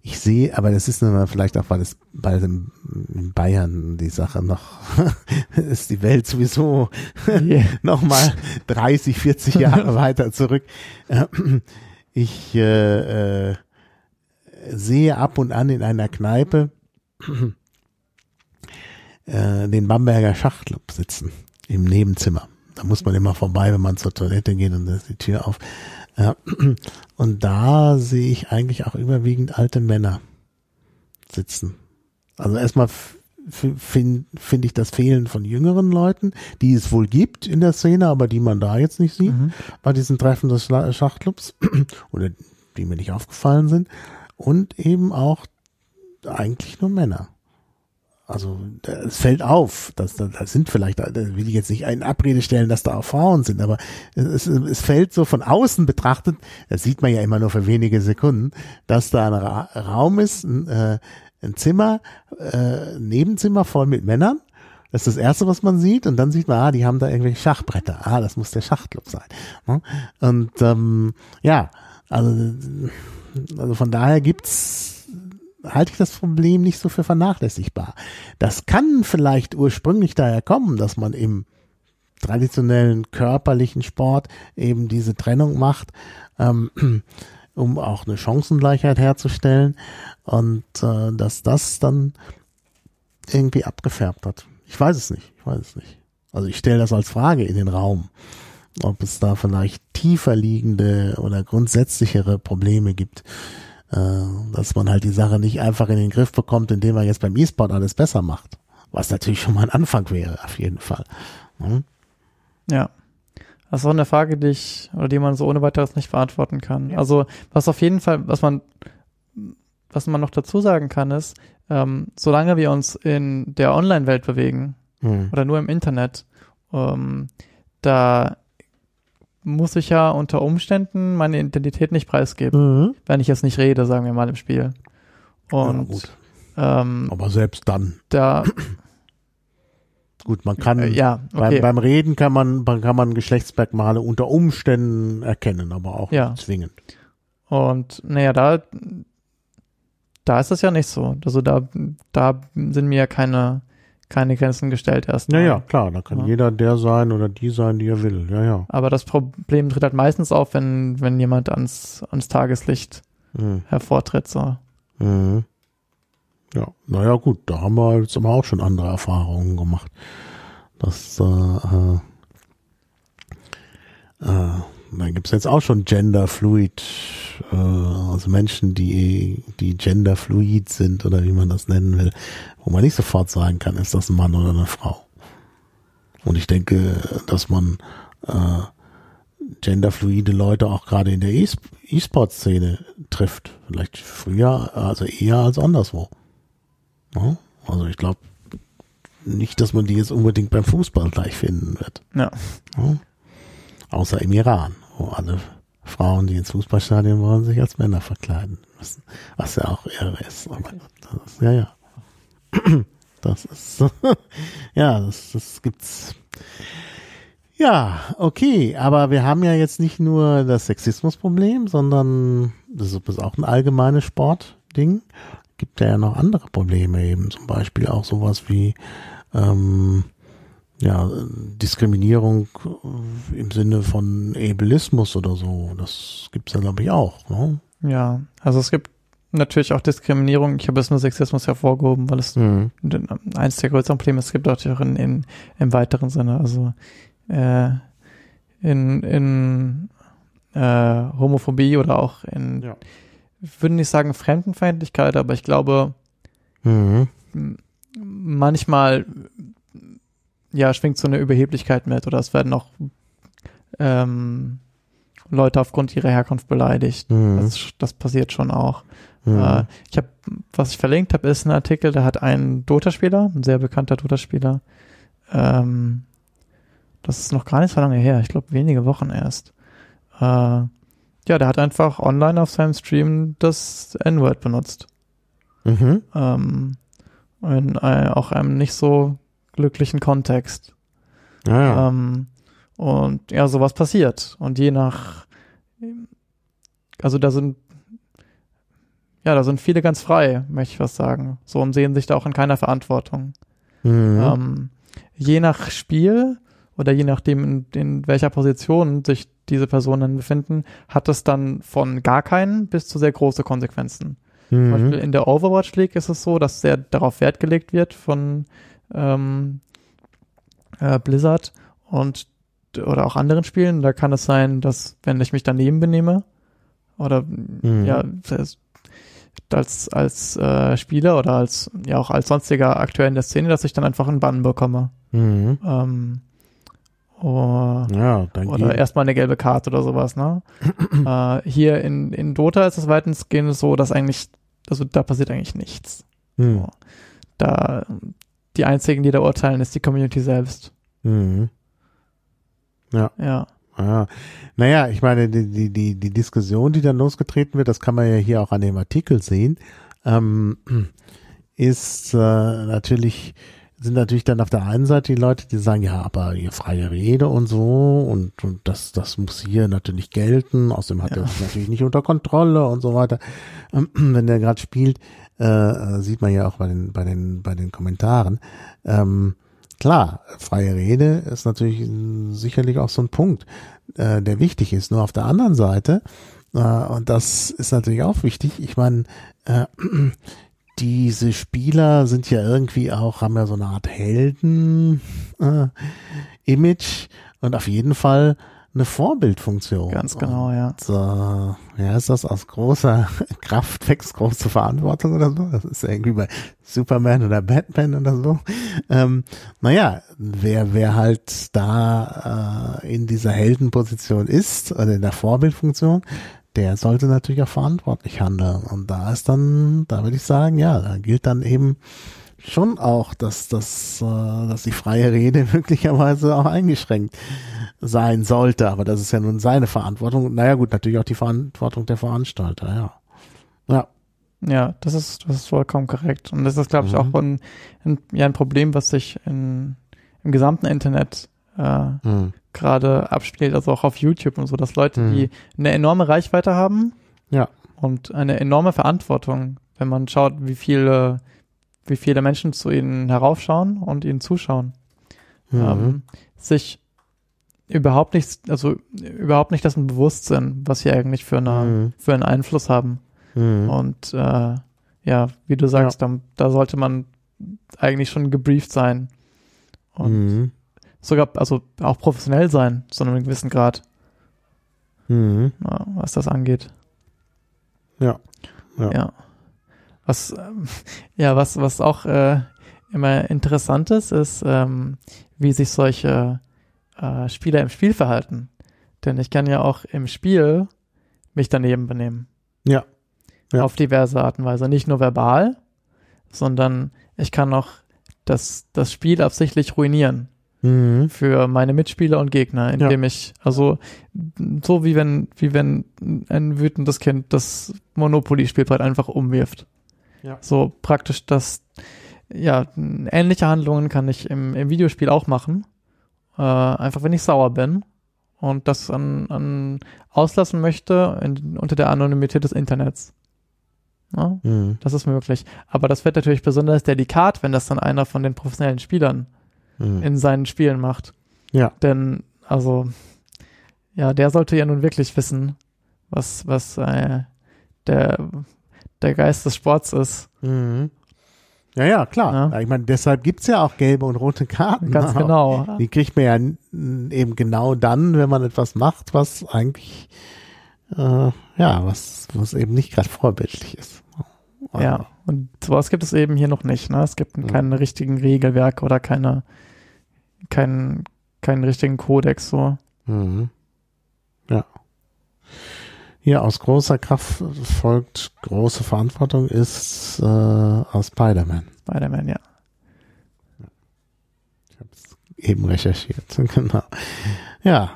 ich sehe, aber das ist nun mal vielleicht auch, weil es bei dem in Bayern die Sache noch ist die Welt sowieso Yeah. nochmal 30, 40 Jahre weiter zurück. Ich äh, äh, sehe ab und an in einer Kneipe äh, den Bamberger Schachclub sitzen im Nebenzimmer. Da muss man immer vorbei, wenn man zur Toilette geht und da ist die Tür auf. Ja, und da sehe ich eigentlich auch überwiegend alte Männer sitzen. Also erstmal finde find ich das Fehlen von jüngeren Leuten, die es wohl gibt in der Szene, aber die man da jetzt nicht sieht, Mhm. bei diesen Treffen des Schachclubs oder die mir nicht aufgefallen sind. Und eben auch eigentlich nur Männer. Also es fällt auf, dass da, da sind vielleicht, da will ich jetzt nicht in Abrede stellen, dass da auch Frauen sind, aber es, es fällt so von außen betrachtet, das sieht man ja immer nur für wenige Sekunden, dass da ein Ra Raum ist, ein, äh, ein Zimmer, äh, ein Nebenzimmer voll mit Männern. Das ist das Erste, was man sieht. Und dann sieht man, ah, die haben da irgendwelche Schachbretter. Ah, das muss der Schachclub sein. Ne? Und ähm, ja, also, also von daher gibt's halte ich das Problem nicht so für vernachlässigbar. Das kann vielleicht ursprünglich daher kommen, dass man im traditionellen körperlichen Sport eben diese Trennung macht, ähm, um auch eine Chancengleichheit herzustellen und äh, dass das dann irgendwie abgefärbt hat. Ich weiß es nicht, ich weiß es nicht. Also ich stelle das als Frage in den Raum, ob es da vielleicht tiefer liegende oder grundsätzlichere Probleme gibt, dass man halt die Sache nicht einfach in den Griff bekommt, indem man jetzt beim E-Sport alles besser macht. Was natürlich schon mal ein Anfang wäre, auf jeden Fall. Hm? Ja. Das ist auch eine Frage, die ich, oder die man so ohne weiteres nicht beantworten kann. Also, was auf jeden Fall, was man, was man noch dazu sagen kann, ist, ähm, solange wir uns in der Online-Welt bewegen Hm. oder nur im Internet, ähm, da muss ich ja unter Umständen meine Identität nicht preisgeben, Mhm. wenn ich jetzt nicht rede, sagen wir mal im Spiel. Ja, Und gut. ähm, Aber selbst dann. da, Gut, man kann Äh, ja, beim, okay. beim Reden kann man kann man Geschlechtsmerkmale unter Umständen erkennen, aber auch Ja. nicht zwingend. Und naja, da, da ist das ja nicht so. Also da, da sind mir ja keine, keine Grenzen gestellt erst. Ja, ja, klar, da kann Ja. jeder der sein oder die sein, die er will. Ja, ja. Aber das Problem tritt halt meistens auf, wenn, wenn jemand ans, ans Tageslicht Mhm. hervortritt. So. Mhm. Ja, naja, gut, da haben wir jetzt aber auch schon andere Erfahrungen gemacht. Das, äh, äh, äh, da gibt's jetzt auch schon Genderfluid, äh, also Menschen, die, die Genderfluid sind oder wie man das nennen will, wo man nicht sofort sagen kann, ist das ein Mann oder eine Frau. Und ich denke, dass man äh, genderfluide Leute auch gerade in der E-Sport-Szene trifft. Vielleicht früher, also eher als anderswo. Ja? Also ich glaube nicht, dass man die jetzt unbedingt beim Fußball gleich finden wird. Ja. Ja? Außer im Iran, wo alle Frauen, die ins Fußballstadion wollen, sich als Männer verkleiden müssen. Was ja auch irre ist. Aber das, ja, ja. Das ist, ja, das, das gibt's. Ja, okay, aber wir haben ja jetzt nicht nur das Sexismusproblem, sondern das ist auch ein allgemeines Sportding. Gibt ja noch andere Probleme eben, zum Beispiel auch sowas wie ähm, ja, Diskriminierung äh, im Sinne von Ableismus oder so. Das gibt's ja, glaube ich, auch. Ne? Ja, also es gibt natürlich auch Diskriminierung. Ich habe jetzt nur Sexismus hervorgehoben, weil es Mhm. eines der größeren Probleme ist. Es gibt auch in, in, im weiteren Sinne, also äh, in, in äh, Homophobie oder auch in, Ja. ich würde nicht sagen Fremdenfeindlichkeit, aber ich glaube, Mhm. manchmal ja schwingt so eine Überheblichkeit mit oder es werden auch ähm, Leute aufgrund ihrer Herkunft beleidigt. Mhm. Das, das passiert schon auch. Mhm. Äh, ich habe, was ich verlinkt habe, ist ein Artikel, da hat ein Dota-Spieler, ein sehr bekannter Dota-Spieler, ähm, das ist noch gar nicht so lange her, ich glaube wenige Wochen erst. Äh, ja, der hat einfach online auf seinem Stream das N-Word benutzt. Mhm. Ähm, in äh, auch einem nicht so glücklichen Kontext. Ja, ja. Ähm, und ja, sowas passiert. Und je nach, also da sind, ja, da sind viele ganz frei, möchte ich was sagen. So und sehen sich da auch in keiner Verantwortung. mhm. Ähm, je nach Spiel oder je nachdem, in, in welcher Position sich diese Personen befinden, hat es dann von gar keinen bis zu sehr große Konsequenzen. Zum Beispiel mhm. in der Overwatch League ist es so, dass sehr darauf Wert gelegt wird von ähm, äh, Blizzard und oder auch anderen Spielen. Da kann es sein, dass wenn ich mich daneben benehme oder Mhm. ja als als äh, Spieler oder als ja auch als sonstiger Akteur in der Szene, dass ich dann einfach einen Bann bekomme. Mhm. Ähm, oh, Ja, dann oder erstmal eine gelbe Karte oder sowas, ne? äh, hier in, in Dota ist es weitestgehend so, dass eigentlich, also da passiert eigentlich nichts. Mhm. Da die einzigen, die da urteilen, ist die Community selbst. Mhm. Ja. Ja. Naja, ich meine, die, die, die, die Diskussion, die dann losgetreten wird, das kann man ja hier auch an dem Artikel sehen, ähm, ist äh, natürlich, sind natürlich dann auf der einen Seite die Leute, die sagen, ja, aber hier freie Rede und so und, und das, das muss hier natürlich gelten, außerdem hat Ja. er natürlich nicht unter Kontrolle und so weiter. Ähm, Wenn der gerade spielt, äh, äh, sieht man ja auch bei den, bei den, bei den Kommentaren. Ähm, klar, freie Rede ist natürlich äh, sicherlich auch so ein Punkt, äh, der wichtig ist. Nur auf der anderen Seite, äh, und das ist natürlich auch wichtig, ich meine, äh, diese Spieler sind ja irgendwie auch, haben ja so eine Art Helden-Image und auf jeden Fall eine Vorbildfunktion. Ganz genau, ja. Und, äh, ja, ist das aus großer Kraft wächst große Verantwortung oder so? Das ist ja irgendwie bei Superman oder Batman oder so. Ähm, naja, wer, wer halt da äh, in dieser Heldenposition ist oder in der Vorbildfunktion, der sollte natürlich auch verantwortlich handeln. Und da ist dann, da würde ich sagen, ja, da gilt dann eben schon auch, dass, dass, äh, dass die freie Rede möglicherweise auch eingeschränkt sein sollte. Aber das ist ja nun seine Verantwortung. Naja gut, natürlich auch die Verantwortung der Veranstalter, ja. Ja. Ja, das ist, das ist vollkommen korrekt. Und das ist, glaube ich, Mhm. auch ein, ein, ja, ein Problem, was sich in, im gesamten Internet äh, Mhm. gerade abspielt, also auch auf YouTube und so, dass Leute, Mhm. die eine enorme Reichweite haben Ja. und eine enorme Verantwortung, wenn man schaut, wie viele, wie viele Menschen zu ihnen heraufschauen und ihnen zuschauen, Mhm. ähm, sich überhaupt nicht, also überhaupt nicht dessen bewusst sind, was sie eigentlich für eine, Mhm. für einen Einfluss haben. Mhm. Und äh, ja, wie du sagst, da, da sollte man eigentlich schon gebrieft sein. Und Mhm. sogar, also auch professionell sein, zu einem gewissen Grad, Mhm. ja, was das angeht. Ja. Ja. Ja. Was, ähm, ja, was, was auch äh, immer interessant ist, ist, ähm, wie sich solche äh, Spieler im Spiel verhalten. Denn ich kann ja auch im Spiel mich daneben benehmen. Ja. Ja. Auf diverse Art und Weise. Nicht nur verbal, sondern ich kann auch das, das Spiel absichtlich ruinieren Mhm. für meine Mitspieler und Gegner, indem ich, also so wie wenn, wie wenn ein wütendes Kind das Monopoly-Spielbrett einfach umwirft. Ja. So praktisch das, ja, ähnliche Handlungen kann ich im, im Videospiel auch machen. Äh, einfach wenn ich sauer bin und das an, an auslassen möchte in, unter der Anonymität des Internets. Ja, Mhm. das ist möglich. Aber das wird natürlich besonders delikat, wenn das dann einer von den professionellen Spielern Mhm. in seinen Spielen macht. Ja. Denn, also, ja, der sollte ja nun wirklich wissen, was, was äh, der, der Geist des Sports ist. Mhm. Ja, ja, klar. Ja. Ich meine, deshalb gibt's ja auch gelbe und rote Karten. Ganz genau. Die kriegt man ja eben genau dann, wenn man etwas macht, was eigentlich, äh, ja, was, was eben nicht gerade vorbildlich ist. Ja, und sowas gibt es eben hier noch nicht. Ne? Es gibt Mhm. keine richtigen Regelwerke oder keine, keinen, keinen richtigen Kodex so. Mhm. Ja. Hier aus großer Kraft folgt große Verantwortung ist äh, aus Spider-Man. Spider-Man, ja. Ich habe es eben recherchiert. genau. Ja,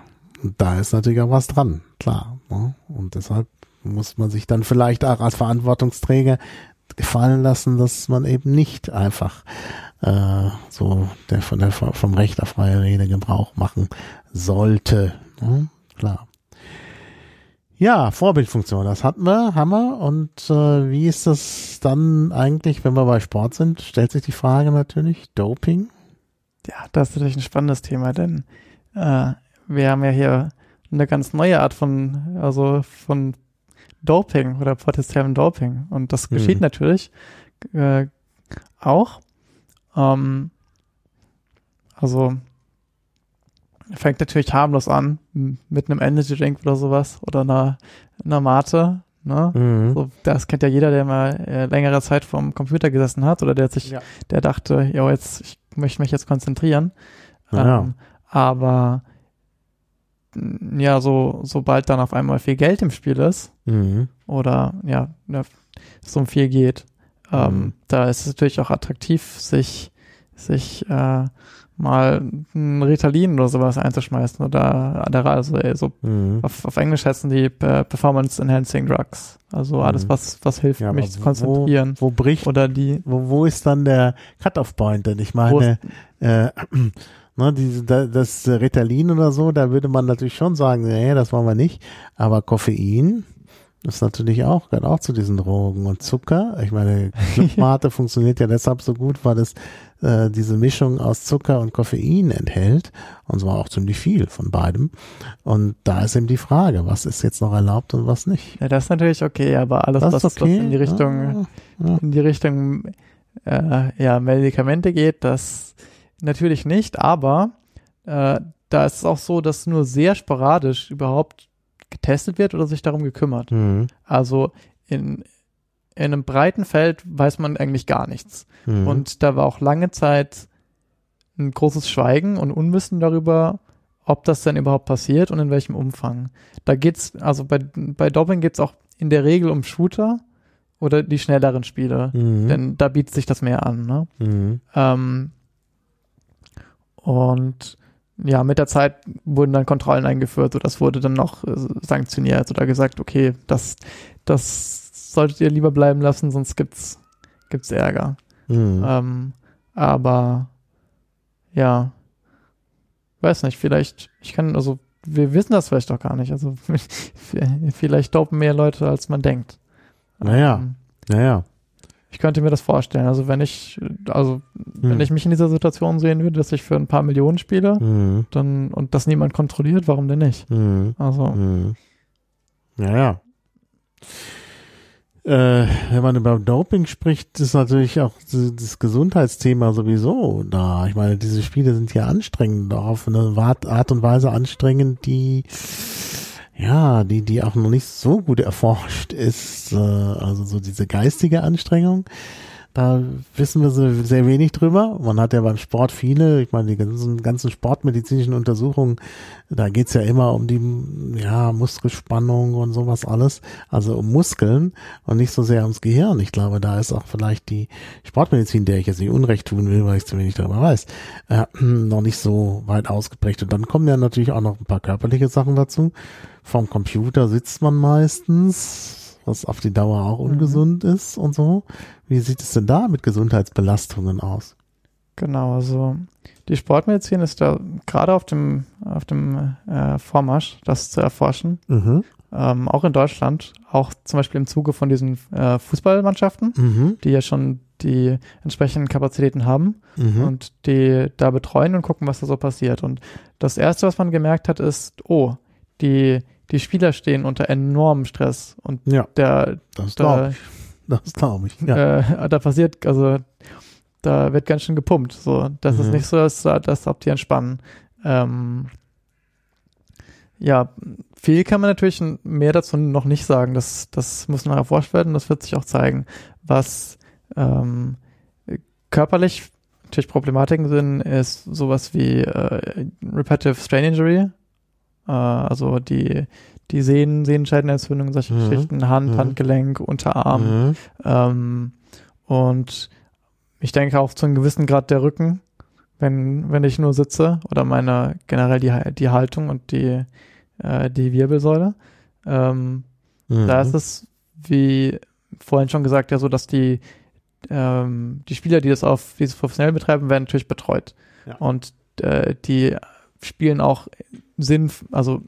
da ist natürlich auch was dran, klar. Ne? Und deshalb muss man sich dann vielleicht auch als Verantwortungsträger gefallen lassen, dass man eben nicht einfach äh, so der, von der, vom Recht auf freie Rede Gebrauch machen sollte. Ne? Klar. Ja, Vorbildfunktion, das hatten wir, haben wir. Und äh, wie ist das dann eigentlich, wenn wir bei Sport sind? Stellt sich die Frage natürlich, Doping? Ja, das ist natürlich ein spannendes Thema, denn äh, wir haben ja hier eine ganz neue Art von, also von Doping oder potenziellem Doping. Und das Mhm. geschieht natürlich äh, auch. Ähm, also fängt natürlich harmlos an, mit einem Energy Drink oder sowas oder einer, einer Mate. Ne? Mhm. So, das kennt ja jeder, der mal äh, längere Zeit vorm Computer gesessen hat oder der sich, Ja. der dachte, ja, jetzt, ich möchte mich jetzt konzentrieren. Ja. Ähm, aber ja, so, sobald dann auf einmal viel Geld im Spiel ist Mhm. oder ja, ne, es um viel geht, ähm, Mhm. da ist es natürlich auch attraktiv, sich, sich äh, mal ein Ritalin oder sowas einzuschmeißen oder Adderall, also äh, so Mhm. auf, auf Englisch heißen die äh, Performance Enhancing Drugs. Also alles, Mhm. was, was hilft, Ja, mich zu wo- konzentrieren. Wo bricht, Oder die, wo, wo ist dann der Cut-off-Point? Denn ich wo meine, äh, ne, diese, da, das Ritalin oder so, da würde man natürlich schon sagen, nee, das wollen wir nicht. Aber Koffein ist natürlich auch, gehört auch zu diesen Drogen. Und Zucker, ich meine, Clubmate funktioniert ja deshalb so gut, weil es äh, diese Mischung aus Zucker und Koffein enthält. Und zwar auch ziemlich viel von beidem. Und da ist eben die Frage, was ist jetzt noch erlaubt und was nicht. ja, das ist natürlich okay, aber alles, Das was, okay. was in die Richtung, Ja. in die Richtung, äh, ja, Medikamente geht, das natürlich nicht, aber äh, da ist es auch so, dass nur sehr sporadisch überhaupt getestet wird oder sich darum gekümmert. Mhm. Also in, in einem breiten Feld weiß man eigentlich gar nichts. Mhm. Und da war auch lange Zeit ein großes Schweigen und Unwissen darüber, ob das denn überhaupt passiert und in welchem Umfang. Da geht's, also bei, bei Doping geht's auch in der Regel um Shooter oder die schnelleren Spiele. Mhm. Denn da bietet sich das mehr an. Ne? Mhm. Ähm, und ja, mit der Zeit wurden dann Kontrollen eingeführt, so das wurde dann noch äh, sanktioniert oder gesagt, okay, das, das solltet ihr lieber bleiben lassen, sonst gibt's, gibt's Ärger. Mhm. Ähm, aber ja, weiß nicht, vielleicht, ich kann, also wir wissen das vielleicht doch gar nicht. Also vielleicht dopen mehr Leute, als man denkt. Naja, ähm, naja. Ich könnte mir das vorstellen. Also wenn ich, also hm. wenn ich mich in dieser Situation sehen würde, dass ich für ein paar Millionen spiele, hm. dann und das niemand kontrolliert, warum denn nicht? Hm. Also. Hm. Naja. Äh, wenn man über Doping spricht, ist natürlich auch das Gesundheitsthema sowieso da. Ich meine, diese Spiele sind ja anstrengend, auf eine Art und Weise anstrengend, die ja, die, die auch noch nicht so gut erforscht ist. Äh, also so diese geistige Anstrengung. Da wissen wir sehr wenig drüber. Man hat ja beim Sport viele, ich meine, die ganzen, ganzen sportmedizinischen Untersuchungen, da geht's ja immer um die ja, Muskelspannung und sowas alles, also um Muskeln und nicht so sehr ums Gehirn. Ich glaube, da ist auch vielleicht die Sportmedizin, der ich jetzt nicht Unrecht tun will, weil ich zu wenig darüber weiß, äh, noch nicht so weit ausgeprägt. Und dann kommen ja natürlich auch noch ein paar körperliche Sachen dazu. Vom Computer sitzt man meistens, was auf die Dauer auch mhm. ungesund mhm. ist und so. Wie sieht es denn da mit Gesundheitsbelastungen aus? Genau, also die Sportmedizin ist da gerade auf dem, auf dem äh, Vormarsch, das zu erforschen. Mhm. Ähm, auch in Deutschland, auch zum Beispiel im Zuge von diesen äh, Fußballmannschaften, mhm. die ja schon die entsprechenden Kapazitäten haben mhm. und die da betreuen und gucken, was da so passiert. Und das Erste, was man gemerkt hat, ist, oh, die die Spieler stehen unter enormem Stress und ja, der das glaube ich. Das glaube ich. Ja. Äh, da passiert, also da wird ganz schön gepumpt. So, das mhm. ist nicht so, dass, dass ob die entspannen. Ähm, ja, viel kann man natürlich mehr dazu noch nicht sagen. Das, das muss noch erforscht werden. Das wird sich auch zeigen, was ähm, körperlich natürlich Problematiken sind, ist sowas wie äh, Repetitive Strain Injury, äh, also die, die Sehnen, Sehenscheidenentzündung, solche mhm. Geschichten, Hand, mhm. Handgelenk, Unterarm. Mhm. Ähm, und ich denke auch zu einem gewissen Grad der Rücken, wenn, wenn ich nur sitze oder meine generell die, die Haltung und die, äh, die Wirbelsäule. Ähm, Da ist mhm. es, wie vorhin schon gesagt, ja so, dass die, ähm, die Spieler, die das auf dieses professionell betreiben, werden natürlich betreut. Ja. Und äh, die spielen auch Sinn, also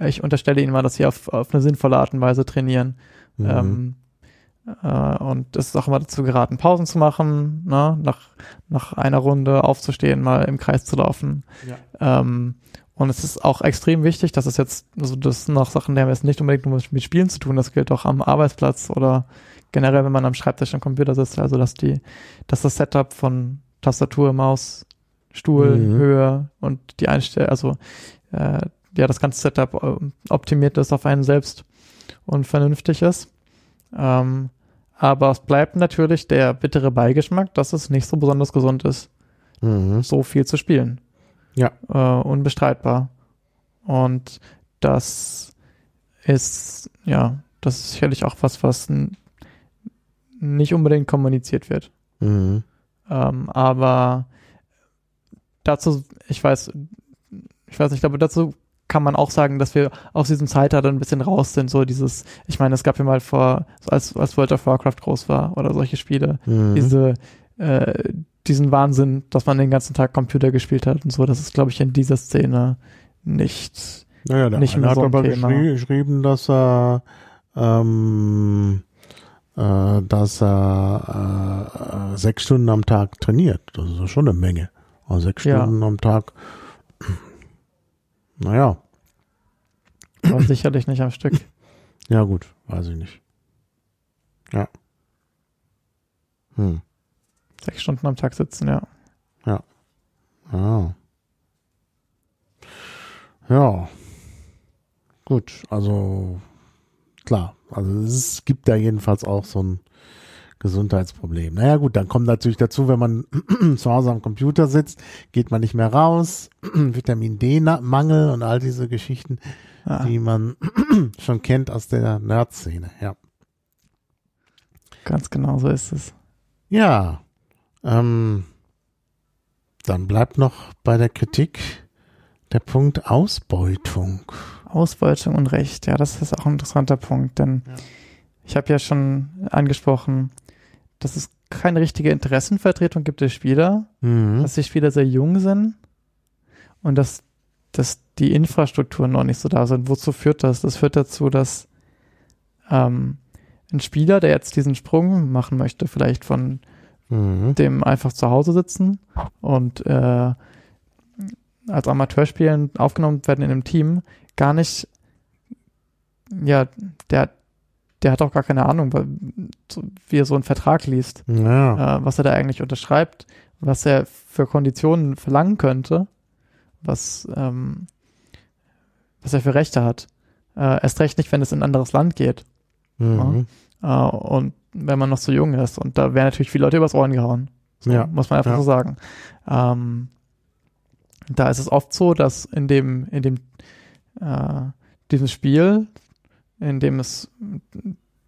ich unterstelle ihnen mal, dass sie auf, auf eine sinnvolle Art und Weise trainieren. Mhm. Ähm, äh, und es ist auch immer dazu geraten, Pausen zu machen, ne? nach, nach einer Runde aufzustehen, mal im Kreis zu laufen. Ja. Ähm, und es ist auch extrem wichtig, dass es jetzt, also das sind auch Sachen, die haben jetzt nicht unbedingt nur mit Spielen zu tun, das gilt auch am Arbeitsplatz oder generell, wenn man am Schreibtisch am Computer sitzt, also dass die, dass das Setup von Tastatur, Maus, Stuhl, mhm. Höhe und die Einstellung, also äh, ja, das ganze Setup äh, optimiert ist auf einen selbst und vernünftig ist. Ähm, aber es bleibt natürlich der bittere Beigeschmack, dass es nicht so besonders gesund ist, mhm. so viel zu spielen. Ja. Äh, unbestreitbar. Und das ist, ja, das ist sicherlich auch was, was nicht unbedingt kommuniziert wird. Mhm. Ähm, aber dazu, ich weiß, ich weiß nicht, ich glaube, dazu kann man auch sagen, dass wir aus diesem Zeitalter ein bisschen raus sind. So dieses, ich meine, es gab ja mal vor, als, als World of Warcraft groß war oder solche Spiele, mhm. diese, äh, diesen Wahnsinn, dass man den ganzen Tag Computer gespielt hat und so, das ist, glaube ich, in dieser Szene nicht, naja, der nicht mehr hat so ein aber Thema. geschrieben, dass er, ähm, äh, dass er äh, sechs Stunden am Tag trainiert. Das ist schon eine Menge. Also sechs Stunden ja. am Tag. Naja. Aber sicherlich nicht am Stück. Ja, gut, weiß ich nicht. Ja. Hm. Sechs Stunden am Tag sitzen, ja. Ja. Ah. Ja. Gut, also klar. Also es gibt da jedenfalls auch so ein Gesundheitsproblem. Naja gut, dann kommt natürlich dazu, wenn man zu Hause am Computer sitzt, geht man nicht mehr raus, Vitamin D-Mangel und all diese Geschichten, ja. die man schon kennt aus der Nerd-Szene, ja. Ganz genau so ist es. Ja, ähm, dann bleibt noch bei der Kritik der Punkt Ausbeutung. Ausbeutung und Recht, ja, das ist auch ein interessanter Punkt, denn ja. ich habe ja schon angesprochen, dass es keine richtige Interessenvertretung gibt der Spieler, mhm. dass die Spieler sehr jung sind und dass dass die Infrastrukturen noch nicht so da sind. Wozu führt das? Das führt dazu, dass ähm, ein Spieler, der jetzt diesen Sprung machen möchte, vielleicht von Mhm. dem einfach zu Hause sitzen und äh, als Amateurspielen aufgenommen werden in einem Team, gar nicht, ja, der, der hat auch gar keine Ahnung, wie er so einen Vertrag liest, Ja. äh, was er da eigentlich unterschreibt, was er für Konditionen verlangen könnte, was, ähm, was er für Rechte hat. Äh, erst recht nicht, wenn es in ein anderes Land geht. Mhm. Äh, und wenn man noch so jung ist. Und da werden natürlich viele Leute übers Ohren gehauen. So, Ja, Muss man einfach ja. so sagen. Ähm, da ist es oft so, dass in dem, in dem, äh, diesem Spiel, in dem es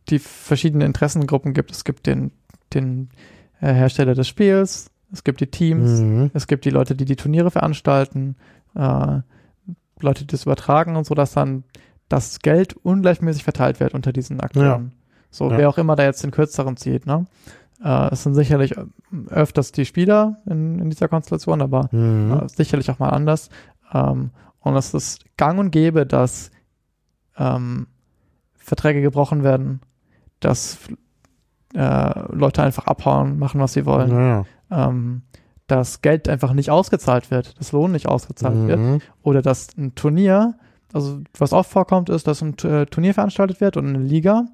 die verschiedenen Interessengruppen gibt, es gibt den, den äh, Hersteller des Spiels, es gibt die Teams, Mhm. es gibt die Leute, die die Turniere veranstalten, äh, Leute, die das übertragen und so, dass dann das Geld ungleichmäßig verteilt wird unter diesen Akteuren. So, Ja. wer auch immer da jetzt den kürzeren zieht, ne? Äh, es sind sicherlich öfters die Spieler in, in dieser Konstellation, aber Mhm. äh, sicherlich auch mal anders. Ähm, und es ist gang und gäbe, dass ähm, Verträge gebrochen werden, dass äh, Leute einfach abhauen, machen, was sie wollen Ja. ähm, dass Geld einfach nicht ausgezahlt wird, das Lohn nicht ausgezahlt wird, Mhm. oder dass ein Turnier, also was oft vorkommt, ist, dass ein äh, Turnier veranstaltet wird und eine Liga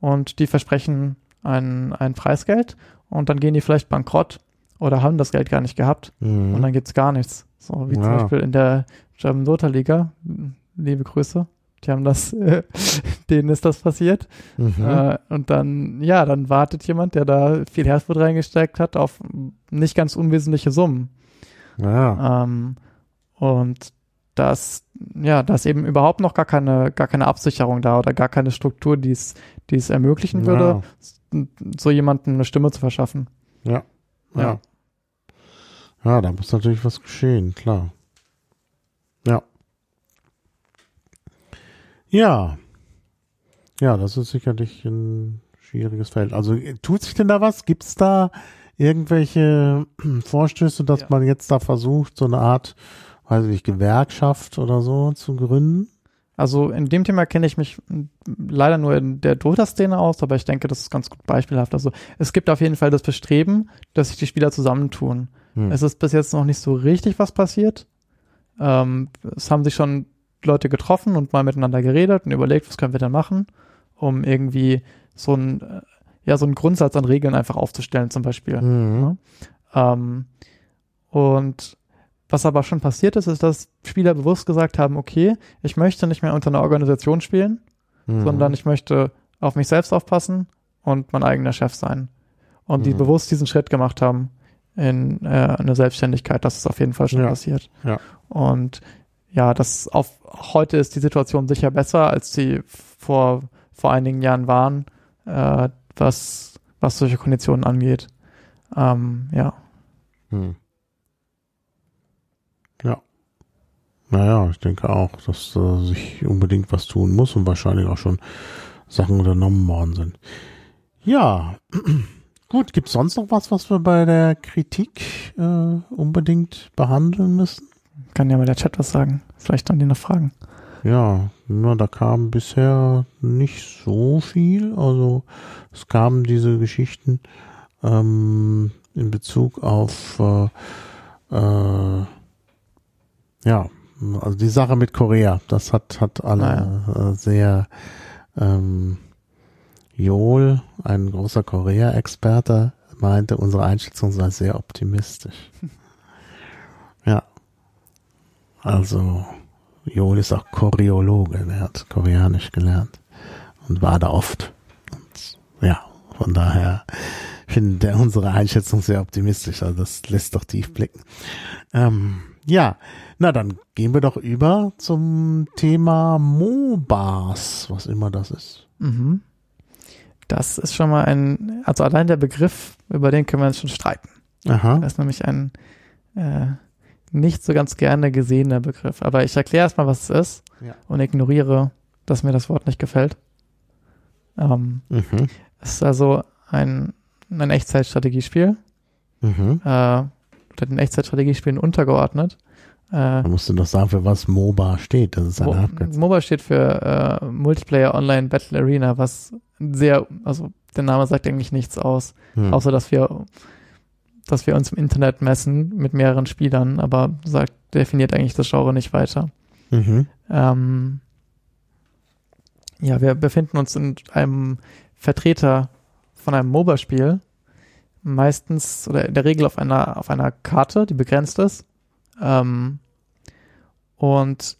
und die versprechen ein, ein Preisgeld und dann gehen die vielleicht bankrott oder haben das Geld gar nicht gehabt Mhm. und dann gibt's gar nichts. So wie zum Ja. Beispiel in der German Dota Liga, liebe Grüße, die haben das, äh, denen ist das passiert. Mhm. Äh, und dann, ja, dann wartet jemand, der da viel Herzblut reingesteckt hat, auf nicht ganz unwesentliche Summen. ja. Ähm, und das, ja, da ist eben überhaupt noch gar keine, gar keine Absicherung da oder gar keine Struktur, die es, die es ermöglichen würde, so jemandem eine Stimme zu verschaffen. Ja. Ja. Ja. Ja, da muss natürlich was geschehen, klar. Ja. Ja. Ja, das ist sicherlich ein schwieriges Feld. Also äh, tut sich denn da was? Gibt es da irgendwelche Vorstöße, dass Ja. man jetzt da versucht, so eine Art, weiß ich nicht, Gewerkschaft oder so zu gründen? Also in dem Thema kenne ich mich leider nur in der Dota-Szene aus, aber ich denke, das ist ganz gut beispielhaft. Also es gibt auf jeden Fall das Bestreben, dass sich die Spieler zusammentun. Hm. Es ist bis jetzt noch nicht so richtig was passiert. Ähm, es haben sich schon Leute getroffen und mal miteinander geredet und überlegt, was können wir denn machen, um irgendwie so ein, äh, ja, so einen Grundsatz an Regeln einfach aufzustellen, zum Beispiel. Mhm. Ähm, und was aber schon passiert ist, ist, dass Spieler bewusst gesagt haben, okay, ich möchte nicht mehr unter einer Organisation spielen, Mhm. sondern ich möchte auf mich selbst aufpassen und mein eigener Chef sein. Und die Mhm. bewusst diesen Schritt gemacht haben in äh, eine Selbstständigkeit, das ist auf jeden Fall schon Ja. passiert. Ja. Und ja, das auf heute ist die Situation sicher besser, als sie vor, vor einigen Jahren waren, äh, was, was solche Konditionen angeht. Ähm, ja. Hm. Ja. Naja, ich denke auch, dass äh, sich unbedingt was tun muss und wahrscheinlich auch schon Sachen unternommen worden sind. Ja, gut, gibt es sonst noch was, was wir bei der Kritik äh, unbedingt behandeln müssen? Kann ja mal der Chat was sagen. Vielleicht haben die noch Fragen. Ja, na, da kam bisher nicht so viel. Also es kamen diese Geschichten ähm, in Bezug auf äh, äh, ja, also die Sache mit Korea, das hat hat alle äh, sehr ähm, Joel, ein großer Korea-Experte, meinte, unsere Einschätzung sei sehr optimistisch. ja. Also Joel ist auch Choreologe, er hat Koreanisch gelernt und war da oft. Und ja, von daher finde ich unsere Einschätzung sehr optimistisch. Also das lässt doch tief blicken. Ähm, ja, na dann gehen wir doch über zum Thema MOBAs, was immer das ist. Mhm. Das ist schon mal ein, also allein der Begriff, über den können wir uns schon streiten. Aha. Das ist nämlich ein äh, nicht so ganz gerne gesehener Begriff. Aber ich erkläre erstmal, was es ist Ja. und ignoriere, dass mir das Wort nicht gefällt. Ähm, Mhm. es ist also ein, ein Echtzeitstrategiespiel, Mhm. äh, den Echtzeitstrategiespielen untergeordnet. Äh, Da musst du doch sagen, für was MOBA steht. Das ist eine Mo Abkürzung. MOBA steht für äh, Multiplayer Online Battle Arena, was sehr, also der Name sagt eigentlich nichts aus, Hm. außer dass wir, dass wir uns im Internet messen mit mehreren Spielern, aber sagt, definiert eigentlich das Genre nicht weiter. Mhm. Ähm, ja, wir befinden uns in einem Vertreter von einem MOBA-Spiel, meistens oder in der Regel auf einer, auf einer Karte, die begrenzt ist. Ähm, und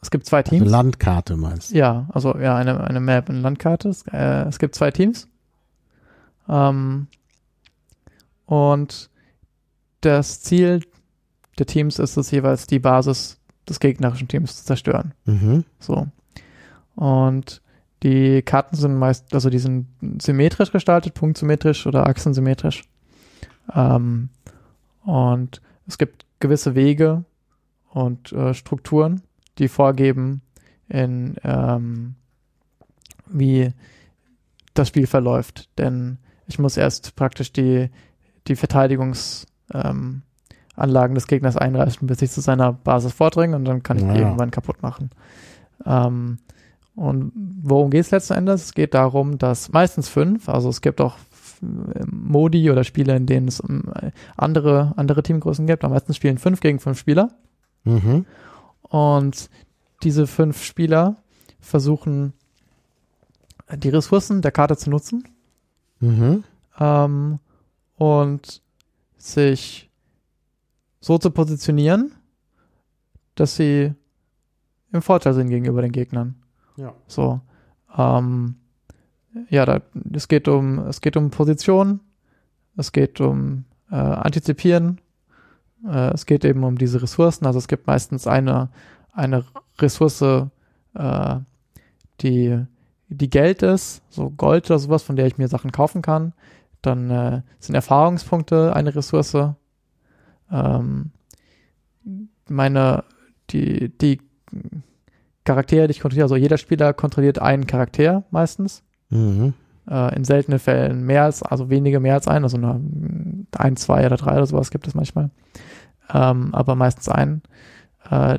es gibt zwei Also Teams. Landkarte meinst du? Ja, also ja, eine, eine Map, eine Landkarte. Es, äh, es gibt zwei Teams. Ähm, und das Ziel der Teams ist es jeweils, die Basis des gegnerischen Teams zu zerstören. Mhm. So. Und die Karten sind meist, also die sind symmetrisch gestaltet, punktsymmetrisch oder achsensymmetrisch. Ähm, und es gibt gewisse Wege und äh, Strukturen, die vorgeben, in ähm, wie das Spiel verläuft. Denn ich muss erst praktisch die, die Verteidigungsanlagen ähm, des Gegners einreißen, bis ich zu seiner Basis vordringe und dann kann ich die Ja. irgendwann kaputt machen. Ähm, und worum geht es letzten Endes? Es geht darum, dass meistens fünf, also es gibt auch Modi oder Spiele, in denen es ähm, andere, andere Teamgrößen gibt, aber meistens spielen fünf gegen fünf Spieler. Mhm. Und diese fünf Spieler versuchen, die Ressourcen der Karte zu nutzen Mhm. ähm, und sich so zu positionieren, dass sie im Vorteil sind gegenüber den Gegnern. Ja. So. Ähm, ja, da, es geht um, es geht um Position, es geht um äh, Antizipieren, äh, es geht eben um diese Ressourcen. Also es gibt meistens eine, eine Ressource, äh, die, die Geld ist, so Gold oder sowas, von der ich mir Sachen kaufen kann. Dann äh, sind Erfahrungspunkte eine Ressource. Ähm, meine, die, die Charaktere, die ich kontrolliere, also jeder Spieler kontrolliert einen Charakter meistens. Mhm. Äh, in seltenen Fällen mehr als, also weniger mehr als einen, also nur ein, zwei oder drei oder sowas gibt es manchmal. Ähm, aber meistens einen. Äh,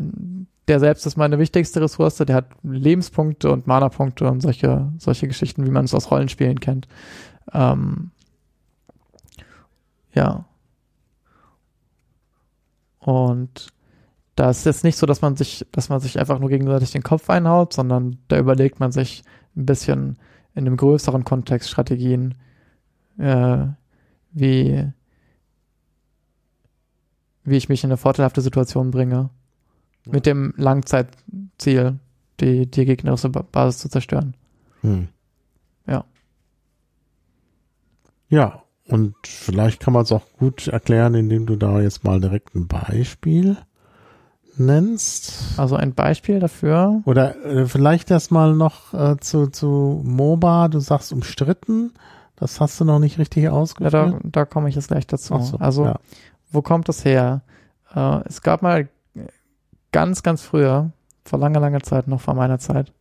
der selbst ist meine wichtigste Ressource, der hat Lebenspunkte und Mana-Punkte und solche, solche Geschichten, wie man es aus Rollenspielen kennt. Ähm, ja. Und da ist jetzt nicht so, dass man sich, dass man sich einfach nur gegenseitig den Kopf einhaut, sondern da überlegt man sich ein bisschen in einem größeren Kontext Strategien, äh, wie, wie ich mich in eine vorteilhafte Situation bringe, Ja. mit dem Langzeitziel, die, die gegnerische Ba- Basis zu zerstören. Hm. Ja. Ja, und vielleicht kann man es auch gut erklären, indem du da jetzt mal direkt ein Beispiel nennst. Also ein Beispiel dafür, Oder äh, vielleicht erstmal noch äh, zu, zu MOBA, du sagst umstritten, das hast du noch nicht richtig ja, ausgeführt. da, da komme ich jetzt gleich dazu. So, also, ja. wo kommt das her? Äh, es gab mal ganz, ganz früher, vor langer, langer Zeit, noch vor meiner Zeit,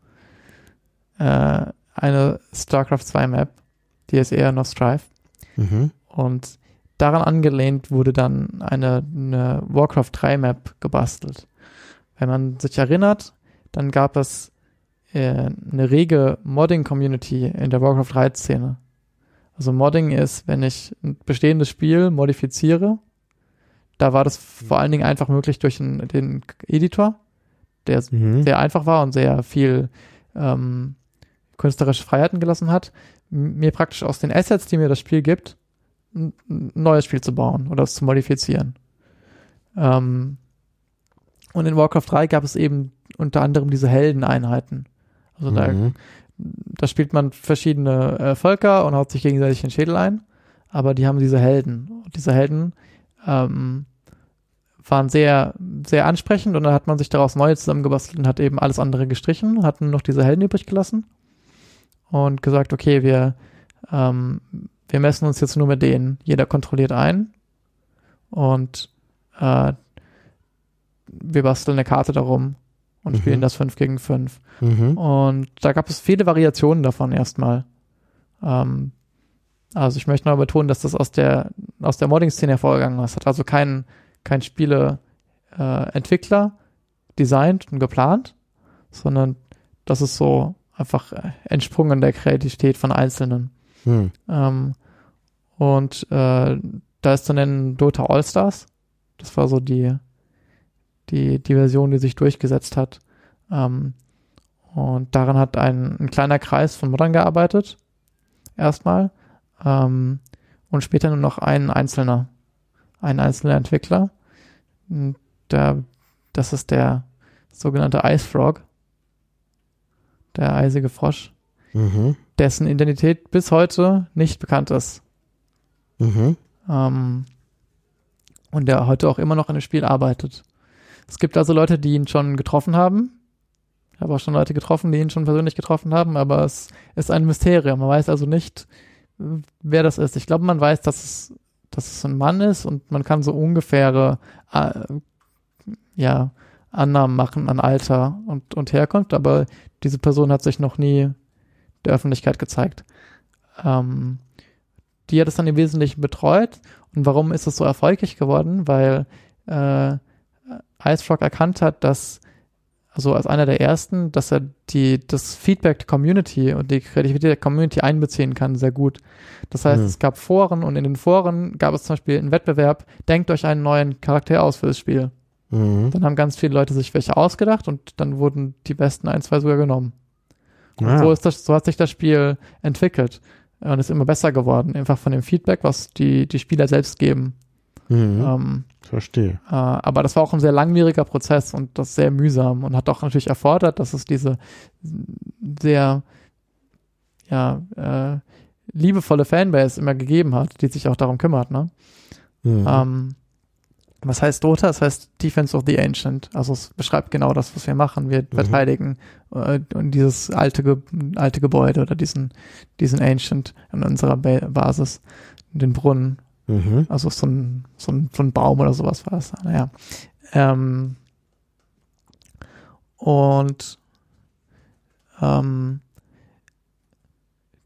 äh, eine StarCraft 2 Map, die ist eher noch Strife. Mhm. Und daran angelehnt wurde dann eine, eine Warcraft 3 Map gebastelt. Wenn man sich erinnert, dann gab es äh, eine rege Modding-Community in der Warcraft 3 Szene. Also Modding ist, wenn ich ein bestehendes Spiel modifiziere, da war das vor allen Dingen einfach möglich durch einen, den Editor, der Mhm. sehr einfach war und sehr viel ähm, künstlerische Freiheiten gelassen hat, mir praktisch aus den Assets, die mir das Spiel gibt, ein neues Spiel zu bauen oder es zu modifizieren. Ähm, und in Warcraft 3 gab es eben unter anderem diese Heldeneinheiten. Also da, Mhm. da spielt man verschiedene äh, Völker und haut sich gegenseitig den Schädel ein, aber die haben diese Helden. Und diese Helden ähm, waren sehr, sehr ansprechend und dann hat man sich daraus neue zusammengebastelt und hat eben alles andere gestrichen, hat nur noch diese Helden übrig gelassen und gesagt, okay, wir, ähm, wir messen uns jetzt nur mit denen. Jeder kontrolliert einen und äh, wir basteln eine Karte darum und Mhm. spielen das 5 gegen 5. Mhm. Und da gab es viele Variationen davon erstmal. Ähm, also ich möchte mal betonen, dass das aus der, aus der Modding-Szene hervorgegangen ist. Hat also kein, kein Spiele, äh, designt und geplant, sondern das ist so einfach äh, entsprungen der Kreativität von Einzelnen. Hm. Ähm, und äh, da ist dann in Dota All-Stars. Das war so die, die, die Version, die sich durchgesetzt hat. Ähm, und daran hat ein, ein kleiner Kreis von Moddern gearbeitet. Erstmal. Ähm, und später nur noch ein einzelner. Ein einzelner Entwickler. Der, das ist der sogenannte Ice Frog. Der eisige Frosch. Mhm. Dessen Identität bis heute nicht bekannt ist. Mhm. Ähm, und der heute auch immer noch in dem Spiel arbeitet. Es gibt also Leute, die ihn schon getroffen haben. Ich habe auch schon Leute getroffen, die ihn schon persönlich getroffen haben, aber es ist ein Mysterium. Man weiß also nicht, wer das ist. Ich glaube, man weiß, dass es, dass es ein Mann ist und man kann so ungefähre äh, ja, Annahmen machen an Alter und, und Herkunft, aber diese Person hat sich noch nie der Öffentlichkeit gezeigt. Ähm, die hat es dann im Wesentlichen betreut. Und warum ist es so erfolgreich geworden? Weil äh, IceFrog erkannt hat, dass, also als einer der ersten, dass er die, das Feedback der Community und die Kreativität der Community einbeziehen kann, sehr gut. Das heißt, Mhm. es gab Foren und in den Foren gab es zum Beispiel einen Wettbewerb, denkt euch einen neuen Charakter aus für das Spiel. Mhm. Dann haben ganz viele Leute sich welche ausgedacht und dann wurden die besten ein, zwei sogar genommen. Und Ah. so ist das, so hat sich das Spiel entwickelt und ist immer besser geworden, einfach von dem Feedback, was die, die Spieler selbst geben. Mhm. Ähm, Verstehe. äh, aber das war auch ein sehr langwieriger Prozess und das sehr mühsam und hat auch natürlich erfordert, dass es diese sehr ja, äh, liebevolle Fanbase immer gegeben hat, die sich auch darum kümmert. Ne? Mhm. Ähm, was heißt Dota? Das heißt Defense of the Ancient. Also es beschreibt genau das, was wir machen. Wir verteidigen äh, dieses alte, Ge alte Gebäude oder diesen, diesen Ancient in unserer ba Basis, den Brunnen. Mhm. Also so ein, so ein, so ein Baum oder sowas war es. Naja. Ähm, und ähm,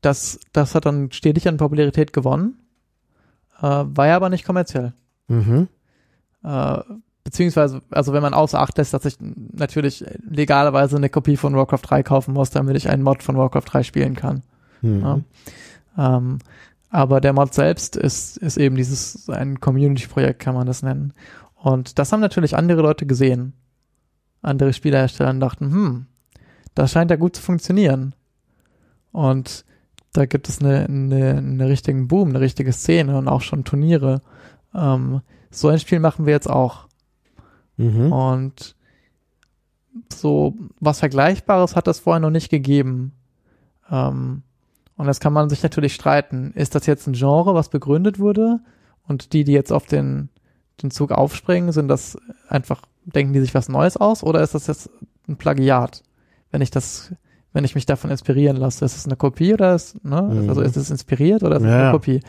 das, das hat dann stetig an Popularität gewonnen, äh, war ja aber nicht kommerziell. Mhm. Äh, beziehungsweise, also wenn man außer Acht lässt, dass ich natürlich legalerweise eine Kopie von Warcraft 3 kaufen muss, damit ich einen Mod von Warcraft 3 spielen kann. Mhm. Ja. Ähm, aber der Mod selbst ist, ist eben dieses, ein Community-Projekt, kann man das nennen. Und das haben natürlich andere Leute gesehen. Andere Spielerhersteller und dachten, hm, das scheint ja gut zu funktionieren. Und da gibt es eine, eine, eine richtigen Boom, eine richtige Szene und auch schon Turniere. Ähm, so ein Spiel machen wir jetzt auch. Mhm. Und so was Vergleichbares hat es vorher noch nicht gegeben. Ähm, und das kann man sich natürlich streiten. Ist das jetzt ein Genre, was begründet wurde? Und die, die jetzt auf den, den Zug aufspringen, sind das einfach, denken die sich was Neues aus? Oder ist das jetzt ein Plagiat? Wenn ich das, wenn ich mich davon inspirieren lasse, ist es eine Kopie oder ist, ne? Mhm. Also ist es inspiriert oder ist es Ja, eine. Kopie?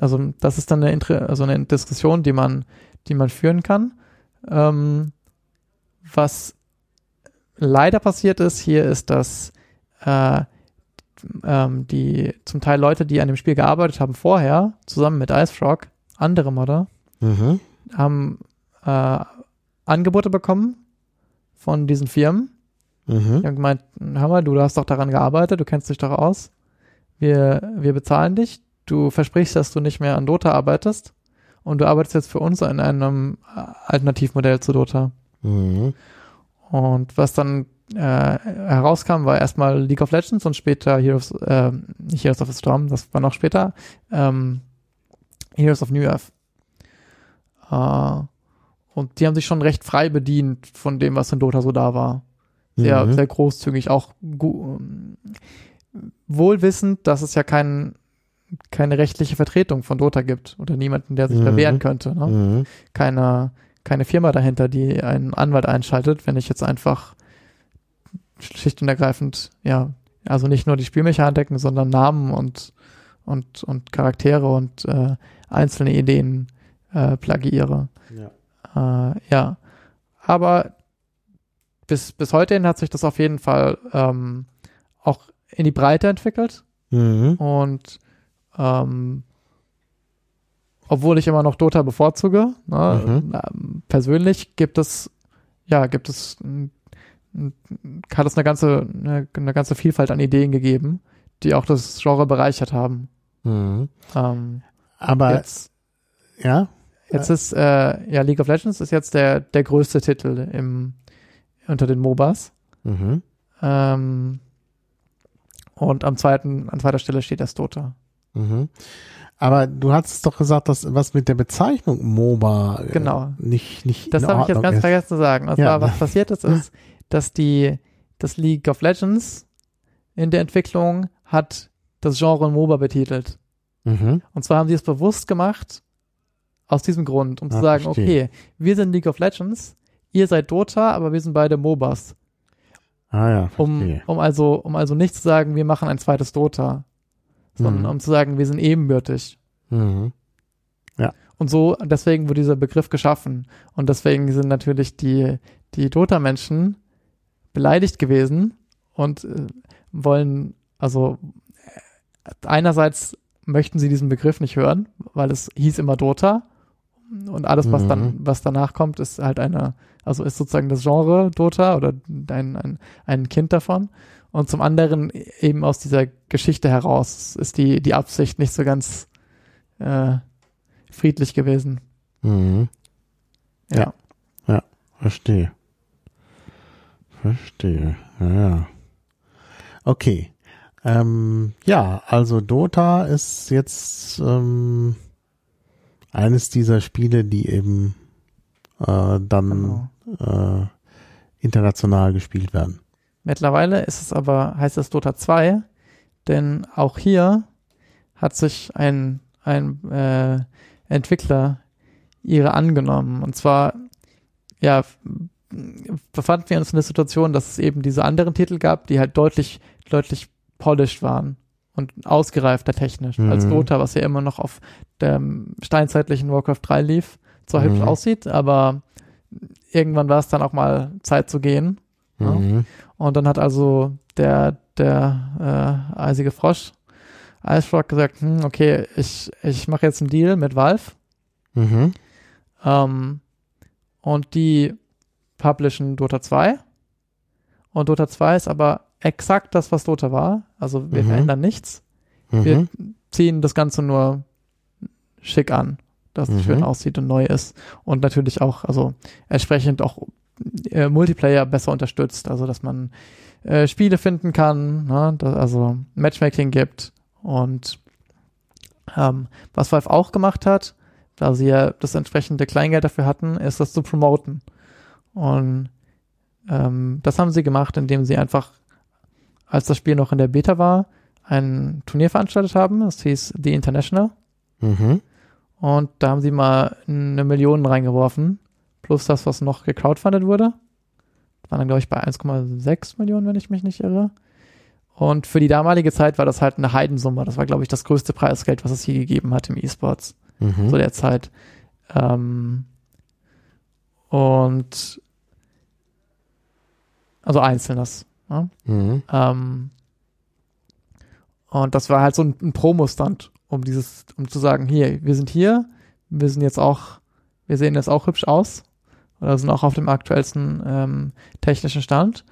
Also das ist dann eine, Inter also eine Diskussion, die man, die man führen kann. Ähm, was leider passiert ist hier, ist, dass äh, ähm, die zum Teil Leute, die an dem Spiel gearbeitet haben vorher, zusammen mit IceFrog, andere Modder, Mhm. haben äh, Angebote bekommen von diesen Firmen. Die Mhm. haben gemeint, hör mal, du hast doch daran gearbeitet, du kennst dich doch aus. Wir, wir bezahlen dich. Du versprichst, dass du nicht mehr an Dota arbeitest. Und du arbeitest jetzt für uns in einem äh, Alternativmodell zu Dota. Mhm. Und was dann äh, herauskam, war erstmal League of Legends und später Heroes, äh, nicht Heroes of the Storm, das war noch später, ähm, Heroes of New Earth. Äh, und die haben sich schon recht frei bedient von dem, was in Dota so da war. Sehr, Mhm. sehr großzügig, auch gu- wohl wissend, dass es ja kein, keine rechtliche Vertretung von Dota gibt oder niemanden, der sich Mhm. da wehren könnte. Ne? Mhm. keine, keine Firma dahinter, die einen Anwalt einschaltet, wenn ich jetzt einfach schlicht und ergreifend, ja, also nicht nur die Spielmechaniken, sondern Namen und, und, und Charaktere und äh, einzelne Ideen äh, plagiiere. Ja. Äh, ja. Aber bis, bis heute hin hat sich das auf jeden Fall ähm, auch in die Breite entwickelt Mhm. und ähm, obwohl ich immer noch Dota bevorzuge, ne, Mhm. ähm, persönlich gibt es, ja, gibt es, hat es eine ganze, eine, eine ganze Vielfalt an Ideen gegeben, die auch das Genre bereichert haben. Mhm. Ähm, Aber jetzt, ja, jetzt ist, äh, ja, League of Legends ist jetzt der, der größte Titel im, unter den MOBAs. mhm. Ähm, und am zweiten, an zweiter Stelle steht das Dota. Mhm. Aber du hattest doch gesagt, dass was mit der Bezeichnung MOBA äh, Genau. nicht nicht Das habe ich jetzt ganz ist. vergessen zu sagen. Und Ja. was passiert ist, ist, dass die, das League of Legends in der Entwicklung hat das Genre MOBA betitelt. Mhm. Und zwar haben sie es bewusst gemacht, aus diesem Grund, um zu Ah, sagen, verstehe. okay, wir sind League of Legends, ihr seid Dota, aber wir sind beide MOBAs. Ah ja, Um, verstehe. um also, um also nicht zu sagen, wir machen ein zweites Dota, sondern Mhm. um zu sagen, wir sind ebenbürtig. Mhm. Und so, deswegen wurde dieser Begriff geschaffen. Und deswegen sind natürlich die, die Dota-Menschen beleidigt gewesen und äh, wollen, also äh, einerseits möchten sie diesen Begriff nicht hören, weil es hieß immer Dota. Und alles, was Mhm. dann, was danach kommt, ist halt eine, also ist sozusagen das Genre Dota oder ein, ein, ein Kind davon. Und zum anderen eben aus dieser Geschichte heraus ist die, die Absicht nicht so ganz äh, friedlich gewesen. Mhm. Ja. Verstehe. Verstehe. Ja, ja. Okay. Ähm, ja, also Dota ist jetzt ähm, eines dieser Spiele, die eben äh, dann Genau. äh, international gespielt werden. Mittlerweile ist es aber, heißt es Dota 2, denn auch hier hat sich ein, ein äh, Entwickler ihre angenommen. Und zwar, ja, befanden wir uns in der Situation, dass es eben diese anderen Titel gab, die halt deutlich, deutlich polished waren und ausgereifter technisch Mhm. als Dota, was ja immer noch auf dem steinzeitlichen Warcraft 3 lief, zwar hübsch Mhm. aussieht, aber irgendwann war es dann auch mal Zeit zu gehen. Ja. Und dann hat also der, der äh, eisige Frosch, Icefrog, gesagt, hm, okay, ich, ich mache jetzt einen Deal mit Valve Mhm. ähm, und die publishen Dota 2. Und Dota 2 ist aber exakt das, was Dota war. Also wir Mhm. verändern nichts. Mhm. Wir ziehen das Ganze nur schick an, dass es Mhm. schön aussieht und neu ist. Und natürlich auch, also entsprechend auch äh, Multiplayer besser unterstützt, also dass man äh, Spiele finden kann, ne? da, also Matchmaking gibt und ähm, was Valve auch gemacht hat, da sie ja das entsprechende Kleingeld dafür hatten, ist das zu promoten. Und ähm, das haben sie gemacht, indem sie einfach, als das Spiel noch in der Beta war, ein Turnier veranstaltet haben. Das hieß The International. Mhm. Und da haben sie mal eine Million reingeworfen. Plus das, was noch gecrowdfundet wurde. Das waren dann, glaube ich, bei 1,6 Millionen, wenn ich mich nicht irre. Und für die damalige Zeit war das halt eine Heidensumme. Das war, glaube ich, das größte Preisgeld, was es je gegeben hat im E-Sports Mhm. zu der Zeit. Ähm, und also einzelnes. Ja? Mhm. Ähm, und das war halt so ein, ein Promo-Stand, um dieses, um zu sagen, hier, wir sind hier, wir sind jetzt auch, wir sehen jetzt auch hübsch aus oder sind auch auf dem aktuellsten ähm, technischen Stand.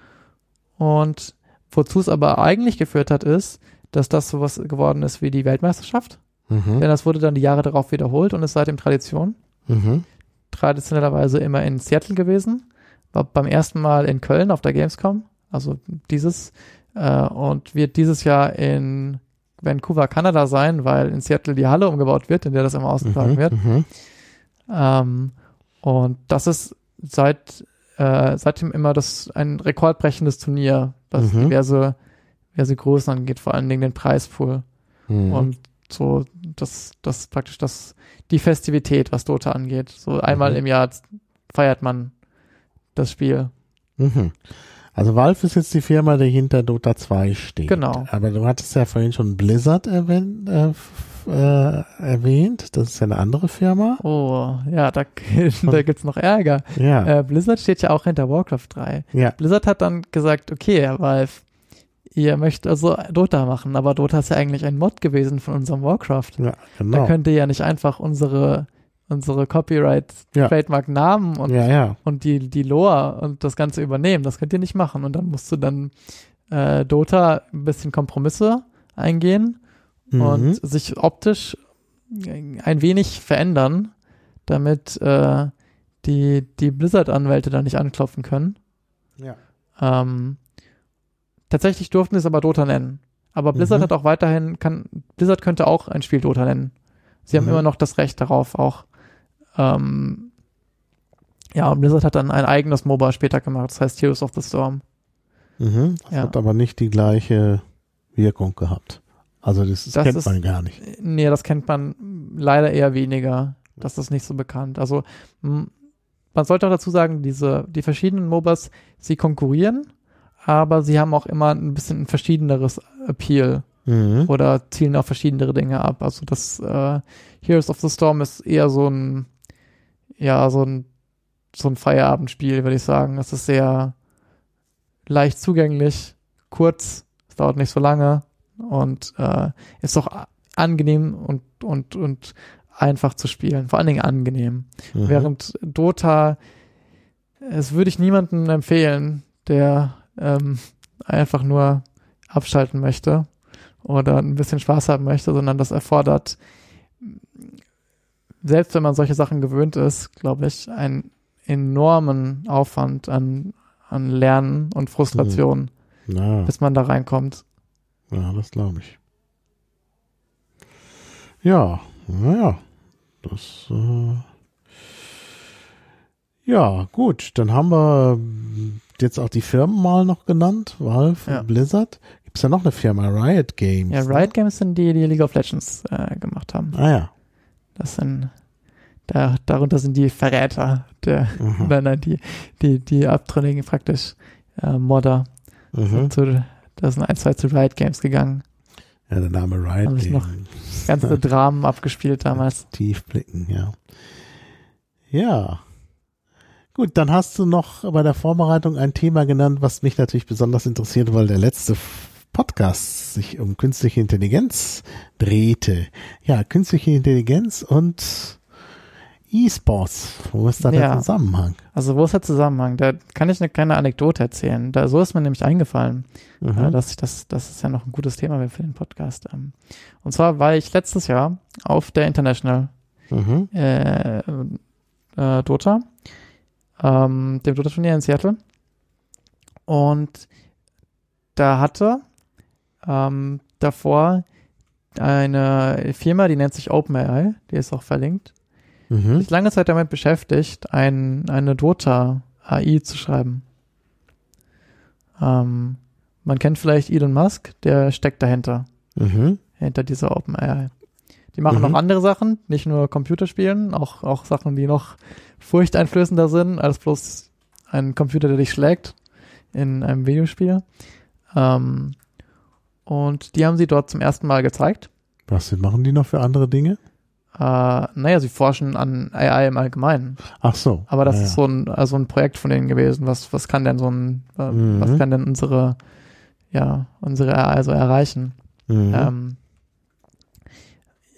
Und wozu es aber eigentlich geführt hat, ist, dass das sowas geworden ist wie die Weltmeisterschaft. Mhm. Denn das wurde dann die Jahre darauf wiederholt und ist seitdem Tradition. Mhm. Traditionellerweise immer in Seattle gewesen. War beim ersten Mal in Köln auf der Gamescom. Also dieses. Äh, und wird dieses Jahr in Vancouver, Kanada sein, weil in Seattle die Halle umgebaut wird, in der das immer ausgetragen Mhm. wird. Mhm. Ähm, und das ist seit äh, seitdem immer das ein rekordbrechendes Turnier, was Mhm. diverse, diverse Größen angeht, vor allen Dingen den Preispool. Mhm. Und so, das, das praktisch das, die Festivität, was Dota angeht. So einmal Mhm. im Jahr feiert man das Spiel. Mhm. Also Valve ist jetzt die Firma, die hinter Dota 2 steht. Genau. Aber du hattest ja vorhin schon Blizzard erwähnt, äh, äh, erwähnt. Das ist ja eine andere Firma. Oh, ja, da, da gibt's noch Ärger. Ja. Äh, Blizzard steht ja auch hinter Warcraft 3. ja. Blizzard hat dann gesagt, okay, Herr Valve, ihr möchtet also Dota machen, aber Dota ist ja eigentlich ein Mod gewesen von unserem Warcraft. Ja, Da genau. könnt ihr ja nicht einfach unsere, unsere Copyright, Ja. Trademark-Namen und, ja, ja. und die, die Lore und das Ganze übernehmen. Das könnt ihr nicht machen. Und dann musst du dann äh, Dota ein bisschen Kompromisse eingehen Mhm. und sich optisch ein wenig verändern, damit äh, die, die Blizzard-Anwälte da nicht anklopfen können. ja. Ähm, tatsächlich durften sie es aber Dota nennen. Aber Blizzard Mhm. hat auch weiterhin, kann, Blizzard könnte auch ein Spiel Dota nennen. Sie haben Mhm. immer noch das Recht darauf, auch. Ähm, ja, und Blizzard hat dann ein eigenes MOBA später gemacht, das heißt Heroes of the Storm. Mhm. Das Ja. hat aber nicht die gleiche Wirkung gehabt. Also das, Das kennt ist- man gar nicht. Nee, das kennt man leider eher weniger. Das ist nicht so bekannt. Also man sollte auch dazu sagen, diese, die verschiedenen MOBAs, sie konkurrieren, aber sie haben auch immer ein bisschen ein verschiedeneres Appeal Mhm. oder zielen auf verschiedene Dinge ab. Also das äh, Heroes of the Storm ist eher so ein, ja, so ein, so ein Feierabendspiel, würde ich sagen. Es ist sehr leicht zugänglich, kurz, es dauert nicht so lange und äh, ist auch a- angenehm und, und, und einfach zu spielen. Vor allen Dingen angenehm. Mhm. Während Dota, es würde ich niemandem empfehlen, der ähm, einfach nur abschalten möchte oder ein bisschen Spaß haben möchte, sondern das erfordert, selbst wenn man solche Sachen gewöhnt ist, glaube ich, einen enormen Aufwand an, an Lernen und Frustration, Na, bis man da reinkommt. Ja, das glaube ich. Ja, naja. Das, äh, ja, gut. Dann haben wir jetzt auch die Firmen mal noch genannt. Valve, Ja. Blizzard. Gibt es ja noch eine Firma, Riot Games. Ja, ne? Riot Games sind die, die League of Legends äh, gemacht haben. Ah ja. Das sind, da, darunter sind die Verräter, der, Mhm. nein, nein, die, die, die Abtrünnigen praktisch, äh, Modder. Mhm. Zu, da sind ein, zwei zu Riot Games gegangen. Ja, der Name Riot Haben sich noch- Games. Ganze Dramen abgespielt damals. Tief blicken, ja. Ja. Gut, dann hast du noch bei der Vorbereitung ein Thema genannt, was mich natürlich besonders interessiert, weil der letzte Podcast sich um künstliche Intelligenz drehte. Ja, künstliche Intelligenz und E-Sports. Wo ist da der Ja. Zusammenhang? Also wo ist der Zusammenhang? Da kann ich eine kleine Anekdote erzählen. Da, so ist mir nämlich eingefallen, Mhm. äh, dass ich das, das ist ja noch ein gutes Thema wäre für den Podcast. Ähm, Und zwar war ich letztes Jahr auf der International Mhm. äh, äh, Dota, ähm, dem Dota-Turnier in Seattle. Und da hatte ähm, davor eine Firma, die nennt sich OpenAI, die ist auch verlinkt, Mhm. sich lange Zeit damit beschäftigt, ein, eine Dota-AI zu schreiben. Ähm, man kennt vielleicht Elon Musk, der steckt dahinter Mhm. hinter dieser OpenAI. Die machen Mhm. noch andere Sachen, nicht nur Computerspielen, auch, auch Sachen, die noch furchteinflößender sind, als bloß ein Computer, der dich schlägt in einem Videospiel. Ähm, und die haben sie dort zum ersten Mal gezeigt. Was machen die noch für andere Dinge? Äh, naja, sie forschen an AI im Allgemeinen. Ach so. Aber das ja, ist so ein, also ein Projekt von denen gewesen. Was, was kann denn so ein, äh, Mhm. was kann denn unsere, ja, unsere AI so erreichen? ja. Mhm. Ähm,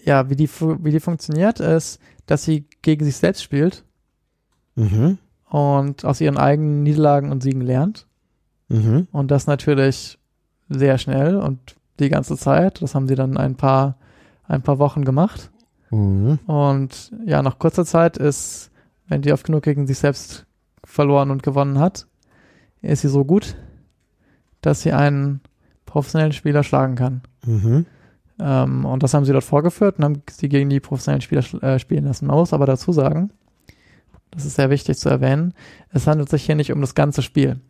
ja, wie die, wie die funktioniert, ist, dass sie gegen sich selbst spielt Mhm. und aus ihren eigenen Niederlagen und Siegen lernt. Mhm. Und das natürlich sehr schnell und die ganze Zeit. Das haben sie dann ein paar, ein paar Wochen gemacht. Mhm. Und ja, nach kurzer Zeit ist, wenn die oft genug gegen sich selbst verloren und gewonnen hat, ist sie so gut, dass sie einen professionellen Spieler schlagen kann. Mhm. Ähm, und das haben sie dort vorgeführt und haben sie gegen die professionellen Spieler äh, spielen lassen. Man muss aber dazu sagen, das ist sehr wichtig zu erwähnen, es handelt sich hier nicht um das ganze Spiel.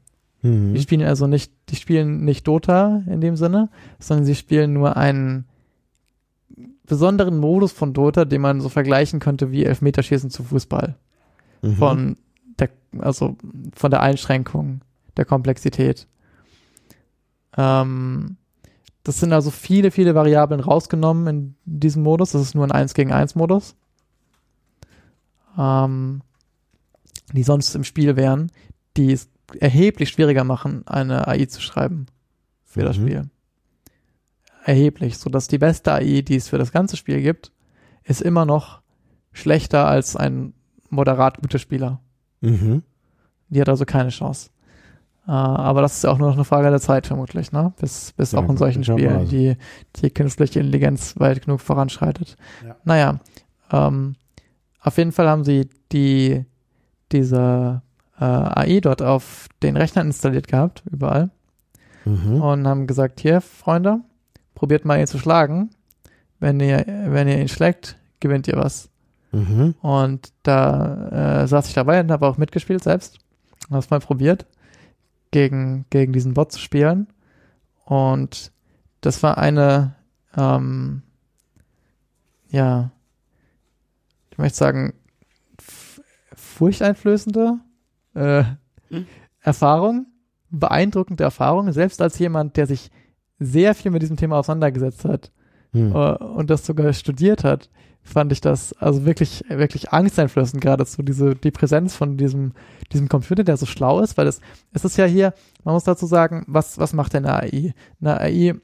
Mhm. Die spielen also nicht, die spielen nicht Dota in dem Sinne, sondern sie spielen nur einen besonderen Modus von Dota, den man so vergleichen könnte wie Elfmeterschießen zu Fußball. Mhm. Von der, also von der Einschränkung der Komplexität. Ähm, das sind also viele, viele Variablen rausgenommen in diesem Modus. Das ist nur ein 1 gegen 1 Modus. Ähm, die sonst im Spiel wären, die es erheblich schwieriger machen, eine AI zu schreiben. für das Mhm. Spiel. Erheblich, so dass die beste AI, die es für das ganze Spiel gibt, ist immer noch schlechter als ein moderat guter Spieler. Mhm. Die hat also keine Chance. Äh, aber das ist ja auch nur noch eine Frage der Zeit vermutlich, ne? Bis, bis Ja, auch in solchen Spielen möglicherweise. die, die künstliche Intelligenz weit genug voranschreitet. Ja. Naja, ähm, auf jeden Fall haben sie die, diese äh, AI dort auf den Rechnern installiert gehabt, überall, Mhm. und haben gesagt, hier, Freunde, probiert mal ihn zu schlagen. Wenn ihr, wenn ihr ihn schlägt, gewinnt ihr was. Mhm. Und da äh, saß ich dabei und habe auch mitgespielt selbst. Habe es mal probiert, gegen, gegen diesen Bot zu spielen. Und das war eine, ähm, ja, ich möchte sagen, furchteinflößende äh, Hm. Erfahrung, beeindruckende Erfahrung, selbst als jemand, der sich sehr viel mit diesem Thema auseinandergesetzt hat Mhm. äh, und das sogar studiert hat, fand ich das also wirklich, wirklich angsteinflößend geradezu, diese, die Präsenz von diesem, diesem Computer, der so schlau ist, weil es, es ist ja hier, man muss dazu sagen, was, was macht denn eine AI? Eine AI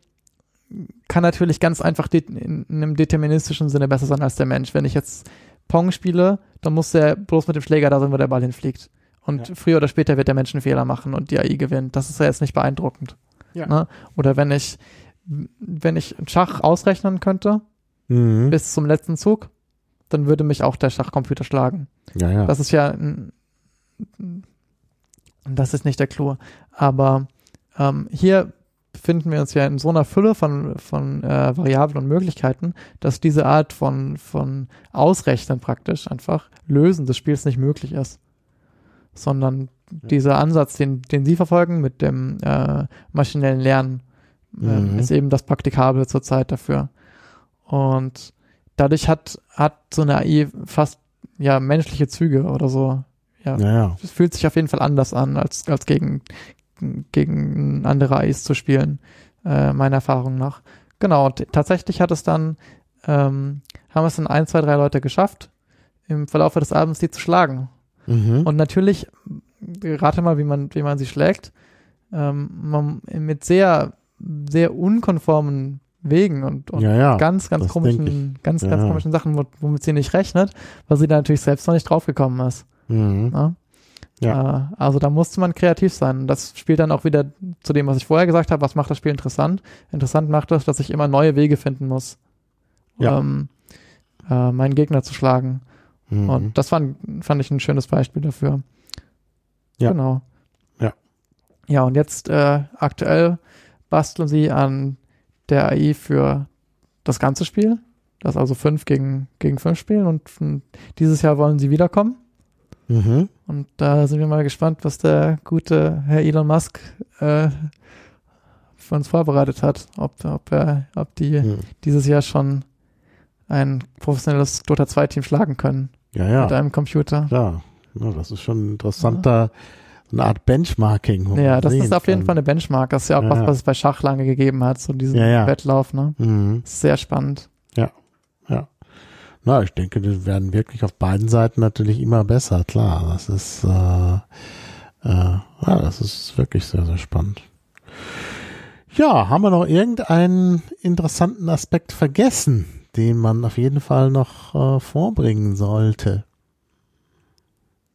kann natürlich ganz einfach in einem deterministischen Sinne besser sein als der Mensch. Wenn ich jetzt Pong spiele, dann muss der bloß mit dem Schläger da sein, wo der Ball hinfliegt. Und Ja. früher oder später wird der Mensch einen Fehler machen und die AI gewinnt. Das ist ja jetzt nicht beeindruckend. Ja. Ne? Oder wenn ich, wenn ich Schach ausrechnen könnte, Mhm. bis zum letzten Zug, dann würde mich auch der Schachcomputer schlagen. Ja, ja. Das ist ja, das ist nicht der Clou. Aber ähm, hier befinden wir uns ja in so einer Fülle von, von äh, Variablen und Möglichkeiten, dass diese Art von, von Ausrechnen praktisch einfach Lösen des Spiels nicht möglich ist. Sondern dieser Ansatz, den, den Sie verfolgen mit dem äh, maschinellen Lernen, ähm, Mhm. ist eben das Praktikable zurzeit dafür. Und dadurch hat, hat so eine AI fast ja menschliche Züge oder so. Ja, ja, ja. es fühlt sich auf jeden Fall anders an, als, als gegen, gegen andere AIs zu spielen, äh, meiner Erfahrung nach. Genau, und tatsächlich hat es dann, ähm, haben es dann ein, zwei, drei Leute geschafft, im Verlauf des Abends die zu schlagen. Mhm. Und natürlich, rate mal, wie man, wie man sie schlägt, ähm, man, mit sehr, sehr unkonformen Wegen und, und ja, ja. ganz, ganz das komischen, ganz, Ja, ganz komischen Sachen, wo- womit sie nicht rechnet, weil sie da natürlich selbst noch nicht draufgekommen ist. Mhm. Ja. Äh, also da musste man kreativ sein. Das spielt dann auch wieder zu dem, was ich vorher gesagt habe, was macht das Spiel interessant? Interessant macht es, dass ich immer neue Wege finden muss, Ja. ähm, äh, meinen Gegner zu schlagen. Mhm. Und das fand, fand ich ein schönes Beispiel dafür. Ja. Genau. Ja. Ja, und jetzt äh, aktuell basteln sie an der AI für das ganze Spiel. Das also fünf gegen, gegen fünf spielen und dieses Jahr wollen sie wiederkommen. Mhm. Und da sind wir mal gespannt, was der gute Herr Elon Musk äh, für uns vorbereitet hat. Ob, ob, er, ob die Mhm. dieses Jahr schon ein professionelles Dota 2 Team schlagen können Ja, mit ja. einem Computer. Klar. Ja, das ist schon ein interessanter, eine Art Benchmarking. Ja, das ist auf jeden kann. Fall eine Benchmark. Das ist ja auch Ja, was, ja. was es bei Schach lange gegeben hat, so diesen Ja, ja. Wettlauf, ne? Mhm. Sehr spannend. Na, ich denke, die werden wirklich auf beiden Seiten natürlich immer besser, klar. Das ist, äh, äh, ja, das ist wirklich sehr, sehr spannend. Ja, haben wir noch irgendeinen interessanten Aspekt vergessen, den man auf jeden Fall noch äh, vorbringen sollte?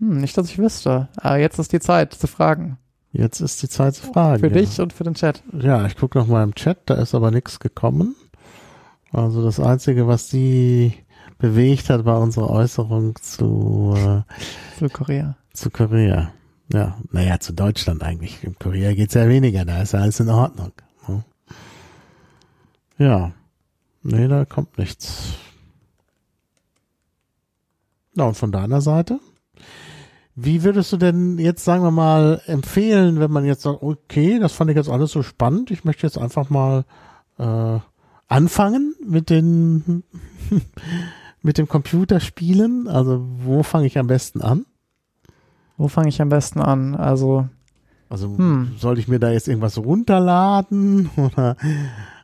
Hm, nicht, dass ich wüsste. Aber jetzt ist die Zeit zu fragen. Jetzt ist die Zeit zu fragen. Für ja. dich und für den Chat. Ja, ich gucke noch mal im Chat, da ist aber nichts gekommen. Also das Einzige, was sie bewegt hat, war unsere Äußerung zu, äh, Zu Korea. zu Korea. Ja, naja, zu Deutschland eigentlich. In Korea geht's ja weniger, da ist ja alles in Ordnung. ne? Ja, nee, da kommt nichts. Na, und von deiner Seite? Wie würdest du denn jetzt, sagen wir mal, empfehlen, wenn man jetzt sagt, okay, das fand ich jetzt alles so spannend, ich möchte jetzt einfach mal äh, anfangen mit den mit dem Computerspielen? Also wo fange ich am besten an? Wo fange ich am besten an? Also, Also Hm. soll ich mir da jetzt irgendwas runterladen oder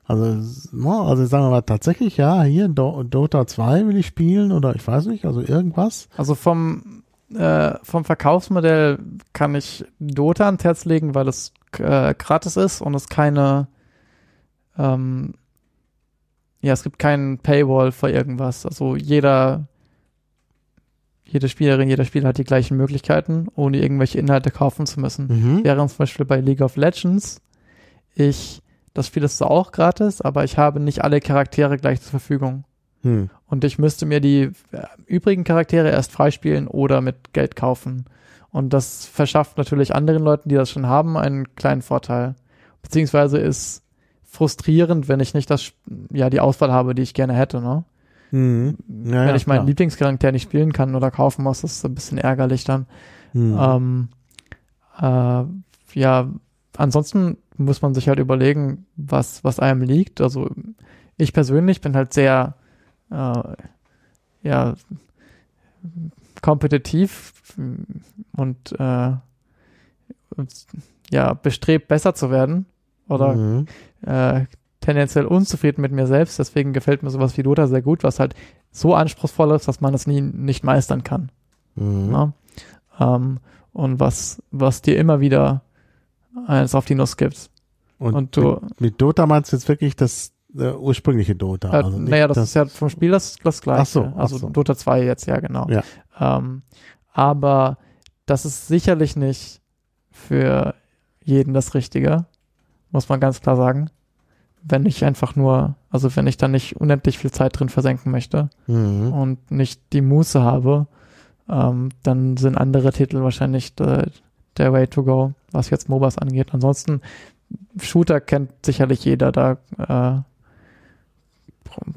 also, no, also sagen wir mal tatsächlich, ja, hier Do Dota 2 will ich spielen oder ich weiß nicht, also irgendwas. also vom, äh, vom Verkaufsmodell kann ich Dota ans Herz legen, weil es äh, gratis ist und es keine ähm, ja, es gibt keinen Paywall für irgendwas. Also jeder, jede Spielerin, jeder Spieler hat die gleichen Möglichkeiten, ohne irgendwelche Inhalte kaufen zu müssen. Mhm. Während zum Beispiel bei League of Legends ich, das Spiel ist zwar auch gratis, aber ich habe nicht alle Charaktere gleich zur Verfügung. Hm. Und ich müsste mir die äh, übrigen Charaktere erst freispielen oder mit Geld kaufen. Und das verschafft natürlich anderen Leuten, die das schon haben, einen kleinen Vorteil. Beziehungsweise ist frustrierend, wenn ich nicht das, ja, die Auswahl habe, die ich gerne hätte, ne? Mhm. Ja, wenn ich meinen klar. Lieblingscharakter nicht spielen kann oder kaufen muss, das ist ein bisschen ärgerlich dann. Mhm. Ähm, äh, ja, ansonsten muss man sich halt überlegen, was, was einem liegt. Also ich persönlich bin halt sehr, äh, ja, kompetitiv und äh, ja, bestrebt, besser zu werden oder Mhm. äh, tendenziell unzufrieden mit mir selbst. Deswegen gefällt mir sowas wie Dota sehr gut, was halt so anspruchsvoll ist, dass man es nie nicht meistern kann. Mhm. Ne? Ähm, und was, was dir immer wieder eins auf die Nuss gibt. Und, Und du, mit, mit Dota meinst du jetzt wirklich das äh, ursprüngliche Dota? äh, also nicht naja, das, ist ja vom Spiel das, das gleiche. Ach so, ach also so. Dota 2 jetzt, ja, genau. Ja. Ähm, aber das ist sicherlich nicht für jeden das Richtige, muss man ganz klar sagen. Wenn ich einfach nur, also wenn ich da nicht unendlich viel Zeit drin versenken möchte Mhm. und nicht die Muße habe, ähm, dann sind andere Titel wahrscheinlich der, der Way to go, was jetzt MOBAs angeht. Ansonsten, Shooter kennt sicherlich jeder, da äh,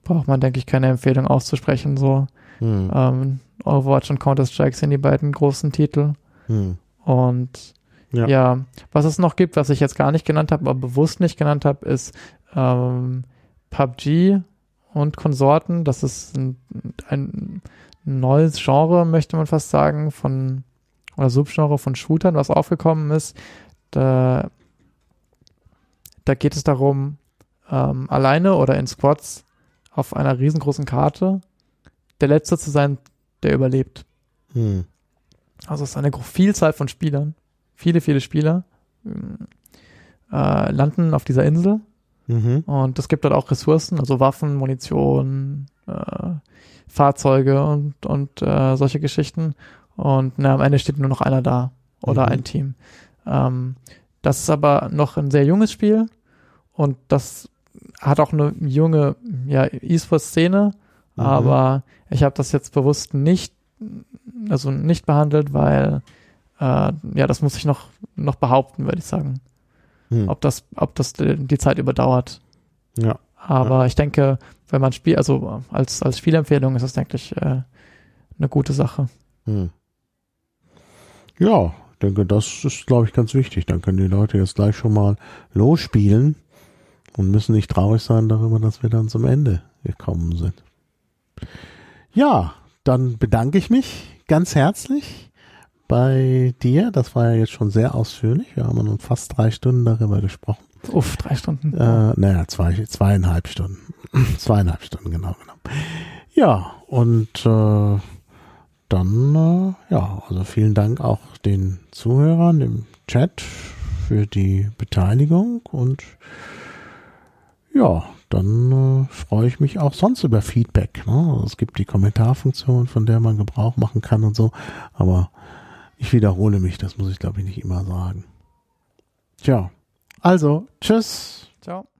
braucht man, denke ich, keine Empfehlung auszusprechen. So Mhm. ähm, Overwatch und Counter-Strike sind die beiden großen Titel. Mhm. Und Ja. ja. was es noch gibt, was ich jetzt gar nicht genannt habe, aber bewusst nicht genannt habe, ist ähm, PUBG und Konsorten. Das ist ein, ein neues Genre, möchte man fast sagen, von oder Subgenre von Shootern, was aufgekommen ist. Da, da geht es darum, ähm, alleine oder in Squads auf einer riesengroßen Karte der Letzte zu sein, der überlebt. Mhm. Also es ist eine Vielzahl von Spielern, viele, viele Spieler ähm, äh, landen auf dieser Insel Mhm. und es gibt dort auch Ressourcen, also Waffen, Munition, äh, Fahrzeuge und, und äh, solche Geschichten. Und na, am Ende steht nur noch einer da oder Mhm. ein Team. Ähm, das ist aber noch ein sehr junges Spiel und das hat auch eine junge ja, E-Sport-Szene, Mhm. aber ich habe das jetzt bewusst nicht, also nicht behandelt, weil äh, ja, das muss ich noch, noch behaupten, würde ich sagen. Mhm. Ob das, ob das die, die Zeit überdauert. Ja. Aber ich denke, wenn man spielt, also als, als Spielempfehlung ist das, denke ich, äh, eine gute Sache. Hm. Ja, ich denke, das ist, glaube ich, ganz wichtig. Dann können die Leute jetzt gleich schon mal losspielen und müssen nicht traurig sein darüber, dass wir dann zum Ende gekommen sind. Ja, dann bedanke ich mich ganz herzlich bei dir. Das war ja jetzt schon sehr ausführlich. Wir haben nun fast drei Stunden darüber gesprochen. Uff, drei Stunden. Äh, naja, zwei, zweieinhalb Stunden. zweieinhalb Stunden, genau genommen. Ja, und äh, dann, äh, ja, also vielen Dank auch den Zuhörern im Chat für die Beteiligung und ja, dann äh, freue ich mich auch sonst über Feedback. Ne? Es gibt die Kommentarfunktion, von der man Gebrauch machen kann und so, aber ich wiederhole mich, das muss ich glaube ich nicht immer sagen. Tja, also, tschüss. Ciao.